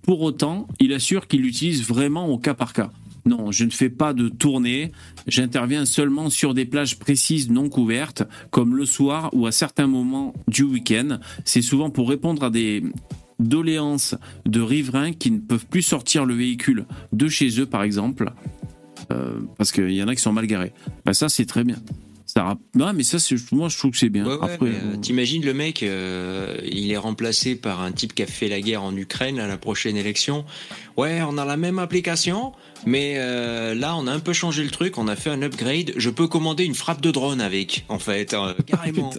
Pour autant, il assure qu'il l'utilise vraiment au cas par cas. Non, je ne fais pas de tournée. J'interviens seulement sur des plages précises non couvertes, comme le soir ou à certains moments du week-end. C'est souvent pour répondre à des doléances de riverains qui ne peuvent plus sortir le véhicule de chez eux, par exemple, euh, parce qu'il y en a qui sont mal garés. Ben, ça, c'est très bien. Ça, non, mais ça, moi, je trouve que c'est bien. Après, euh, T'imagines le mec, euh, il est remplacé par un type qui a fait la guerre en Ukraine à la prochaine élection. Ouais, on a la même application, mais euh, là, on a un peu changé le truc, on a fait un upgrade. Je peux commander une frappe de drone avec, en fait, euh, [LAUGHS] [LAUGHS] carrément.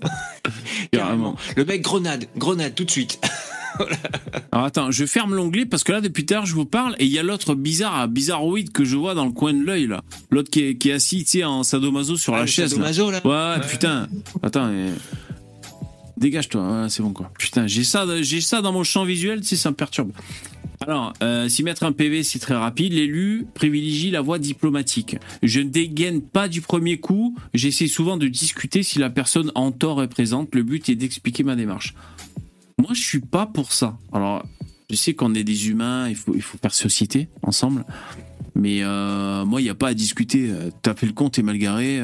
carrément. Le mec grenade, grenade tout de suite. [LAUGHS] [LAUGHS] Alors attends, je ferme l'onglet parce que là depuis tard je vous parle et il y a l'autre bizarre, bizarroïde que je vois dans le coin de l'œil là. L'autre qui est, assis, tu sais, en sadomaso sur ah, la chaise. Sadomaso là. Ouais, putain. Attends. Dégage-toi, c'est bon quoi. Putain, j'ai ça, j'ai ça dans mon champ visuel, tu sais, ça me perturbe. Alors, euh, s'y mettre un PV, c'est très rapide. L'élu privilégie la voie diplomatique. Je ne dégaine pas du premier coup. J'essaie souvent de discuter si la personne en tort est présente. Le but est d'expliquer ma démarche. Moi, je suis pas pour ça. Alors, je sais qu'on est des humains, il faut, il faut faire société ensemble. Mais euh, moi, il n'y a pas à discuter. Euh, t'as fait le compte, t'es mal garé,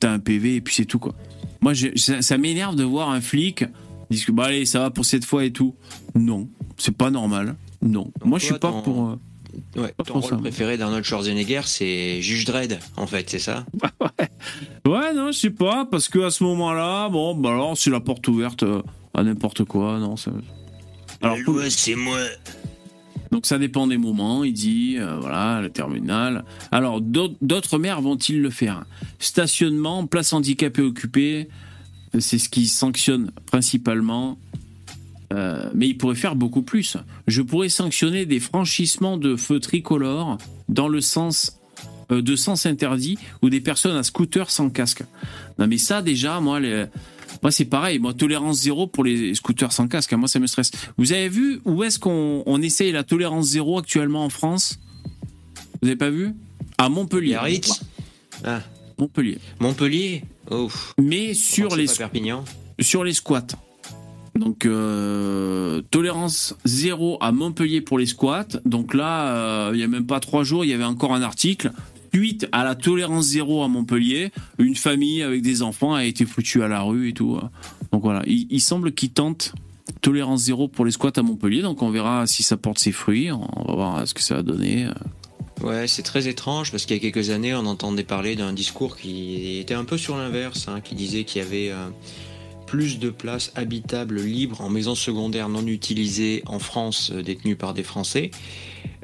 t'as un PV et puis c'est tout quoi. Moi, ça, m'énerve de voir un flic dire bah allez, ça va pour cette fois et tout. Non, c'est pas normal. Non. Moi, je suis pas pour. Euh, ouais, ton rôle préféré d'Arnold Schwarzenegger, c'est Juge Dredd, en fait, c'est ça? [LAUGHS] Ouais. non, je sais pas, parce que à ce moment-là, bon, bah alors, c'est la porte ouverte euh, à n'importe quoi, non, ça... Alors, c'est moi. Donc ça dépend des moments, il dit, euh, voilà, le terminal. Alors, d'autres maires vont-ils le faire? Stationnement, place handicapée occupée, c'est ce qui sanctionne principalement euh, mais il pourrait faire beaucoup plus. Je pourrais sanctionner des franchissements de feux tricolores dans le sens euh, de sens interdit ou des personnes à scooter sans casque. Non mais ça déjà, moi, moi c'est pareil. Moi, tolérance zéro pour les scooters sans casque. Moi, ça me stresse. Vous avez vu où est-ce qu'on essaye la tolérance zéro actuellement en France? Vous avez pas vu? À Montpellier. Ah. Montpellier. Montpellier? Mais sur les Perpignan. sur les squats. Donc euh, tolérance zéro à Montpellier pour les squats. Donc là, euh, il y a même pas trois jours, il y avait encore un article. Suite à la tolérance zéro à Montpellier, une famille avec des enfants a été foutue à la rue et tout. Donc voilà, il, semble qu'il tente tolérance zéro pour les squats à Montpellier. Donc on verra si ça porte ses fruits. On va voir ce que ça va donner. Ouais, c'est très étrange parce qu'il y a quelques années, on entendait parler d'un discours qui était un peu sur l'inverse, hein, qui disait qu'il y avait euh, plus de places habitables libres en maisons secondaires non utilisées en France euh, détenues par des Français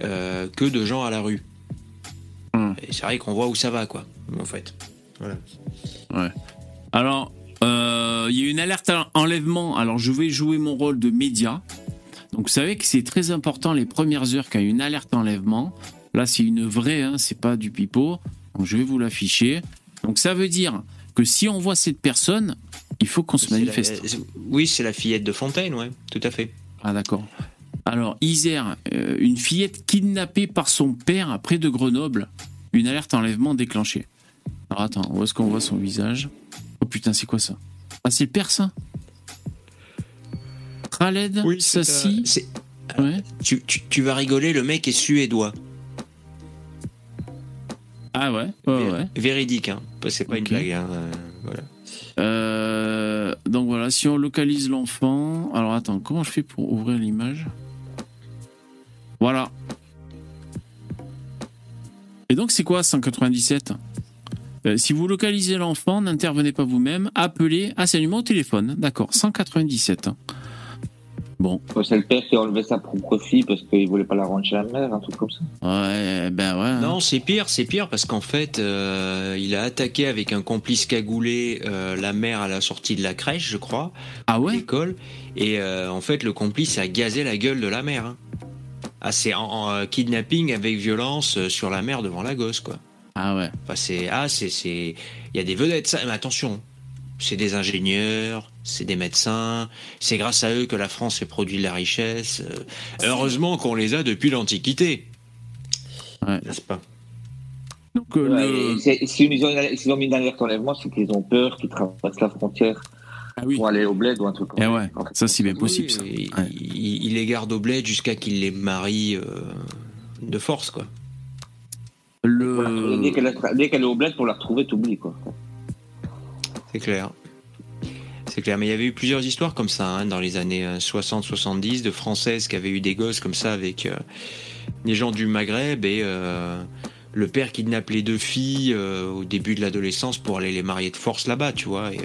euh, que de gens à la rue. Hmm. Et c'est vrai qu'on voit où ça va, quoi, en fait. Voilà. Ouais. Alors, euh, il y a une alerte à enlèvement. Alors, je vais jouer mon rôle de média. Donc, vous savez que c'est très important les premières heures quand il y a une alerte enlèvement. Là, c'est une vraie, hein, c'est pas du pipeau. Donc, je vais vous l'afficher. Donc, ça veut dire que si on voit cette personne, il faut qu'on se manifeste. oui, c'est la fillette de Fontaine, ouais, tout à fait. Ah d'accord. Alors, Isère, euh, une fillette kidnappée par son père près de Grenoble. Une alerte enlèvement déclenchée. Alors attends, où est-ce qu'on voit son visage? Oh putain, c'est quoi ça? Ah, c'est le père, ça? Khaled oui, Sassi? ouais. tu, tu, vas rigoler, le mec est suédois. Ah ouais, ouais, Véridique, hein. C'est pas une blague, hein. Euh, voilà. Euh, donc voilà, si on localise l'enfant. Alors attends, comment je fais pour ouvrir l'image? Voilà. Et donc c'est quoi 197 Euh, si vous localisez l'enfant, n'intervenez pas vous-même, appelez à ce numéro au téléphone. D'accord, 197. Bon. C'est le père qui a enlevé sa propre fille parce qu'il voulait pas la rendre chez la mère, un truc comme ça. Ouais, ben ouais. Hein. Non, c'est pire, c'est pire parce qu'en fait, euh, il a attaqué avec un complice cagoulé euh, la mère à la sortie de la crèche, je crois. Ah ouais? L'école. Et euh, en fait, le complice a gazé la gueule de la mère. Hein. Ah, c'est en, kidnapping avec violence sur la mère devant la gosse, quoi. Ah ouais. Enfin, c'est ah, c'est c'est il y a des vedettes. Ça, mais attention, c'est des ingénieurs, c'est des médecins, c'est grâce à eux que la France fait produit de la richesse. Euh, heureusement qu'on les a depuis l'Antiquité. Ouais. N'est-ce pas? Donc, euh, si ils ont, mis une alerte enlèvement, c'est qu'ils ont peur qu'ils traversent la frontière ah pour aller au bled ou un truc comme eh ouais, ça. c'est bien possible. ça. Il, les garde au bled jusqu'à qu'ils les marient euh, de force, quoi. Le... Dès qu'elle est au bled, pour la retrouver, t'oublies, quoi. C'est clair. C'est clair, mais il y avait eu plusieurs histoires comme ça hein, dans les années 60-70 euh, de Françaises qui avaient eu des gosses comme ça avec euh, des gens du Maghreb et euh, le père kidnappe les deux filles au début de l'adolescence pour aller les marier de force là-bas, tu vois. Et,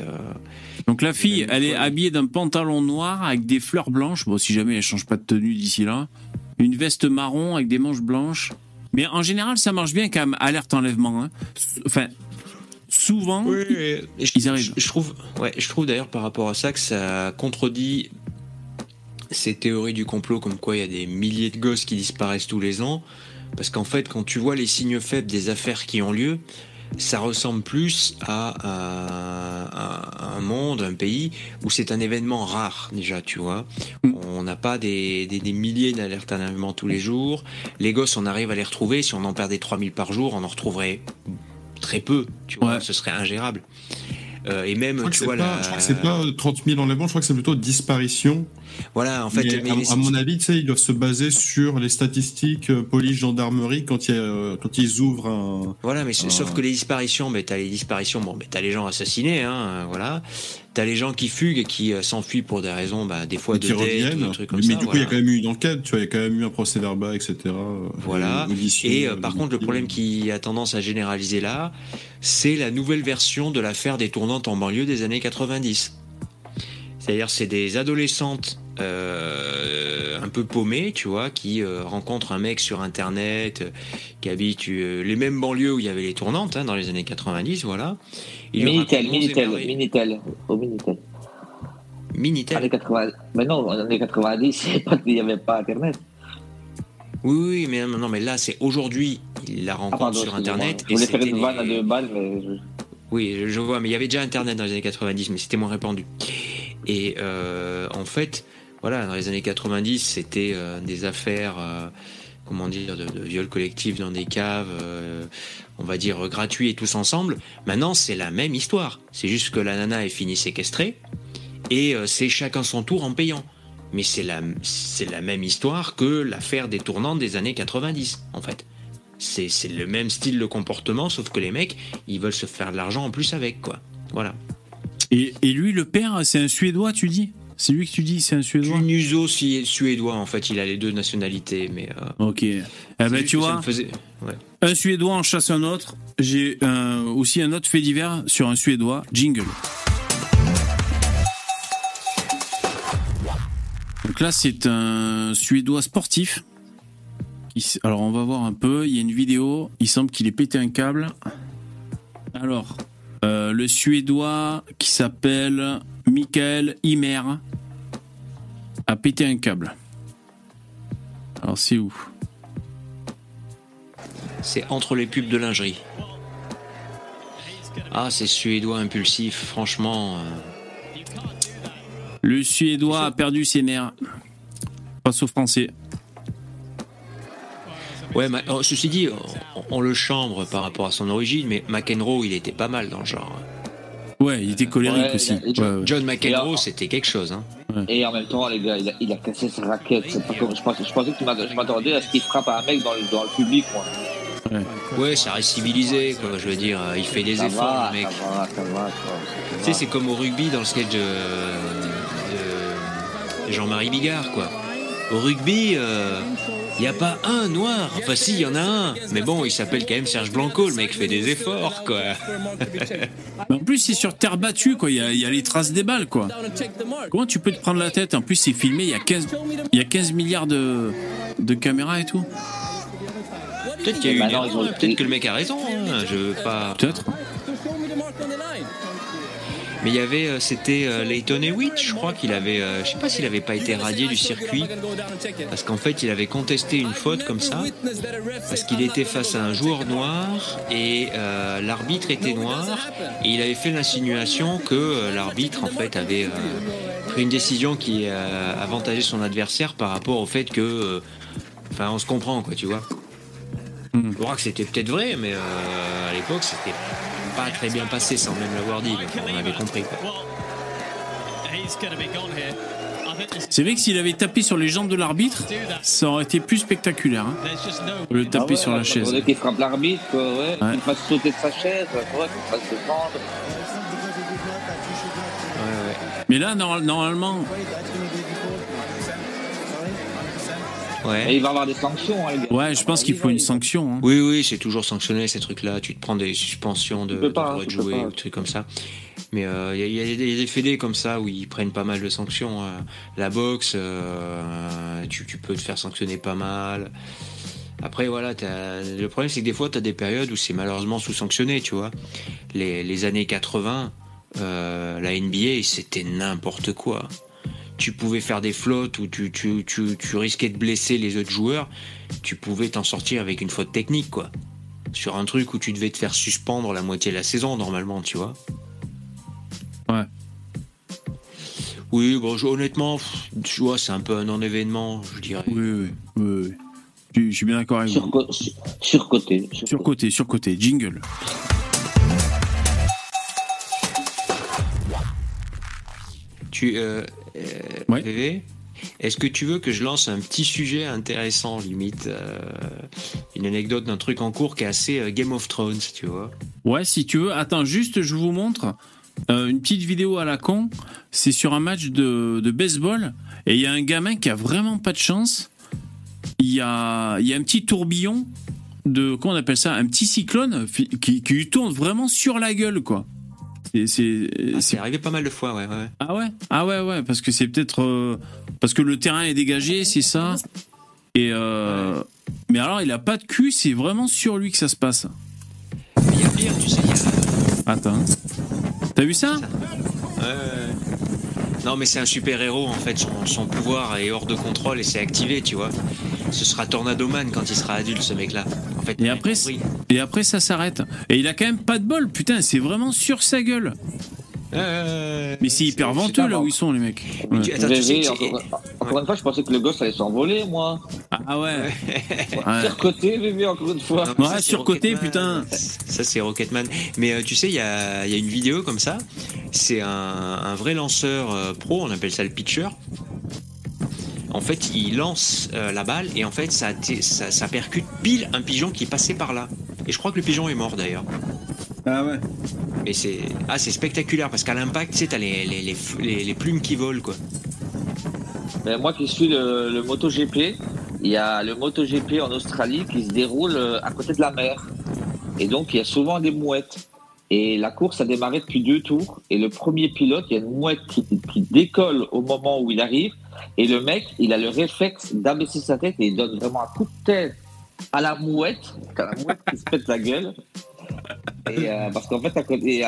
Donc la fille, elle est habillée d'un pantalon noir avec des fleurs blanches, bon si jamais elle change pas de tenue d'ici là, une veste marron avec des manches blanches. Mais en général, ça marche bien quand même, alerte enlèvement. Hein. Enfin, souvent, ils arrivent. Je, trouve, ouais, je trouve d'ailleurs par rapport à ça que ça contredit ces théories du complot comme quoi il y a des milliers de gosses qui disparaissent tous les ans. Parce qu'en fait, quand tu vois les signes faibles des affaires qui ont lieu, ça ressemble plus à, un monde, un pays où c'est un événement rare déjà, tu vois. Mm. On n'a pas des, milliers d'alertes à tous les jours. Les gosses, on arrive à les retrouver. Si on en perdait 3000 par jour, on en retrouverait très peu, tu vois, ce serait ingérable. Euh, et même, je crois que c'est pas 30 000 enlèvements, je crois que c'est plutôt disparition. Voilà, en fait. à, mon avis, tu sais, ils doivent se baser sur les statistiques euh, police, gendarmerie quand, il euh, quand ils ouvrent un. Voilà, mais sauf que les disparitions, mais t'as les disparitions, bon, mais t'as les gens assassinés, hein, voilà. T'as les gens qui fuguent et qui euh, s'enfuient pour des raisons, bah, des fois de reviennent. Des trucs comme mais du coup, il y a quand même eu une enquête, tu vois, il y a quand même eu un procès verbal, etc. Voilà. et par contre, le problème qui a tendance à généraliser là, c'est la nouvelle version de l'affaire des tournantes en banlieue des années 90. C'est-à-dire, c'est des adolescentes euh, un peu paumées, tu vois, qui euh, rencontrent un mec sur Internet, euh, qui habite les mêmes banlieues où il y avait les tournantes, hein, dans les années 90, voilà. Minitel, Minitel, Minitel, au Minitel. Minitel. 80... Mais non, en années 90, il n'y avait pas Internet. Oui, oui, mais non, mais là, c'est aujourd'hui, il la rencontre sur Internet. Je voulais faire une vanne à deux balles, mais... Oui, je vois, mais il y avait déjà Internet dans les années 90, mais c'était moins répandu. Et euh, en fait, voilà, dans les années 90, c'était euh, des affaires, euh, comment dire, de, de viol collectif dans des caves, on va dire gratuits et tous ensemble. Maintenant, c'est la même histoire. C'est juste que la nana est finie séquestrée et c'est chacun son tour en payant. Mais c'est la, la même histoire que l'affaire des tournantes des années 90, en fait. C'est le même style de comportement, sauf que les mecs, ils veulent se faire de l'argent en plus avec, quoi. Voilà. Et, lui, le père, c'est un Suédois, tu dis c'est lui que tu dis, c'est un Suédois Nuso suédois, en fait, il a les deux nationalités, mais. Euh, ok. Eh ben, tu vois, un Suédois en chasse un autre. J'ai aussi un autre fait divers sur un Suédois, Jingle. Donc là, c'est un Suédois sportif. Alors, on va voir un peu. Il y a une vidéo. Il semble qu'il ait pété un câble. Alors, euh, le Suédois qui s'appelle Michael Imer a pété un câble. Alors c'est où? C'est entre les pubs de lingerie. Ah, c'est suédois impulsif, franchement. Euh. Le Suédois a perdu ses nerfs. Passe au Français. Ouais, oh, ceci dit, on, le chambre par rapport à son origine, mais McEnroe, il était pas mal dans le genre. Ouais, il était colérique aussi. John, McEnroe, c'était quelque chose. Hein. Et en même temps, les gars, il a, cassé sa raquette. je, pensais, je pensais que je m'attendais à ce qu'il frappe un mec dans le, dans le public. Ouais. ouais, ça reste civilisé, quoi. Je veux dire, il fait des efforts, le mec. tu sais, c'est comme au rugby dans le sketch de, de Jean-Marie Bigard, quoi. Au rugby, euh, Il n'y a pas un noir. Enfin, si, il y en a un. Mais bon, il s'appelle quand même Serge Blanco. Le mec fait des efforts, quoi. [LAUGHS] en plus, c'est sur terre battue, quoi. Il y, a, les traces des balles, quoi. Comment tu peux te prendre la tête? En plus, c'est filmé. Il y a 15, il y a 15 milliards de, de caméras et tout. Peut-être qu'il y a eu Peut-être que le mec a raison. Hein. Je veux pas. Peut-être. Mais il y avait, euh, c'était euh, Leighton Hewitt, je crois qu'il avait, euh, je sais pas s'il avait pas été radié du circuit, parce qu'en fait il avait contesté une faute comme ça, parce qu'il était face à un joueur noir et l'arbitre était noir, et il avait fait l'insinuation que l'arbitre en fait avait pris une décision qui avantageait son adversaire par rapport au fait que, enfin on se comprend quoi, tu vois. Je crois que c'était peut-être vrai, mais à l'époque c'était pas très bien passé sans même l'avoir dit, on avait compris. C'est vrai que s'il avait tapé sur les jambes de l'arbitre, ça aurait été plus spectaculaire. Hein, le ah taper sur la chaise. Qu'il frappe l'arbitre, ouais, qu'il fasse sauter de sa chaise, qu'il fasse se prendre. Mais là, normalement, Ouais. il va avoir des sanctions. Hein, ouais, je pense qu'il faut une sanction. Hein. Oui, oui, c'est toujours sanctionné ces trucs-là. Tu te prends des suspensions de, droit de jouer ou des trucs comme ça. Mais il euh, y, a des fédés comme ça où ils prennent pas mal de sanctions. Euh. La boxe, euh, tu, peux te faire sanctionner pas mal. Après, voilà, le problème, c'est que des fois, tu as des périodes où c'est malheureusement sous-sanctionné, tu vois. Les, les années 80, la NBA, c'était n'importe quoi tu pouvais faire des flottes ou tu, tu, tu, tu, risquais de blesser les autres joueurs, tu pouvais t'en sortir avec une faute technique, quoi. Sur un truc où tu devais te faire suspendre la moitié de la saison, normalement, tu vois. Ouais. Oui, bon, honnêtement, tu vois, c'est un peu un non-événement, je dirais. Oui, oui, oui. Je, suis bien d'accord avec sur, vous. Sur, côté. Sur, côté, sur côté. Jingle. Tu, euh, euh, est-ce que tu veux que je lance un petit sujet intéressant, limite euh, Une anecdote d'un truc en cours qui est assez euh, Game of Thrones, tu vois? Ouais, si tu veux. Attends, juste, je vous montre une petite vidéo à la con. C'est sur un match de, baseball. Et il y a un gamin qui a vraiment pas de chance. Il y a, y a un petit tourbillon de. Comment on appelle ça? Un petit cyclone qui, qui lui tourne vraiment sur la gueule, quoi. Ah, c'est arrivé pas mal de fois, ouais. ouais. Ah ouais? Ah ouais, ouais, parce que c'est peut-être. Euh, parce que le terrain est dégagé, c'est ça? Et. Euh, mais alors, il a pas de cul, c'est vraiment sur lui que ça se passe. il y a pire, tu sais. Attends. T'as vu ça? Ouais. Non, mais c'est un super héros en fait. Son, pouvoir est hors de contrôle et c'est activé, tu vois. Ce sera Tornado Man quand il sera adulte, ce mec-là. En fait, et après, et après, ça s'arrête. Et il a quand même pas de bol, putain. C'est vraiment sur sa gueule. Euh, mais c'est hyper venteux là où ils sont les mecs. encore, une fois, je pensais que le gosse allait s'envoler, moi. Ah [LAUGHS] ouais. Surcoté, bébé, encore une fois. ouais, surcoté, putain. Ça, c'est Rocketman. Mais euh, tu sais, il y a, une vidéo comme ça. C'est un, vrai lanceur euh, pro, on appelle ça le pitcher. En fait, il lance la balle et en fait, ça, ça, ça percute pile un pigeon qui est passé par là. Et je crois que le pigeon est mort d'ailleurs. Ah ouais. Mais c'est ah, c'est spectaculaire parce qu'à l'impact, tu sais, t'as les, les, les, les, plumes qui volent, quoi. Ben, moi qui suis le, le MotoGP, il y a le MotoGP en Australie qui se déroule euh, à côté de la mer. Et donc, il y a souvent des mouettes. Et la course a démarré depuis deux tours. Et le premier pilote, il y a une mouette qui, qui décolle au moment où il arrive. Et le mec, il a le réflexe d'abaisser sa tête et il donne vraiment un coup de tête à la mouette, à la mouette qui se pète la gueule. Et, euh, parce qu'en fait, à côté,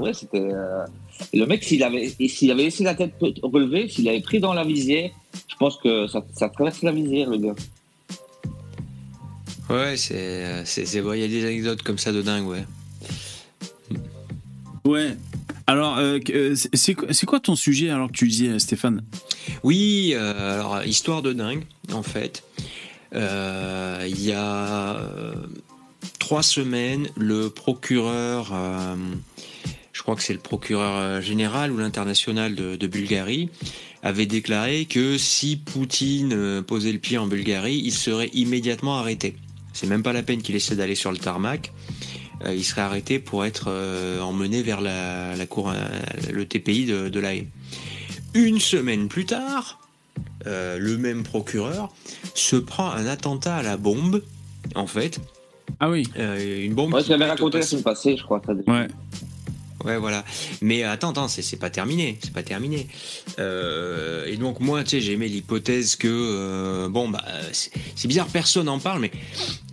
ouais, c'était. Euh, le mec, s'il avait, s'il avait laissé la tête relevée, s'il avait pris dans la visière, je pense que ça, ça traverse la visière, le gars. Ouais, c'est, c'est, il y a des anecdotes comme ça de dingue, ouais. Ouais. Alors, euh, c'est, c'est quoi ton sujet alors que tu disais, Stéphane? Oui, alors histoire de dingue, en fait. Il y a trois semaines, le procureur, euh, je crois que c'est le procureur euh, général ou l'international de, Bulgarie, avait déclaré que si Poutine euh, posait le pied en Bulgarie, il serait immédiatement arrêté. C'est même pas la peine qu'il essaie d'aller sur le tarmac. Il serait arrêté pour être emmené vers la, cour, le TPI de, de l'AE. Une semaine plus tard, le même procureur se prend un attentat à la bombe, en fait. Ah oui. une bombe. Ouais, j'avais raconté la semaine passée, je crois. Ouais. Ouais, voilà. Mais attends, attends, c'est pas terminé. C'est pas terminé. Euh, et donc, moi, tu sais, j'ai aimé l'hypothèse que, euh, bon, bah, c'est bizarre, personne n'en parle, mais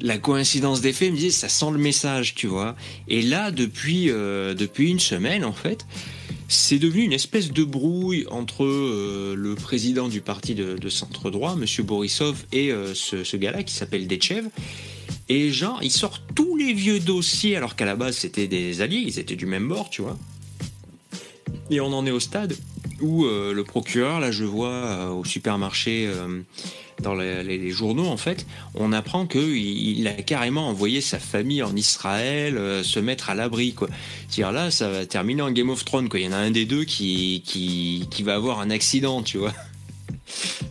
la coïncidence des faits me disait, ça sent le message, tu vois. Et là, depuis, euh, depuis une semaine, en fait, c'est devenu une espèce de brouille entre le président du parti de, centre droit, M. Borisov, et ce, ce gars-là qui s'appelle Dechev. Et genre, il sort tous les vieux dossiers, alors qu'à la base c'était des alliés, ils étaient du même bord, tu vois. Et on en est au stade où euh, le procureur, là je vois euh, au supermarché, euh, dans les, journaux en fait, on apprend qu'il il a carrément envoyé sa famille en Israël se mettre à l'abri, quoi. C'est-à-dire là, ça va terminer en Game of Thrones, quoi. Il y en a un des deux qui, qui, qui va avoir un accident, tu vois.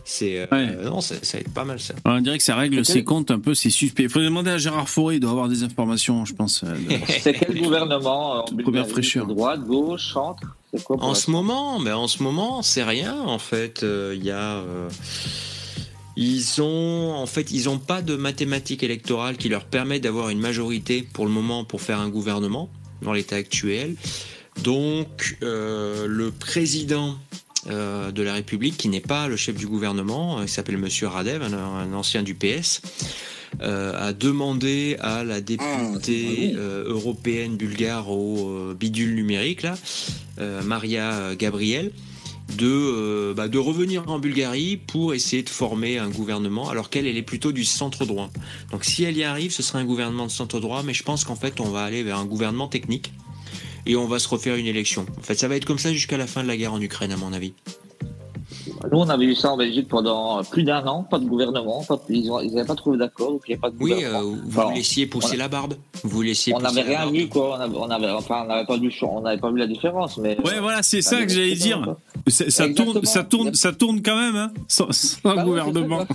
C'est euh, non, ça, va être pas mal ça. On dirait que ça règle ses comptes un peu, c'est suspect. Il faudrait demander à Gérard Fauré, il doit avoir des informations, je pense. Euh, [LAUGHS] c'est quel gouvernement en Première fraîcheur. Droite, gauche, centre En ce moment, mais en ce moment, c'est rien en fait. Euh, il y a. Ils ont, en fait, ils n'ont pas de mathématiques électorales qui leur permettent d'avoir une majorité pour le moment pour faire un gouvernement dans l'état actuel. Donc, le président euh, de la République, qui n'est pas le chef du gouvernement, euh, il s'appelle Monsieur Radev, un, ancien du PS, euh, a demandé à la députée ah, européenne bulgare au bidule numérique, là, Maria Gabriel, de, bah, de revenir en Bulgarie pour essayer de former un gouvernement, alors qu'elle, elle est plutôt du centre droit. Donc si elle y arrive, ce sera un gouvernement de centre droit, mais je pense qu'en fait, on va aller vers un gouvernement technique et on va se refaire une élection. En fait, ça va être comme ça jusqu'à la fin de la guerre en Ukraine, à mon avis. Nous, on avait eu ça en Belgique pendant plus d'un an, pas de gouvernement, ils n'avaient pas trouvé d'accord, il n'y pas de Oui, euh, vous laissiez pousser la barbe. Vous laissiez on n'avait rien vu, quoi. On avait, enfin, on n'avait pas, vu, on pas vu la différence. Mais, ouais, voilà, c'est ça que j'allais dire. Ça, tourne, ça, tourne, ça tourne quand même, hein, sans, bah gouvernement.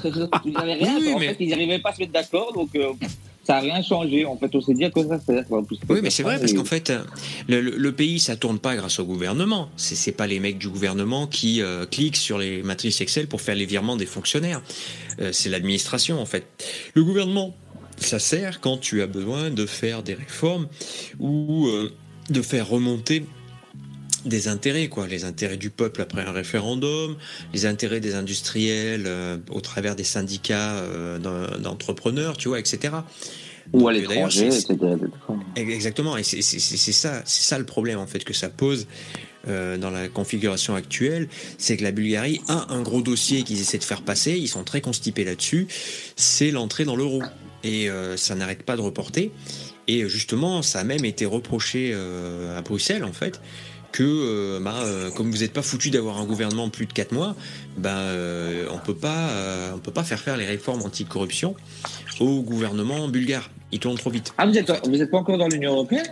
Ils n'avaient rien, oui, en fait, ils n'arrivaient pas à se mettre d'accord, donc. Euh, ça n'a rien changé. En fait, on s'est dit à ça. Oui, mais c'est vrai parce qu'en fait, le, pays, ça tourne pas grâce au gouvernement. C'est, c'est pas les mecs du gouvernement qui euh, cliquent sur les matrices Excel pour faire les virements des fonctionnaires. Euh, c'est l'administration, en fait. Le gouvernement, ça sert quand tu as besoin de faire des réformes ou euh, de faire remonter des intérêts, quoi, les intérêts du peuple après un référendum, les intérêts des industriels euh, au travers des syndicats euh, d'entrepreneurs, tu vois, etc. Ou à l'étranger, etc. Exactement, et c'est ça, c'est ça le problème en fait que ça pose euh, dans la configuration actuelle, c'est que la Bulgarie a un gros dossier qu'ils essaient de faire passer, ils sont très constipés là-dessus, c'est l'entrée dans l'euro. Et ça n'arrête pas de reporter. Et justement, ça a même été reproché à Bruxelles, en fait, que euh, bah, euh, comme vous n'êtes pas foutu d'avoir un gouvernement plus de 4 mois, bah, euh, on peut pas, on peut pas faire faire les réformes anticorruption au gouvernement bulgare. Il tourne trop vite. Ah, vous n'êtes vous êtes pas encore dans l'Union européenne?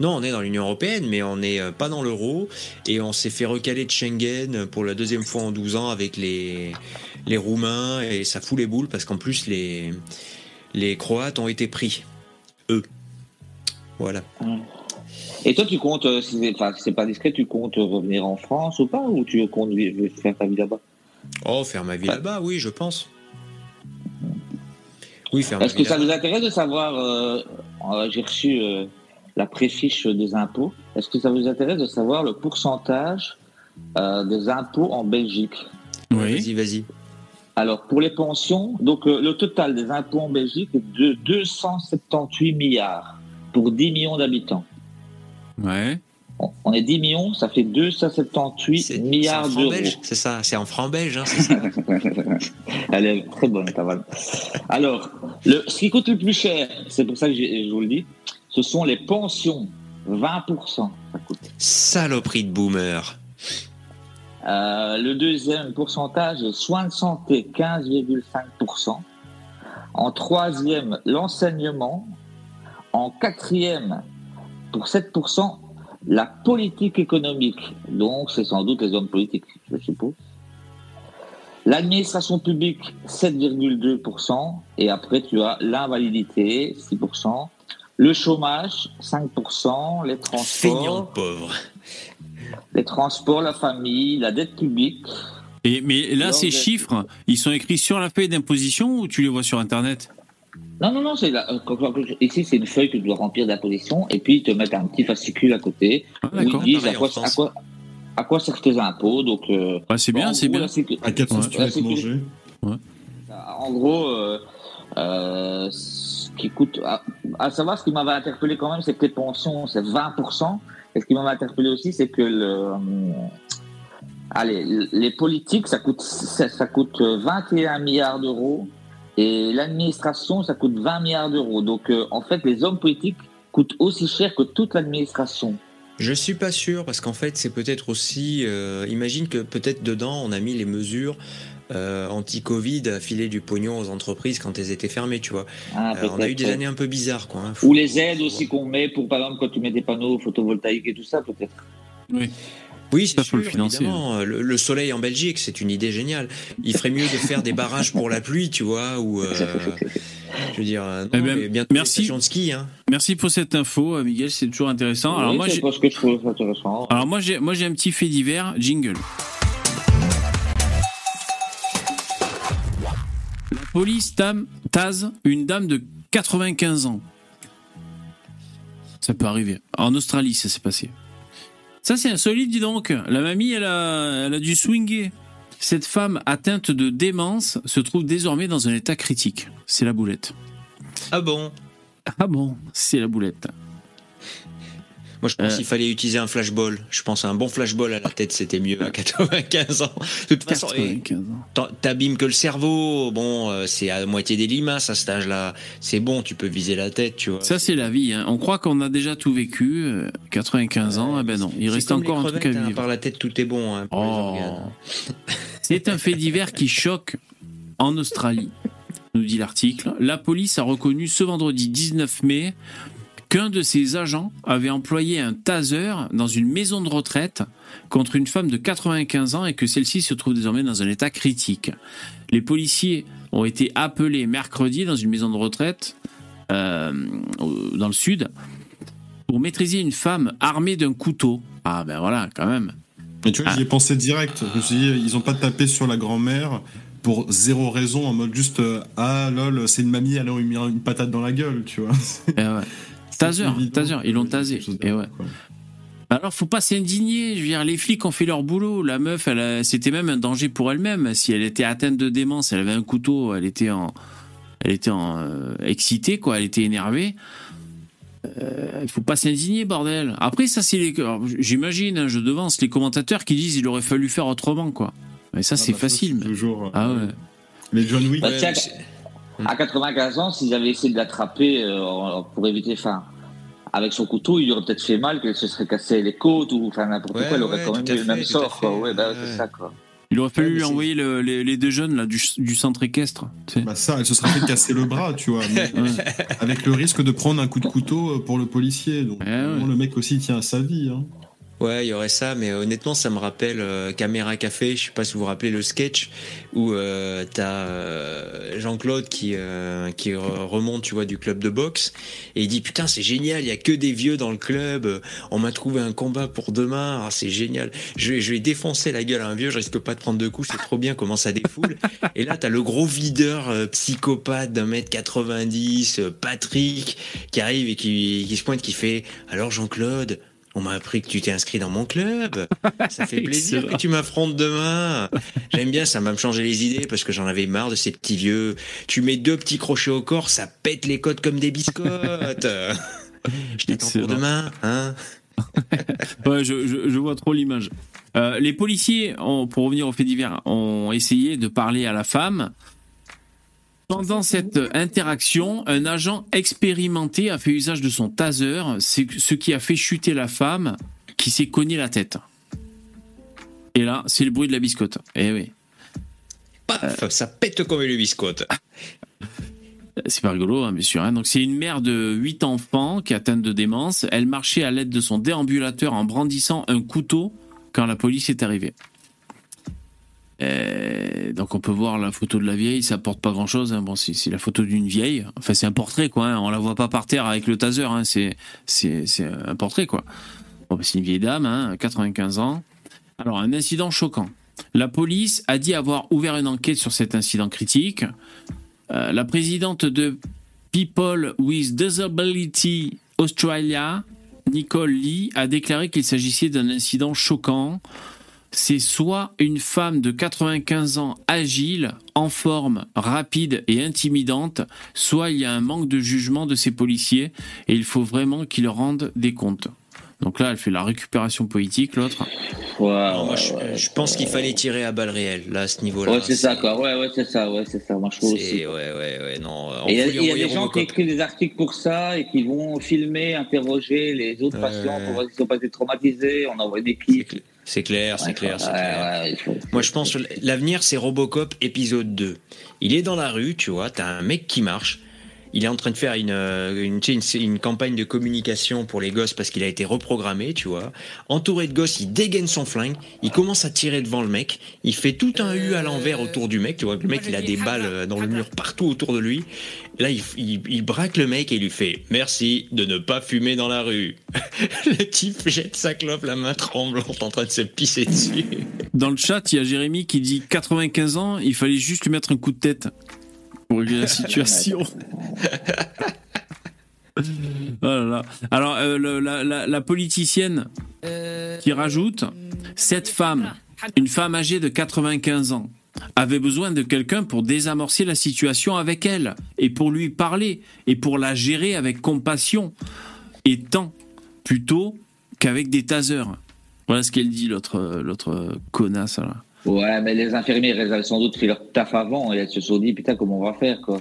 Non, on est dans l'Union européenne, mais on n'est pas dans l'euro et on s'est fait recaler de Schengen pour la deuxième fois en 12 ans avec les, les Roumains et ça fout les boules parce qu'en plus les, les Croates ont été pris. Eux. Voilà. Et toi, tu comptes, euh, si c'est pas discret, tu comptes revenir en France ou pas Ou tu comptes faire ta vie là-bas? Oh, faire ma vie là-bas, oui, je pense. Oui, faire Est-ce que ça vous intéresse de savoir euh, euh, J'ai reçu la préfiche des impôts. Est-ce que ça vous intéresse de savoir le pourcentage des impôts en Belgique? Oui, vas-y, vas-y. Alors, pour les pensions, donc le total des impôts en Belgique est de 278 milliards pour 10 millions d'habitants. Ouais. On est 10 millions, ça fait 278 milliards d'euros. C'est ça, c'est en francs belges. Hein, [LAUGHS] Elle est très bonne, ta Alors, le, ce qui coûte le plus cher, c'est pour ça que je vous le dis, ce sont les pensions. 20%. Saloperie de boomer. Euh, le deuxième pourcentage soins de santé, 15,5%. En troisième, l'enseignement. En quatrième, pour 7%, la politique économique. Donc, c'est sans doute les hommes politiques, je suppose. L'administration publique, 7,2%. Et après, tu as l'invalidité, 6%. Le chômage, 5%. Les transports. pauvre. Les transports, la famille, la dette publique, Et, mais là, ces chiffres, ils sont écrits sur la feuille d'imposition ou tu les vois sur Internet? Non, non, non, c'est ici c'est une feuille que tu dois remplir d'imposition et puis ils te mettent un petit fascicule à côté ah, où ils disent à quoi, à quoi, à quoi servent tes impôts. Donc, euh, c'est bien, c'est bien. À sauce tu vas manger En gros, euh, euh, ce qui coûte. À, savoir, ce qui m'avait interpellé quand même, c'est que les pensions, c'est 20%. Et ce qui m'avait interpellé aussi, c'est que le. allez, les politiques, ça coûte, ça coûte 21 milliards d'euros et l'administration, ça coûte 20 milliards d'euros. Donc, euh, en fait, les hommes politiques coûtent aussi cher que toute l'administration. Je suis pas sûr parce qu'en fait, c'est peut-être aussi. Euh, imagine que peut-être dedans, on a mis les mesures euh, anti-Covid à filer du pognon aux entreprises quand elles étaient fermées, tu vois. Ah, on a eu des années un peu bizarres, quoi. Hein. Ou les aides aussi qu'on met pour, par exemple, quand tu mets des panneaux photovoltaïques et tout ça, peut-être. Oui. Oui, c'est sûr, le, financer, hein. le, soleil en Belgique, c'est une idée géniale. Il ferait mieux de faire des barrages pour la pluie, tu vois, ou... Euh, je veux dire, non, eh ben, merci. De ski, hein. Merci pour cette info, euh, Miguel, c'est toujours intéressant. Alors moi, j'ai... que je trouve intéressant. Alors moi, j'ai, moi, j'ai un petit fait divers, jingle. La police tam, tase une dame de 95 ans. Ça peut arriver. En Australie, ça s'est passé. Ça, c'est insolite, dis donc. La mamie, elle a, elle a dû swinger. Cette femme atteinte de démence se trouve désormais dans un état critique. C'est la boulette. Ah bon? Ah bon, c'est la boulette. Moi, je pense euh. qu'il fallait utiliser un flashball. Je pense un bon flashball à la tête, c'était mieux à 95 ans. De toute façon, t'abîmes que le cerveau. Bon, euh, c'est à moitié des limaces à cet âge-là. C'est bon, tu peux viser la tête, tu vois. Ça, c'est la vie. Hein. On croit qu'on a déjà tout vécu. 95 euh, ans, eh ben non. Il reste encore un truc à hein. vivre. par la tête, tout est bon. Hein, oh. [LAUGHS] c'est un fait divers qui choque en Australie nous dit l'article. La police a reconnu ce vendredi 19 mai qu'un de ses agents avait employé un taser dans une maison de retraite contre une femme de 95 ans et que celle-ci se trouve désormais dans un état critique. Les policiers ont été appelés mercredi dans une maison de retraite euh, dans le sud pour maîtriser une femme armée d'un couteau. Ah ben voilà, quand même. Mais tu vois, j'y ai pensé direct. Je me suis dit, ils n'ont pas tapé sur la grand-mère pour zéro raison, en mode juste euh, Ah lol, c'est une mamie, elle a mis une patate dans la gueule, tu vois. Eh ouais. Taser, taser, ils l'ont tasé. Et ouais. Alors, faut pas s'indigner. Je veux dire, les flics ont fait leur boulot. La meuf, elle, c'était même un danger pour elle-même. Si elle était atteinte de démence, elle avait un couteau, elle était en, elle était en euh, excitée, quoi. Elle était énervée. Euh, il faut pas s'indigner, bordel. Après, ça, c'est les. J'imagine, hein, je devance les commentateurs qui disent il aurait fallu faire autrement, quoi. Mais ça, ah c'est bah, facile. toujours. Ah ouais. Mais John Wick. Bah, à 95 ans, s'ils avaient essayé de l'attraper euh, pour éviter, enfin, avec son couteau, il aurait peut-être fait mal, qu'elle se serait cassé les côtes ou enfin n'importe quoi, elle aurait quand même eu le même sort. Quoi. Ouais, bah, c'est ça quoi. Il aurait fallu lui envoyer les, deux jeunes là, du, centre équestre. Bah ça, elle se serait fait casser le bras, tu vois. [LAUGHS] avec le risque de prendre un coup de couteau pour le policier. Donc, le mec aussi tient à sa vie. Hein. Ouais, il y aurait ça, mais honnêtement, ça me rappelle euh, Caméra Café. Je sais pas si vous vous rappelez le sketch où euh, t'as euh, Jean-Claude qui euh, qui remonte, tu vois, du club de boxe et il dit putain c'est génial, il y a que des vieux dans le club. On m'a trouvé un combat pour demain, ah, c'est génial. Je vais, je vais défoncer la gueule à un vieux, je risque pas de prendre de coups, c'est trop bien comment ça défoule. et là t'as le gros videur psychopathe d'un mètre 90, Patrick, qui arrive et qui, qui se pointe, qui fait alors Jean-Claude on m'a appris que tu t'es inscrit dans mon club. [LAUGHS] Ça fait plaisir que tu m'affrontes demain. J'aime bien, ça m'a changé les idées parce que j'en avais marre de ces petits vieux. Tu mets deux petits crochets au corps, ça pète les côtes comme des biscottes. je t'attends pour demain, hein [LAUGHS] ouais, je, vois trop l'image. Euh, les policiers, pour revenir au fait divers, ont essayé de parler à la femme pendant cette interaction, un agent expérimenté a fait usage de son taser, ce qui a fait chuter la femme qui s'est cogné la tête. Et là, c'est le bruit de la biscotte. Eh oui. Paf, ça pète comme une biscotte. C'est pas rigolo, hein, bien sûr. Hein. Donc, c'est une mère de 8 enfants qui est atteinte de démence. Elle marchait à l'aide de son déambulateur en brandissant un couteau quand la police est arrivée. Euh, donc on peut voir la photo de la vieille, ça porte pas grand chose. Hein. Bon, c'est la photo d'une vieille. Enfin, c'est un portrait, quoi. Hein. On la voit pas par terre avec le taser. Hein. C'est un portrait, quoi. Bon, bah, c'est une vieille dame, 95 ans. Alors, un incident choquant. La police a dit avoir ouvert une enquête sur cet incident critique. Euh, la présidente de People with Disability Australia, Nicole Lee, a déclaré qu'il s'agissait d'un incident choquant. C'est soit une femme de 95 ans agile, en forme, rapide et intimidante, soit il y a un manque de jugement de ces policiers et il faut vraiment qu'ils rendent des comptes. Donc là, elle fait la récupération politique, l'autre. moi, je, pense qu'il fallait tirer à balles réelles, là, à ce niveau-là. Ouais, c'est ça, quoi. Ouais, ouais, c'est ça, ouais, c'est ça. Moi, je trouve aussi. Ouais, ouais, ouais, non. Il y a, y a des gens qui écrivent des articles pour ça et qui vont filmer, interroger les autres patients pour voir s'ils n'ont pas été traumatisés. On envoie des clips. C'est clair, c'est clair, c'est clair. Moi, je pense que l'avenir, c'est Robocop épisode 2. Il est dans la rue, tu vois, t'as un mec qui marche il est en train de faire une, euh, une, une, campagne de communication pour les gosses parce qu'il a été reprogrammé, tu vois. Entouré de gosses, il dégaine son flingue, il commence à tirer devant le mec, il fait tout un U à l'envers autour du mec, tu vois. Le mec, il a des balles euh, dans le mur partout autour de lui. Là, il, il, braque le mec et il lui fait Merci de ne pas fumer dans la rue. [LAUGHS] le type jette sa clope, la main tremblante, en train de se pisser dessus. Dans le chat, il y a Jérémy qui dit 95 ans, il fallait juste lui mettre un coup de tête pour régler la situation. [LAUGHS] Oh Alors, euh, la, politicienne qui rajoute cette femme, une femme âgée de 95 ans, avait besoin de quelqu'un pour désamorcer la situation avec elle et pour lui parler et pour la gérer avec compassion et tant plutôt qu'avec des tasers. Voilà ce qu'elle dit, l'autre, l'autre connasse. Là. Ouais, mais les infirmières, elles avaient sans doute fait leur taf avant et elles se sont dit, putain, comment on va faire, quoi.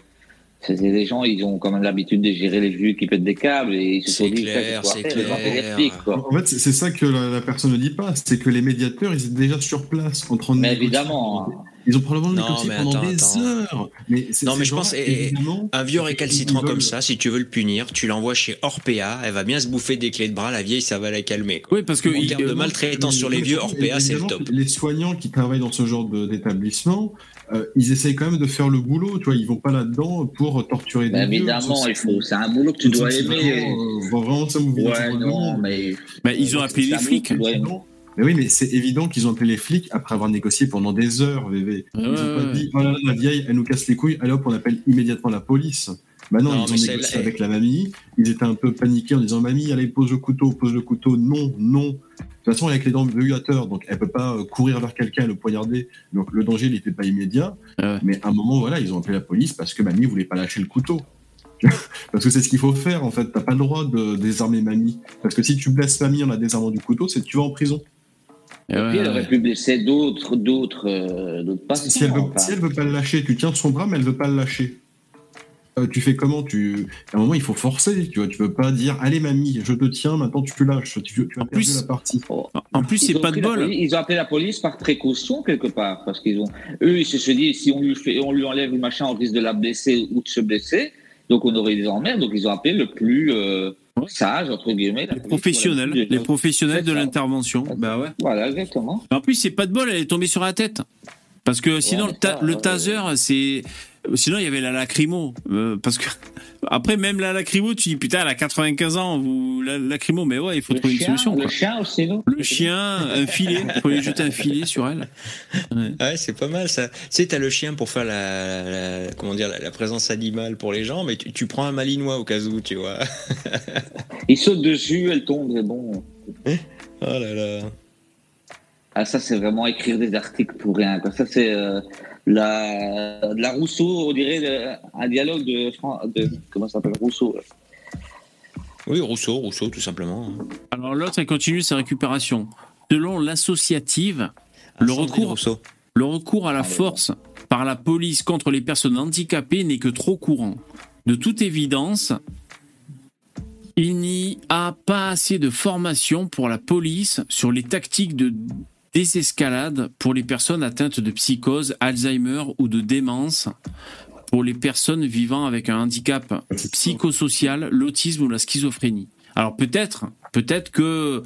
C'est des gens, ils ont quand même l'habitude de gérer les vieux qui pètent des câbles et ils se sont dit, clair, c'est clair. quoi. En fait, c'est ça que la, personne ne dit pas, c'est que les médiateurs, ils étaient déjà sur place en train de. Mais évidemment. Ils ont probablement négocié pendant des heures. Mais non, mais je pense un vieux récalcitrant comme ça, si tu veux le punir, tu l'envoies chez Orpea, elle va bien se bouffer des clés de bras, la vieille, ça va la calmer. Oui, parce que en termes de maltraitance sur les vieux, Orpea, c'est le top. Les soignants qui travaillent dans ce genre d'établissement, euh, ils essayent quand même de faire le boulot, tu vois, ils vont pas là-dedans pour torturer des vieux. Évidemment, il faut, c'est un boulot que tu dois aimer. Vraiment, ça ouais, non, mais... mais ils ont appelé les flics. Mais oui, mais c'est évident qu'ils ont appelé les flics après avoir négocié pendant des heures, VV. Ils n'ont pas dit, oh là là, la vieille, elle nous casse les couilles, allez hop, on appelle immédiatement la police. Bah non, ils ont négocié avec la mamie. Ils étaient un peu paniqués en disant, mamie, allez, pose le couteau, pose le couteau. Non, non. De toute façon, avec les dents vibrateur, donc elle peut pas euh, courir vers quelqu'un et le poignarder. Donc le danger n'était pas immédiat. Mais à un moment, voilà, ils ont appelé la police parce que mamie voulait pas lâcher le couteau. [LAUGHS] Parce que c'est ce qu'il faut faire en fait. T'as pas le droit de désarmer mamie. Parce que si tu blesses mamie en la désarmant du couteau, c'est que tu vas en prison. Et puis elle aurait pu blesser d'autres, d'autres, euh, d'autres patients. Si elle, veut, si elle veut pas le lâcher, tu tiens son bras, mais elle veut pas le lâcher. Euh, tu fais comment tu... À un moment, il faut forcer, tu vois. Tu peux pas dire, allez mamie, je te tiens, maintenant tu lâches. Tu, tu as perdu la partie. En plus, c'est pas de bol. ils ont appelé la police par précaution quelque part, parce qu'ils ont, eux, ils se sont dit, si on lui fait, on lui enlève le machin, on risque de la blesser ou de se blesser, donc on aurait des emmerdes. Donc ils ont appelé le plus euh, sage entre guillemets. Les professionnels, les professionnels de l'intervention. Bah ouais. Voilà, exactement. En plus, c'est pas de bol, elle est tombée sur la tête. Parce que sinon, le, taser, c'est. Sinon, il y avait la lacrymo. Euh, parce que. Après, même la lacrymo, tu dis putain, elle a 95 ans, ou la lacrymo, mais ouais, il faut trouver une solution. Le chien aussi, non Le chien, un filet. Il faut lui jeter un filet sur elle. Ouais, c'est pas mal ça. Tu sais, t'as le chien pour faire la, comment dire, la, présence animale pour les gens, mais tu, prends un malinois au cas où, tu vois. [LAUGHS] il saute dessus, elle tombe, c'est bon. oh là là. Ah, ça, c'est vraiment écrire des articles pour rien. Ça, c'est euh, la, la Rousseau, on dirait un dialogue de, de comment ça s'appelle Rousseau. Oui, Rousseau, Rousseau, tout simplement. Alors l'autre, elle continue sa récupération. Selon l'associative, le recours, le recours à la force par la police contre les personnes handicapées n'est que trop courant. De toute évidence, il n'y a pas assez de formation pour la police sur les tactiques de désescalade pour les personnes atteintes de psychose, Alzheimer ou de démence, pour les personnes vivant avec un handicap psychosocial, l'autisme ou la schizophrénie. Alors peut-être, peut-être que euh,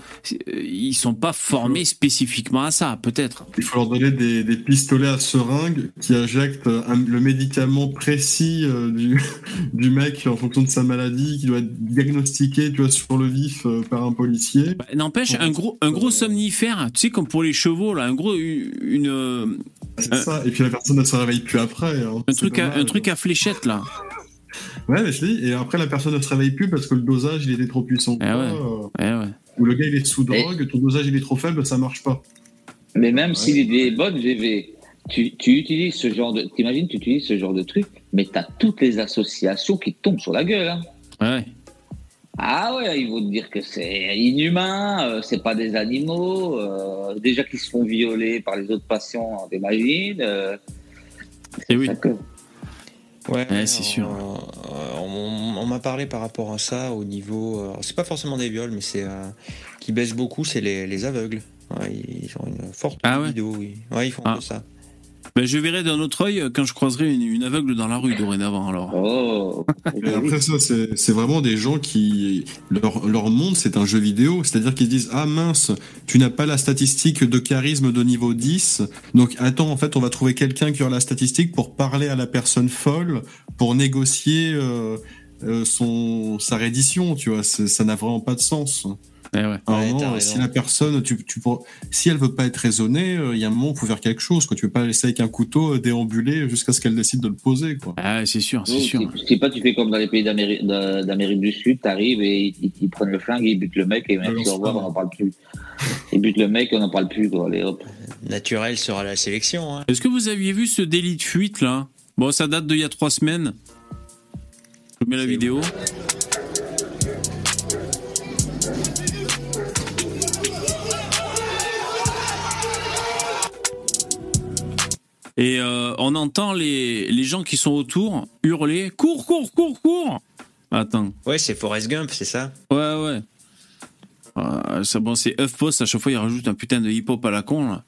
ils sont pas formés spécifiquement à ça, peut-être. Il faut leur donner des, pistolets à seringue qui injectent le médicament précis euh, du, [LAUGHS] du mec en fonction de sa maladie, qui doit être diagnostiqué, tu vois, sur le vif euh, par un policier. Bah, n'empêche, un gros, un gros somnifère, tu sais, comme pour les chevaux, là, un gros, une. C'est ça. Et puis la personne ne se réveille plus après. Hein. Un truc, à, un truc à fléchette là. Ouais, mais je dis, et après la personne ne se réveille plus parce que le dosage il était trop puissant. Eh ouais. Eh ouais. Ou le gars il est sous drogue, ton dosage il est trop faible, ça marche pas. Mais même s'il est bonne GV, tu, tu, utilises ce genre de. T'imagines, tu utilises ce genre de truc, mais tu as toutes les associations qui tombent sur la gueule. Hein. Ouais. Ah ouais, ils vont te dire que c'est inhumain, euh, c'est pas des animaux, euh, déjà qu'ils se font violer par les autres patients, t'imagines euh, Et oui. Ouais, c'est sûr. on, m'a parlé par rapport à ça au niveau. c'est pas forcément des viols, mais c'est qui baisse beaucoup, c'est les, aveugles. ils ont une forte ah vidéo, oui. Ouais, ils font ah. ça. Ben, je verrai d'un autre œil quand je croiserai une, aveugle dans la rue dorénavant. Alors. Oh. [LAUGHS] après ça, c'est vraiment des gens qui leur, leur monde c'est un jeu vidéo, c'est-à-dire qu'ils disent ah mince, tu n'as pas la statistique de charisme de niveau 10, donc attends en fait on va trouver quelqu'un qui aura la statistique pour parler à la personne folle, pour négocier euh, euh, son sa reddition, tu vois, ça n'a vraiment pas de sens. Eh si la personne, tu, tu, si elle veut pas être raisonnée, il y a un moment où il faut faire quelque chose. Quoi. Tu veux pas laisser avec un couteau euh, déambuler jusqu'à ce qu'elle décide de le poser. Quoi. Ah, c'est sûr, c'est sûr. Tu sais pas, tu fais comme dans les pays d'Amérique du Sud, tu arrives et ils, prennent le flingue, ils butent le mec et merci, au revoir, on n'en parle plus. Ils butent le mec, on n'en parle plus. Quoi. Allez, hop. Naturel sera la sélection. Hein. Est-ce que vous aviez vu ce délit de fuite là? Bon, ça date d'il y a trois semaines. Je mets la vidéo. Et euh, on entend les, les gens qui sont autour hurler Cours, cours, cours, cours Attends. Ouais, c'est Forrest Gump, c'est ça? Ouais, ouais. Euh, ça, bon, c'est HuffPost, à chaque fois, il rajoute un putain de hip-hop à la con, là.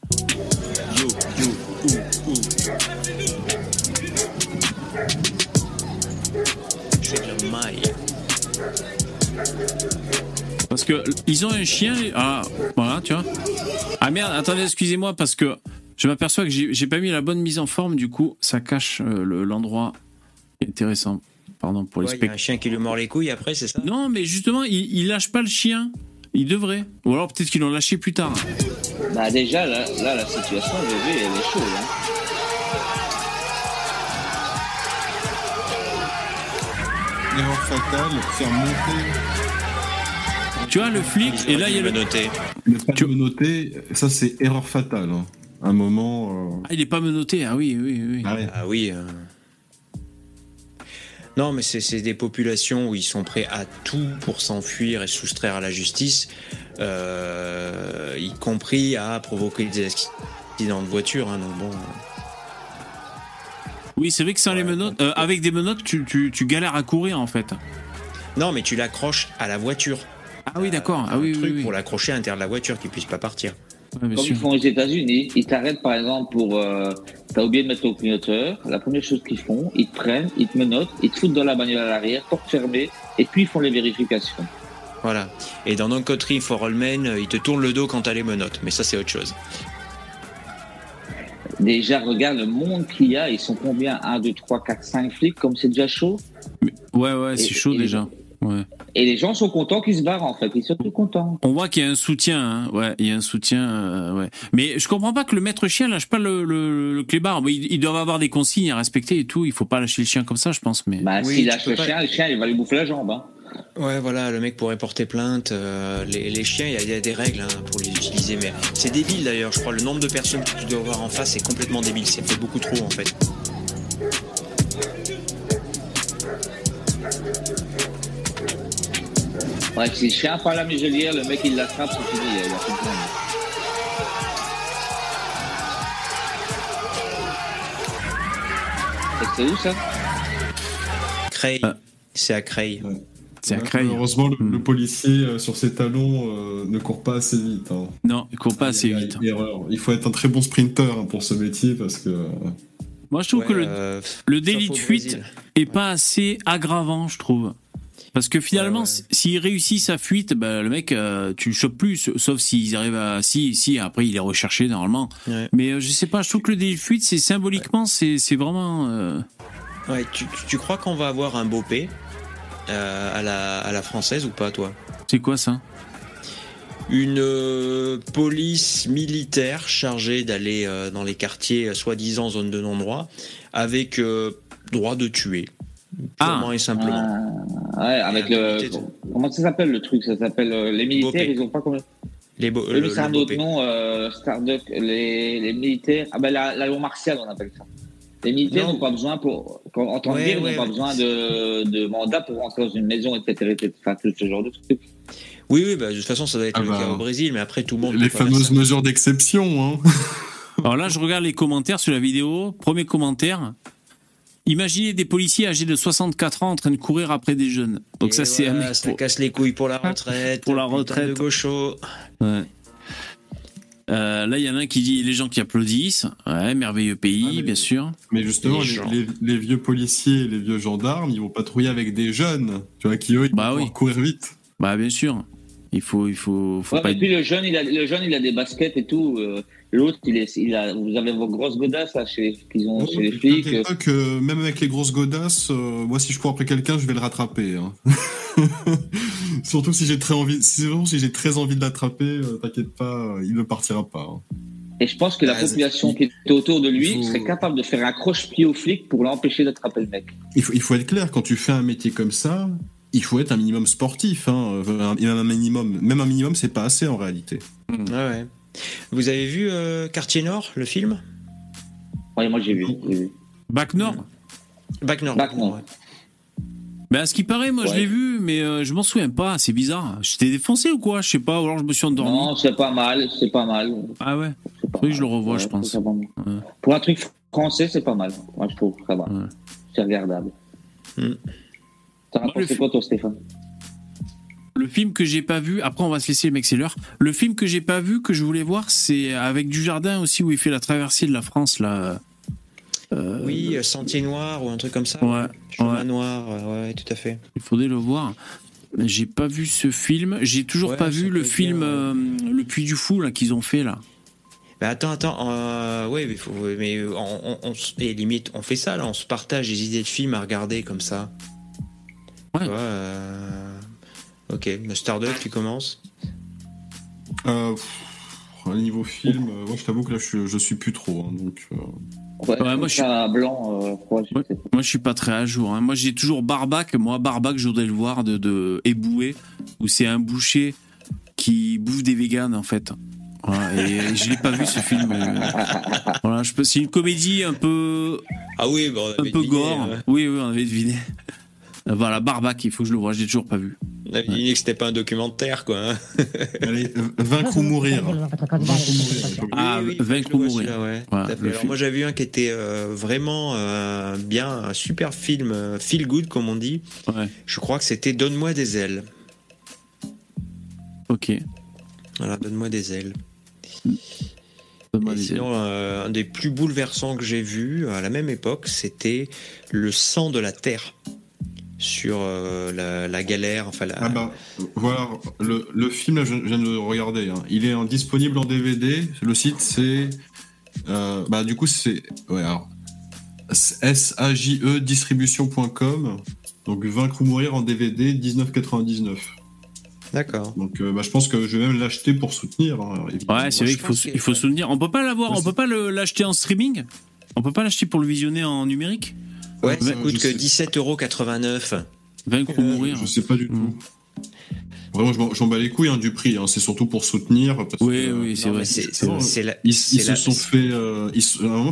Yo, yo, ouh, ouh. Parce que ils ont un chien. Ah, voilà, tu vois. Ah merde, attendez, excusez-moi, parce que je m'aperçois que j'ai pas mis la bonne mise en forme, du coup, ça cache euh, l'endroit intéressant. Pardon pour les Il y a un chien qui lui mord les couilles après, c'est ça? Non, mais justement, il, lâche pas le chien. Il devrait. Ou alors peut-être qu'ils l'ont lâché plus tard. Bah déjà, là, la situation, elle est chaude. Hein. Erreur fatale, faire monter. Tu vois, le flic, et là, il y a le. Noter. Le pas tu... noter, ça c'est erreur fatale. Hein un moment. Euh, ah, il n'est pas menotté, ah oui, oui, oui. Ah, oui. Ah euh. Non, mais c'est des populations où ils sont prêts à tout pour s'enfuir et soustraire à la justice, euh, y compris à provoquer des accidents de voiture. Hein, donc bon. Oui, c'est vrai que sans les menottes, avec des menottes, tu, tu, tu, galères à courir en fait. Non, mais tu l'accroches à la voiture. Ah oui, d'accord. Ah oui, truc oui, pour l'accrocher à l'intérieur de la voiture, qu'il puisse pas partir. Comme ils font aux États-Unis, ils t'arrêtent par exemple pour. Euh, T'as oublié de mettre ton clignoteur. La première chose qu'ils font, ils te prennent, ils te menottent, ils te foutent dans la bagnole à l'arrière, porte fermée, et puis ils font les vérifications. Voilà. Et dans Don Country for All Men, ils te tournent le dos quand t'as les menottes, mais ça c'est autre chose. Déjà, regarde le monde qu'il y a. Ils sont combien? 1, 2, 3, 4, 5 flics, comme c'est déjà chaud? Ouais, ouais, c'est chaud déjà. Et les gens sont contents qu'ils se barrent en fait, ils sont tout contents. On voit qu'il y a un soutien, hein. ouais, il y a un soutien, euh, ouais. Mais je comprends pas que le maître chien lâche pas le, le, le clébard. Ils, doivent avoir des consignes à respecter et tout. Il faut pas lâcher le chien comme ça, je pense. Mais bah, s'il lâche le chien, le chien il va lui bouffer la jambe. Hein. Ouais, voilà, le mec pourrait porter plainte. Euh, les, les, chiens, il y, a des règles hein, pour les utiliser, mais c'est débile d'ailleurs. Je crois le nombre de personnes que tu dois avoir en face est complètement débile. C'est fait beaucoup trop en fait. Ouais, si le chien par la muselière, le mec il l'attrape, c'est fini, il a plus de C'est où ça? Creil. Euh. C'est à Creil. C'est à Creil. Heureusement, le, hmm. policier euh, sur ses talons euh, ne court pas assez vite. Hein. Non, il court pas assez vite. Il faut être un très bon sprinter hein, pour ce métier parce que. Moi, je trouve que le, le délit de fuite est pas assez aggravant, je trouve. Parce que finalement, s'il réussit sa fuite, bah, le mec, euh, tu le chopes plus, sauf s'ils arrivent à. Si, si, après il est recherché normalement. Mais euh, je sais pas, je trouve que le délit de fuite, c'est symboliquement, c'est vraiment. Euh, ouais, tu, tu crois qu'on va avoir un beau P à, la, à la française ou pas, toi? C'est quoi ça? Une police militaire chargée d'aller dans les quartiers soi-disant zone de non-droit avec droit de tuer purement ah. et simplement. Ah, ouais, avec le. Comment ça s'appelle le truc? Ça s'appelle euh, les militaires. Ils ont pas combien? Les beaux, le, c'est un autre nom, euh, les, les, militaires. Ah ben la, la, loi martiale, on appelle ça. Les militaires n'ont pas besoin pour, en tant que ouais, ouais, pas besoin de, de, mandat pour rentrer dans une maison, etc. etc. Enfin, tout ce genre de trucs. Oui, oui, bah, de toute façon, ça doit être ah le bah, cas au Brésil, mais après tout le monde. Les fameuses mesures d'exception. Hein. Alors là, je regarde les commentaires sur la vidéo. Premier commentaire, Imaginez des policiers âgés de 64 ans en train de courir après des jeunes. Donc ça, c'est un Ça casse les couilles pour la retraite. pour la retraite. De gaucho. Ouais. Euh, là, il y en a un qui dit les gens qui applaudissent. Ouais, merveilleux pays, ah, bien sûr. Mais justement, les, vieux policiers, les vieux gendarmes, ils vont patrouiller avec des jeunes, tu vois, qui eux, ils bah vont courir vite. Bah bien sûr. Il faut, il faut, faut pas. Et puis le jeune, il a, le jeune, il a des baskets et tout. Euh, L'autre, il est, il a, vous avez vos grosses godasses là, chez, qu'ils ont, chez les flics. que même avec les grosses godasses, euh, moi, si je cours après quelqu'un, je vais le rattraper. Hein. [LAUGHS] surtout si j'ai très envie, si j'ai très envie de l'attraper, euh, t'inquiète pas, il ne partira pas. Hein. Et je pense que la bah, population qui est autour de lui serait capable de faire un croche-pied au flic pour l'empêcher d'attraper le mec. Il faut, il faut être clair, quand tu fais un métier comme ça, il faut être un minimum sportif. Hein. Un, minimum, même un minimum, c'est pas assez en réalité. Ouais, ouais. Vous avez vu euh, Quartier Nord, le film? Oui, moi j'ai vu. Bac Nord? Bac Nord. Bac Nord. Ben, à ce qui paraît, moi je l'ai vu, mais euh, je m'en souviens pas, c'est bizarre. J'étais défoncé ou quoi? Je sais pas, ou alors je me suis endormi. Non, c'est pas mal, c'est pas mal. Ah ouais Oui, je le revois, je pense. Pour un truc français, c'est pas mal. Moi je trouve, ça va. C'est regardable. Hmm. T'en as pensé quoi, toi, Stéphane? Le film que j'ai pas vu, après on va se laisser le mec, c'est l'heure. Le film que j'ai pas vu, que je voulais voir, c'est avec Dujardin aussi, où il fait la traversée de la France, là. Euh, oui, Sentier Noir ou un truc comme ça. Ouais. Chemin Noir, ouais, tout à fait. Il faudrait le voir. J'ai pas vu ce film. J'ai toujours pas vu le film euh, Le Puy du Fou là qu'ils ont fait là. Mais attends, attends, euh, ouais, mais, faut, mais on, on, et limite, on fait ça là, on se partage des idées de films à regarder comme ça. Ouais. Ok, Starduck, tu commences euh, Niveau film, euh, moi je t'avoue que là je, suis plus trop. Hein, donc, euh. moi je suis blanc. Euh, moi je suis pas très à jour. Hein. Moi j'ai toujours Barbac. Moi Barbac, je voudrais le voir de, de Éboué, où c'est un boucher qui bouffe des véganes en fait. et [LAUGHS] je l'ai pas vu ce film. voilà, je peux. C'est une comédie un peu. Ah oui, un peu gore. Oui, oui, on avait deviné. Voilà, Barbac, il faut que je le voie. J'ai toujours pas vu. Avait dit que c'était pas un documentaire, quoi. Hein. [LAUGHS] Allez, vaincre ou mourir. Ah, vaincre ou mourir. Alors, moi, j'avais vu un qui était euh, vraiment euh, bien, un super film, euh, feel good, comme on dit. Je crois que c'était Donne-moi des ailes. Ok. Voilà, Donne-moi des ailes. Et sinon, un des plus bouleversants que j'ai vu à la même époque, c'était Le sang de la terre sur euh, la, galère. Enfin, Ah bah, voilà, le, le film, je, viens de le regarder. Hein. Il est en, disponible en DVD. Le site, c'est. Euh, bah, du coup, c'est. Ouais, alors. SAJE distribution.com. Donc, Vaincre ou mourir en DVD, 19,99. D'accord. Donc, euh, bah, je pense que je vais même l'acheter pour soutenir. Hein, ouais, c'est vrai qu'il faut, il faut soutenir. On peut pas l'avoir, on peut pas l'acheter en streaming? On peut pas l'acheter pour le visionner en numérique? Ouais, ça coûte que 17,89€. Vaincre ou mourir. Je sais pas du tout. Vraiment, j'en bats les couilles hein, du prix. Hein. C'est surtout pour soutenir. Parce oui, oui, c'est vrai. ils, se sont fait. Euh,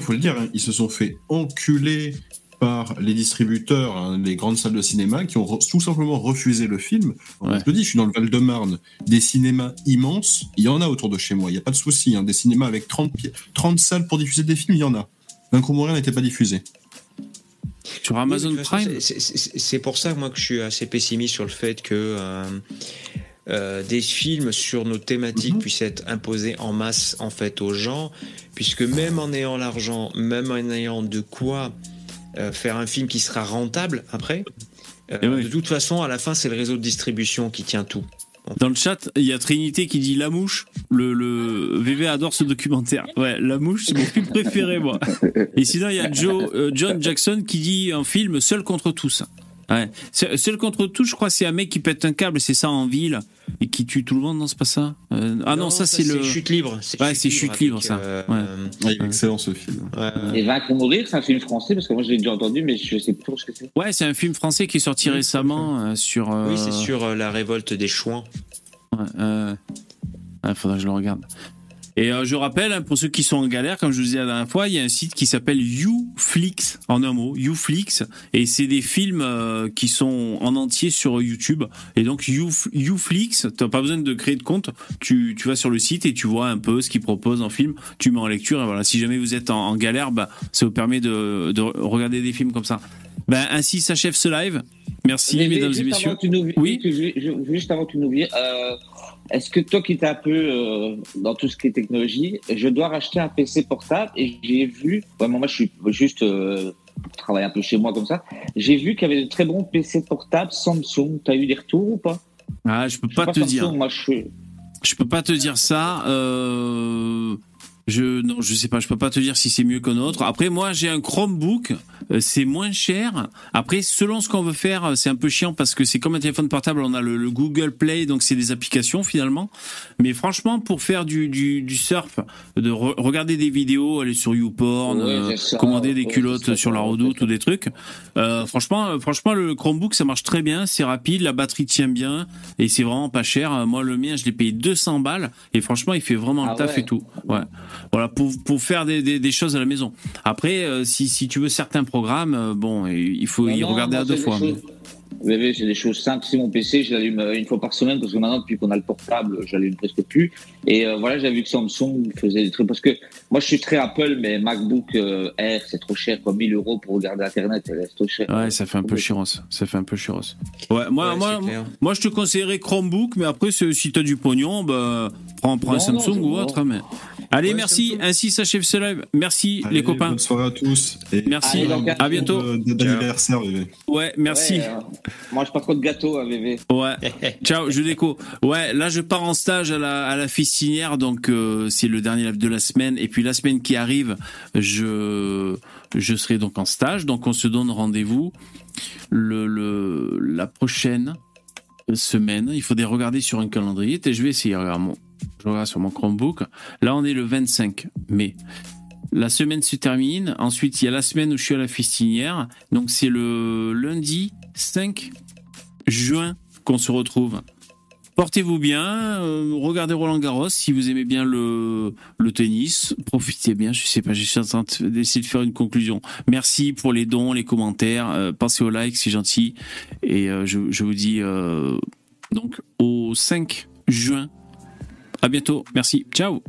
faut le dire, hein, ils se sont fait enculer par les distributeurs, les grandes salles de cinéma, qui ont tout simplement refusé le film. Je te dis, je suis dans le Val-de-Marne. Des cinémas immenses, il y en a autour de chez moi. Il n'y a pas de souci. Des cinémas avec 30, 30 salles pour diffuser des films, il y en a. Vaincre ou mourir n'était pas diffusé. Sur Amazon Prime C'est pour ça, moi, que je suis assez pessimiste sur le fait que euh, euh, des films sur nos thématiques mhm. puissent être imposés en masse, en fait, aux gens, puisque même en ayant l'argent, même en ayant de quoi euh, faire un film qui sera rentable après, De toute façon, à la fin, c'est le réseau de distribution qui tient tout. Dans le chat, il y a Trinité qui dit La Mouche. Le, le VV adore ce documentaire. Ouais, La Mouche, c'est mon film préféré, moi. Et sinon, il y a Joe, John Jackson qui dit un film Seul contre tous. Ouais. Seul contre tout, je crois, c'est un mec qui pète un câble, c'est ça en ville, et qui tue tout le monde, non, c'est pas ça euh, Ah non, ça, c'est le. Chute libre. Ouais, c'est chute libre, ça. Euh, ouais. est excellent ce film. Et Vaincre ou mourir, c'est un film français, parce que moi je l'ai déjà entendu, mais je sais plus ce que c'est. Ouais, c'est un film français qui est sorti récemment euh, sur. Oui, c'est sur la révolte des Chouans. Ouais, il faudra que je le regarde. Et euh, je rappelle, hein, pour ceux qui sont en galère, comme je vous disais la dernière fois, il y a un site qui s'appelle YouFlix, en un mot, YouFlix, et c'est des films euh, qui sont en entier sur YouTube. Et donc you, YouFlix, t'as pas besoin de créer de compte, tu, tu vas sur le site et tu vois un peu ce qu'ils proposent en film, tu mets en lecture, et voilà, si jamais vous êtes en, galère, bah, ça vous permet de, de regarder des films comme ça. Ben, ainsi s'achève ce live. Merci, mesdames et messieurs. oui. juste avant que tu nous euh, est-ce que toi qui es un peu euh, dans tout ce qui est technologie, je dois racheter un PC portable et j'ai vu, vraiment moi je suis juste euh, travaille un peu chez moi comme ça, j'ai vu qu'il y avait de très bons PC portables Samsung. Tu as eu des retours ou pas? Ah, je peux pas, te dire. Moi, je... je peux pas te dire ça. Euh je non, je sais pas, je peux pas te dire si c'est mieux qu'un autre. Après moi, j'ai un Chromebook, euh, c'est moins cher. Après selon ce qu'on veut faire, euh, c'est un peu chiant parce que c'est comme un téléphone portable, on a le, Google Play donc c'est des applications finalement. Mais franchement pour faire du du, surf, de regarder des vidéos, aller sur YouPorn, euh, commander des culottes sur la Redoute ou des trucs. franchement franchement le Chromebook ça marche très bien, c'est rapide, la batterie tient bien et c'est vraiment pas cher. Moi le mien, je l'ai payé 200 balles et franchement, il fait vraiment le ah taf et tout. Ouais. Voilà, pour, pour faire des, des, des, choses à la maison. Après, euh, si, si tu veux certains programmes, euh, bon, il faut y regarder à deux fois. Oui, c'est des choses simples. C'est mon PC, je l'allume euh, une fois par semaine parce que maintenant, depuis qu'on a le portable, je l'allume presque plus. Et euh, voilà, j'avais vu que Samsung faisait des trucs parce que moi, je suis très Apple, mais MacBook euh, Air, c'est trop cher, quoi. 1000 euros pour regarder Internet, c'est trop cher. Ouais, ça fait un peu chiros. Ça fait un peu chiros. Ouais, moi, moi, moi, je te conseillerais Chromebook, mais après, si tu as du pognon, bah, prends, prends un Samsung ou autre. Mais... Allez, merci. Ainsi s'achève ce live. Merci, les copains. Bonne soirée à tous. Et merci. à bientôt. D'anniversaire, Ouais, merci. Mange pas trop de gâteaux, à bébé. Ouais. [LAUGHS] Ciao, je déco. Ouais, là, je pars en stage à la, à la fistinière, donc euh, c'est le dernier live de la semaine. Et puis la semaine qui arrive, je, je serai donc en stage. Donc on se donne rendez-vous le, le, la prochaine semaine. Il faudrait regarder sur un calendrier. Et je vais essayer. Regarde, je regarde sur mon Chromebook. Là, on est le 25 mai. La semaine se termine. Ensuite, il y a la semaine où je suis à la fistinière. Donc, c'est le lundi 5 juin qu'on se retrouve. Portez-vous bien, euh, regardez Roland Garros si vous aimez bien le, le tennis, profitez bien. Je sais pas, je suis en train d'essayer de faire une conclusion. Merci pour les dons, les commentaires, euh, pensez au like, c'est gentil. Et euh, je, je, vous dis donc au 5 juin. À bientôt, merci, ciao.